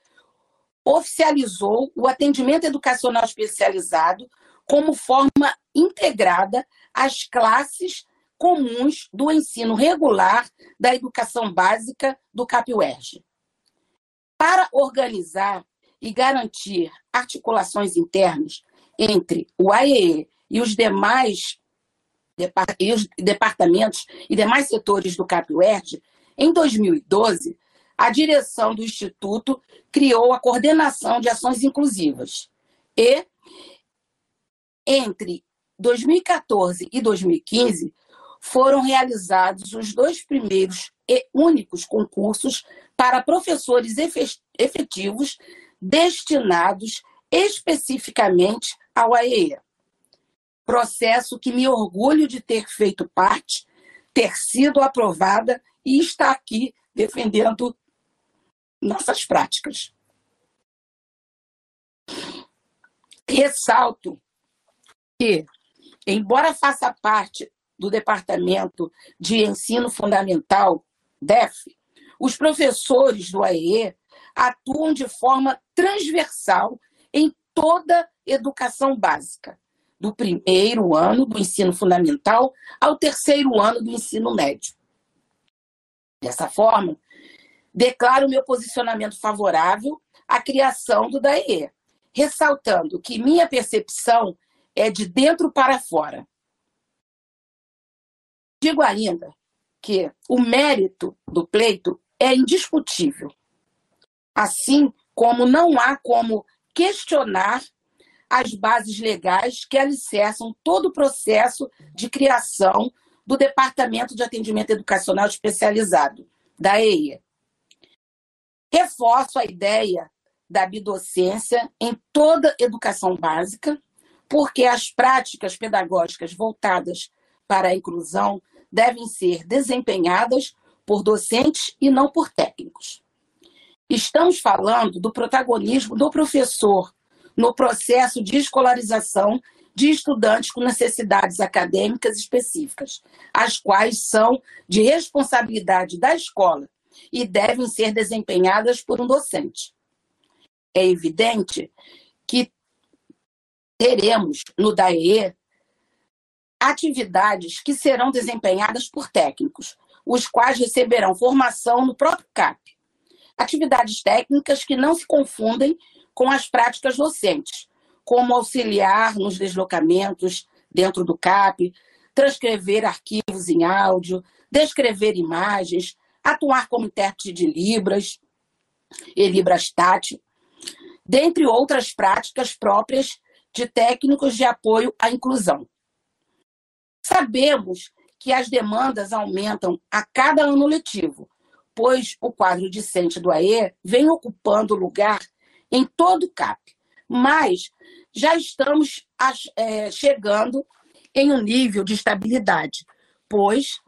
oficializou o atendimento educacional especializado como forma integrada às classes comuns do ensino regular da educação básica do CAPUERG. Para organizar e garantir articulações internas entre o AEE e os demais e os departamentos e demais setores do CAPUERG, em 2012, a direção do Instituto criou a Coordenação de Ações Inclusivas. E, entre 2014 e 2015, foram realizados os dois primeiros e únicos concursos para professores efetivos destinados especificamente ao AEE processo que me orgulho de ter feito parte, ter sido aprovada e estar aqui defendendo nossas práticas. Ressalto que, embora faça parte do Departamento de Ensino Fundamental, DEF, os professores do AEE atuam de forma transversal em toda educação básica, do primeiro ano do ensino fundamental ao terceiro ano do ensino médio. Dessa forma, declaro meu posicionamento favorável à criação do DAE, ressaltando que minha percepção é de dentro para fora. Digo ainda que o mérito do pleito é indiscutível, assim como não há como questionar as bases legais que alicerçam todo o processo de criação do Departamento de Atendimento Educacional Especializado, da EIA. Reforço a ideia da bidocência em toda educação básica, porque as práticas pedagógicas voltadas para a inclusão devem ser desempenhadas por docentes e não por técnicos. Estamos falando do protagonismo do professor no processo de escolarização de estudantes com necessidades acadêmicas específicas, as quais são de responsabilidade da escola e devem ser desempenhadas por um docente. É evidente que teremos no DAE atividades que serão desempenhadas por técnicos, os quais receberão formação no próprio CAP. Atividades técnicas que não se confundem com as práticas docentes, como auxiliar nos deslocamentos dentro do CAP, transcrever arquivos em áudio, descrever imagens, atuar como intérprete de Libras e Libras tátil, dentre outras práticas próprias de técnicos de apoio à inclusão. Sabemos que as demandas aumentam a cada ano letivo, pois o quadro discente do AE vem ocupando lugar em todo o CAP. Mas já estamos é, chegando em um nível de estabilidade, pois,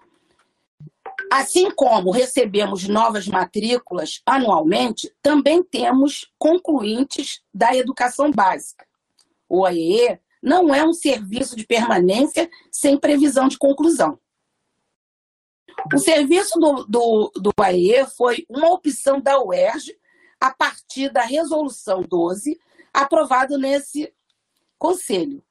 assim como recebemos novas matrículas anualmente, também temos concluintes da educação básica. O AEE não é um serviço de permanência sem previsão de conclusão. O serviço do, do, do AE foi uma opção da UERJ a partir da Resolução 12, aprovada nesse Conselho.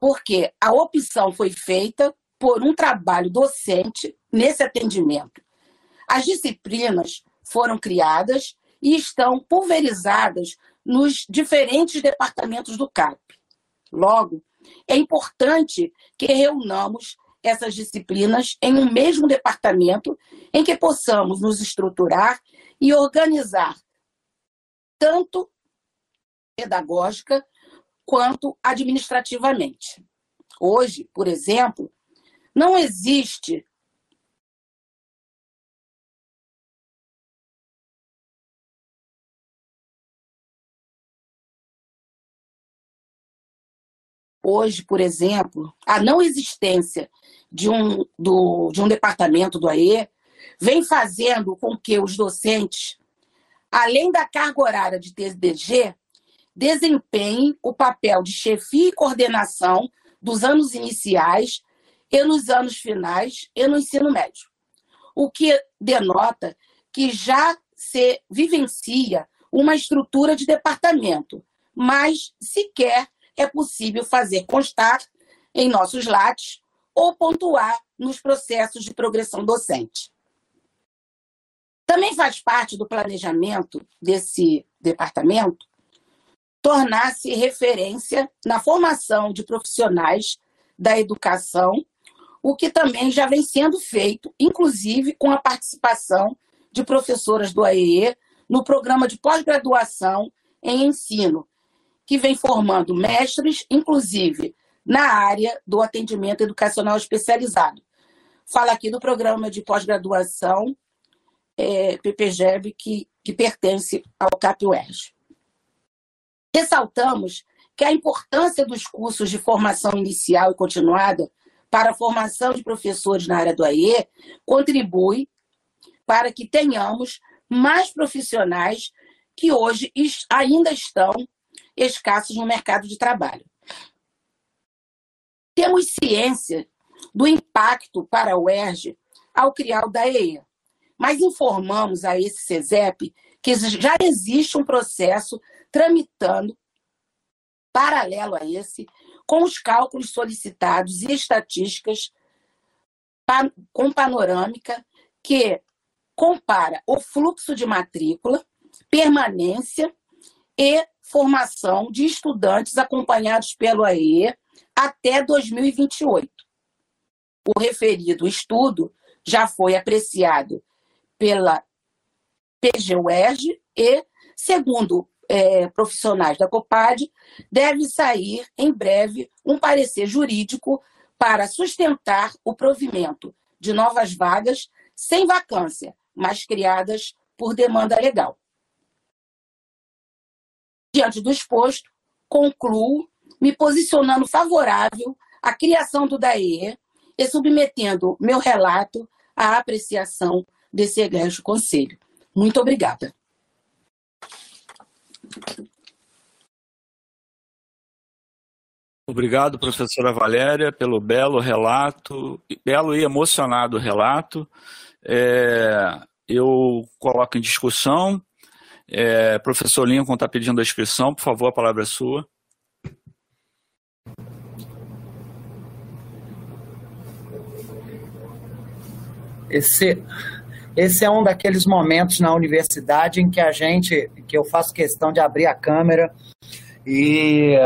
Porque a opção foi feita por um trabalho docente nesse atendimento. As disciplinas foram criadas e estão pulverizadas nos diferentes departamentos do CAP. Logo, é importante que reunamos essas disciplinas em um mesmo departamento em que possamos nos estruturar e organizar tanto pedagógica quanto administrativamente. Hoje, por exemplo, não existe hoje, por exemplo, a não existência de um, do, de um departamento do AE vem fazendo com que os docentes, além da carga horária de TDG, desempenhem o papel de chefia e coordenação dos anos iniciais e nos anos finais e no ensino médio. O que denota que já se vivencia uma estrutura de departamento, mas sequer é possível fazer constar em nossos lates ou pontuar nos processos de progressão docente. Também faz parte do planejamento desse departamento tornar-se referência na formação de profissionais da educação, o que também já vem sendo feito, inclusive com a participação de professoras do AEE no programa de pós-graduação em ensino, que vem formando mestres, inclusive na área do atendimento educacional especializado. Fala aqui do programa de pós-graduação é, PPGEB, que, que pertence ao CAP-UERJ. Ressaltamos que a importância dos cursos de formação inicial e continuada para a formação de professores na área do AE contribui para que tenhamos mais profissionais que hoje ainda estão escassos no mercado de trabalho. Temos ciência do impacto para o ERJ ao criar o DAE, mas informamos a esse CESEP que já existe um processo tramitando paralelo a esse, com os cálculos solicitados e estatísticas com panorâmica que compara o fluxo de matrícula, permanência e formação de estudantes acompanhados pelo AE até 2028. O referido estudo já foi apreciado pela PGUERG e, segundo é, profissionais da COPAD, deve sair em breve um parecer jurídico para sustentar o provimento de novas vagas sem vacância, mas criadas por demanda legal. Diante do exposto, concluo me posicionando favorável à criação do DAE e submetendo meu relato à apreciação desse egrégio conselho. Muito obrigada. Obrigado, professora Valéria, pelo belo relato, belo e emocionado relato. É, eu coloco em discussão é, professor Lincoln está pedindo a inscrição, por favor, a palavra é sua. Esse, esse é um daqueles momentos na universidade em que a gente, que eu faço questão de abrir a câmera e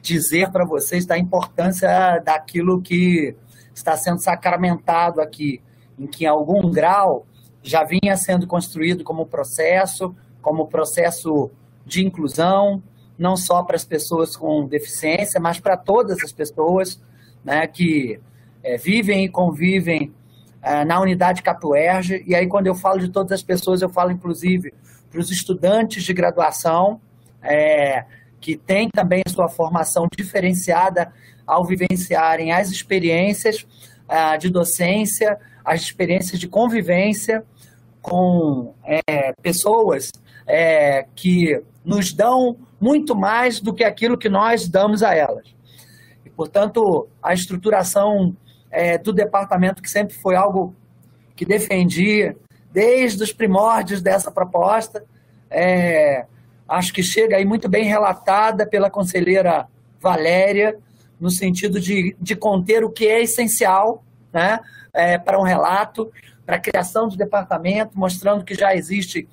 dizer para vocês da importância daquilo que está sendo sacramentado aqui, em que em algum grau já vinha sendo construído como processo, como processo de inclusão, não só para as pessoas com deficiência, mas para todas as pessoas né, que é, vivem e convivem é, na unidade Capuerge. E aí, quando eu falo de todas as pessoas, eu falo inclusive para os estudantes de graduação, é, que têm também sua formação diferenciada ao vivenciarem as experiências uh, de docência, as experiências de convivência com é, pessoas é, que nos dão muito mais do que aquilo que nós damos a elas. E, portanto, a estruturação é, do departamento, que sempre foi algo que defendi desde os primórdios dessa proposta, é, acho que chega aí muito bem relatada pela conselheira Valéria, no sentido de, de conter o que é essencial né, é, para um relato, para a criação do departamento, mostrando que já existe,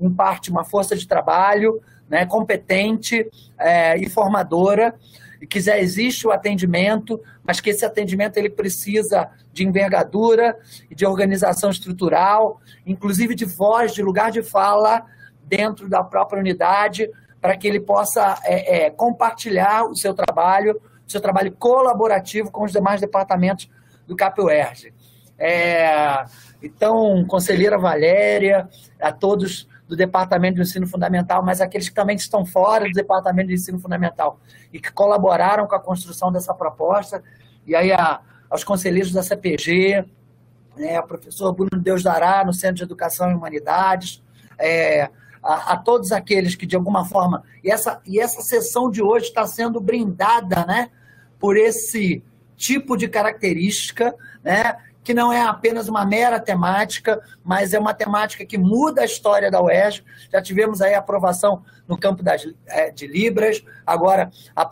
em parte, uma força de trabalho né, competente é, e formadora, e que já existe o atendimento, mas que esse atendimento ele precisa de envergadura e de organização estrutural, inclusive de voz, de lugar de fala dentro da própria unidade, para que ele possa é, é, compartilhar o seu trabalho, o seu trabalho colaborativo com os demais departamentos do CAPUERG. É, então, conselheira Valéria, a todos do Departamento de Ensino Fundamental, mas aqueles que também estão fora do Departamento de Ensino Fundamental e que colaboraram com a construção dessa proposta, e aí a, aos conselheiros da CPG, né, o professor Bruno Deus Dará, no Centro de Educação e Humanidades, é, a, a, todos aqueles que, de alguma forma, e essa, e essa sessão de hoje está sendo brindada né, por esse tipo de característica, né, que não é apenas uma mera temática, mas é uma temática que muda a história da UERJ. Já tivemos aí aprovação no campo das, é, de Libras, agora a,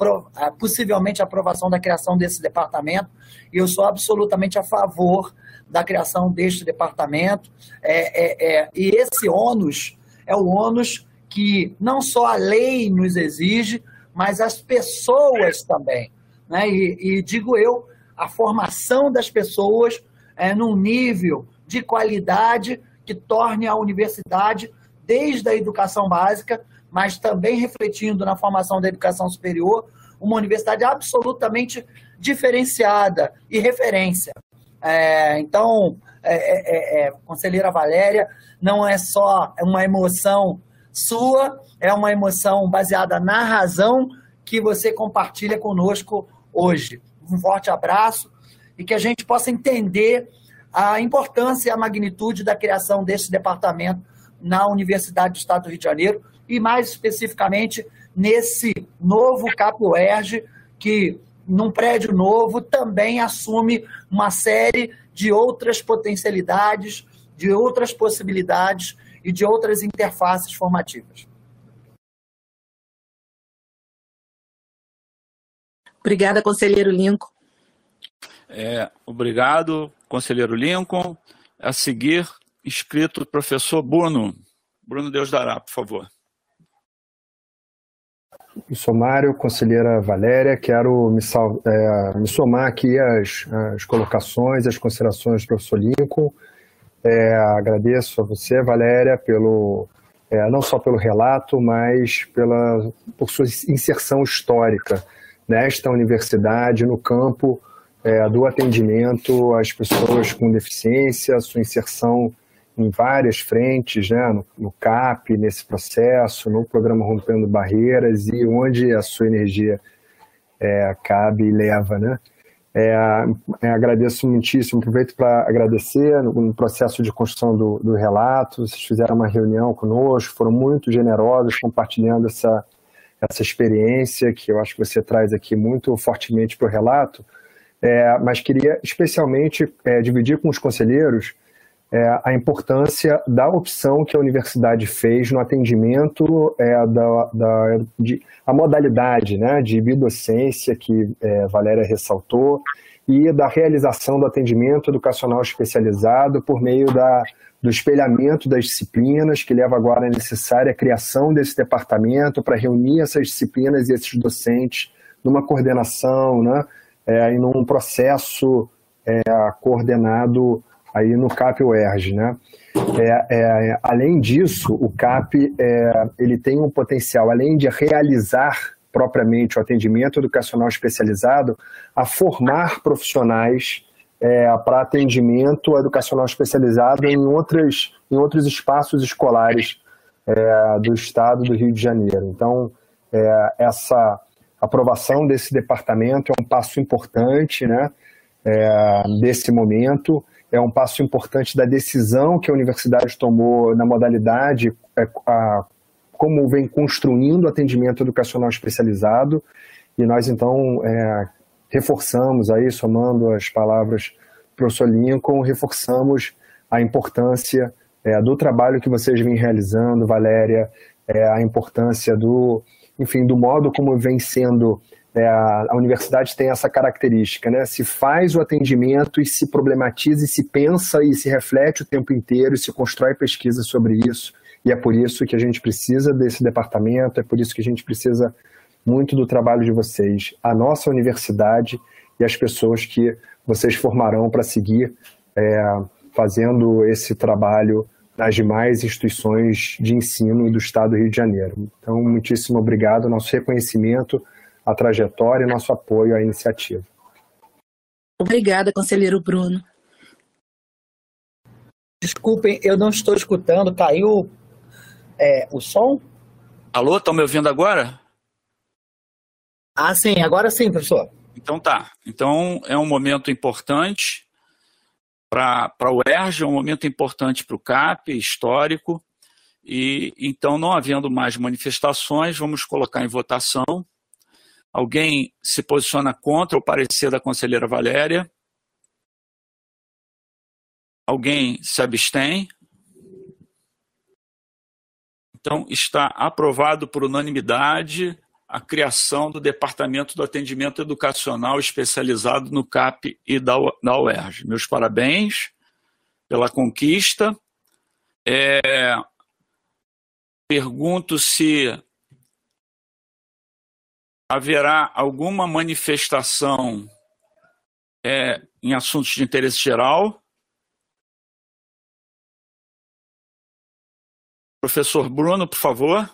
possivelmente aprovação da criação desse departamento, e eu sou absolutamente a favor da criação deste departamento. É, é, é, e esse ônus é o ônus que não só a lei nos exige, mas as pessoas também. Né? E, e digo eu, a formação das pessoas é, num nível de qualidade que torne a universidade, desde a educação básica, mas também refletindo na formação da educação superior, uma universidade absolutamente diferenciada e referência. É, então, é, é, é, é conselheira Valéria, não é só uma emoção sua, é uma emoção baseada na razão que você compartilha conosco hoje. Um forte abraço e que a gente possa entender a importância e a magnitude da criação desse departamento na Universidade do Estado do Rio de Janeiro e, mais especificamente, nesse novo CAPOERG, que, num prédio novo, também assume uma série de outras potencialidades, de outras possibilidades e de outras interfaces formativas. Obrigada, conselheiro Lincoln. É, obrigado, conselheiro Lincoln. A seguir, inscrito o professor Bruno. Bruno Deus dará, por favor. Eu sou Mário, conselheira Valéria. Quero me, é, me somar aqui às, às, colocações, às considerações do professor Lincoln. É, agradeço a você, Valéria, pelo, é, não só pelo relato, mas pela, por sua inserção histórica nesta universidade, no campo é, do atendimento às pessoas com deficiência, sua inserção em várias frentes, né, no, no, CAP, nesse processo, no programa Rompendo Barreiras e onde a sua energia é, cabe e leva. Né? É, é, agradeço muitíssimo, aproveito para agradecer no, no, processo de construção do, do relato, vocês fizeram uma reunião conosco, foram muito generosos compartilhando essa, essa experiência que eu acho que você traz aqui muito fortemente para o relato, é, mas queria especialmente é, dividir com os conselheiros é, a importância da opção que a universidade fez no atendimento é, da, da de, a modalidade né, de bidocência que é, Valéria ressaltou e da realização do atendimento educacional especializado por meio da, do espelhamento das disciplinas, que leva agora a necessária criação desse departamento para reunir essas disciplinas e esses docentes numa coordenação, né, é, num processo é, coordenado aí no CAP UERJ, né? É, é, além disso, o CAP é, ele tem um potencial, além de realizar propriamente o atendimento educacional especializado, a formar profissionais é, para atendimento educacional especializado em, outras, em outros espaços escolares é, do estado do Rio de Janeiro. Então, é, essa aprovação desse departamento é um passo importante né, é, desse momento, é um passo importante da decisão que a universidade tomou na modalidade, é, a, como vem construindo atendimento educacional especializado, e nós então é, reforçamos aí, somando as palavras do professor Lincoln, reforçamos a importância é, do trabalho que vocês vêm realizando, Valéria, é, a importância do enfim, do modo como vem sendo é, a universidade tem essa característica, né? Se faz o atendimento e se problematiza e se pensa e se reflete o tempo inteiro e se constrói pesquisa sobre isso. E é por isso que a gente precisa desse departamento, é por isso que a gente precisa muito do trabalho de vocês, a nossa universidade e as pessoas que vocês formarão para seguir é, fazendo esse trabalho nas demais instituições de ensino do Estado do Rio de Janeiro. Então, muitíssimo obrigado, nosso reconhecimento à trajetória e nosso apoio à iniciativa. Obrigada, conselheiro Bruno. Desculpem, eu não estou escutando, caiu é, o som? Alô, estão me ouvindo agora? Ah, sim, agora sim, professor. Então tá. Então é um momento importante para o ERJ, é um momento importante para o CAP, histórico. E então, não havendo mais manifestações, vamos colocar em votação. Alguém se posiciona contra o parecer da conselheira Valéria? Alguém se abstém? Então, está aprovado por unanimidade a criação do Departamento do Atendimento Educacional Especializado no CAP e da, UERJ. Meus parabéns pela conquista. É, pergunto se haverá alguma manifestação é, em assuntos de interesse geral. Professor Bruno, por favor.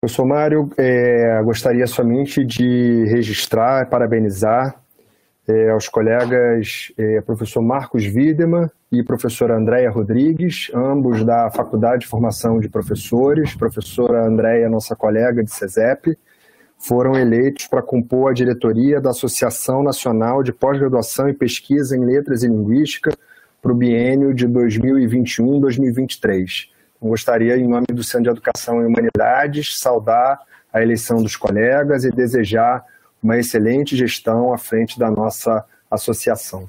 Professor Mário, é, gostaria somente de registrar, parabenizar é, aos colegas é, professor Marcos Wiedemann e professora Andréia Rodrigues, ambos da Faculdade de Formação de Professores, professora Andréia, nossa colega de CESEP, foram eleitos para compor a diretoria da Associação Nacional de Pós-Graduação e Pesquisa em Letras e Linguística, para o biênio de 2021-2023. Gostaria, em nome do Centro de Educação e Humanidades, saudar a eleição dos colegas e desejar uma excelente gestão à frente da nossa associação.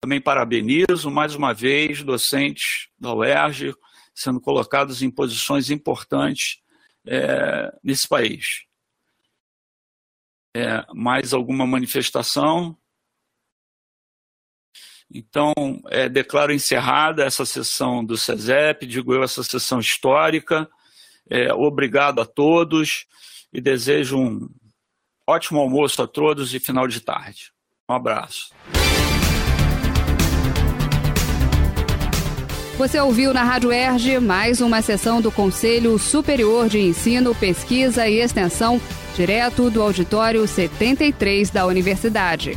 Também parabenizo mais uma vez docentes da UERJ sendo colocados em posições importantes é, nesse país. É, mais alguma manifestação? Então, é, declaro encerrada essa sessão do SESEP, digo eu, essa sessão histórica. É, obrigado a todos e desejo um ótimo almoço a todos e final de tarde. Um abraço. Você ouviu na Rádio Erge mais uma sessão do Conselho Superior de Ensino, Pesquisa e Extensão, direto do auditório 73 da Universidade.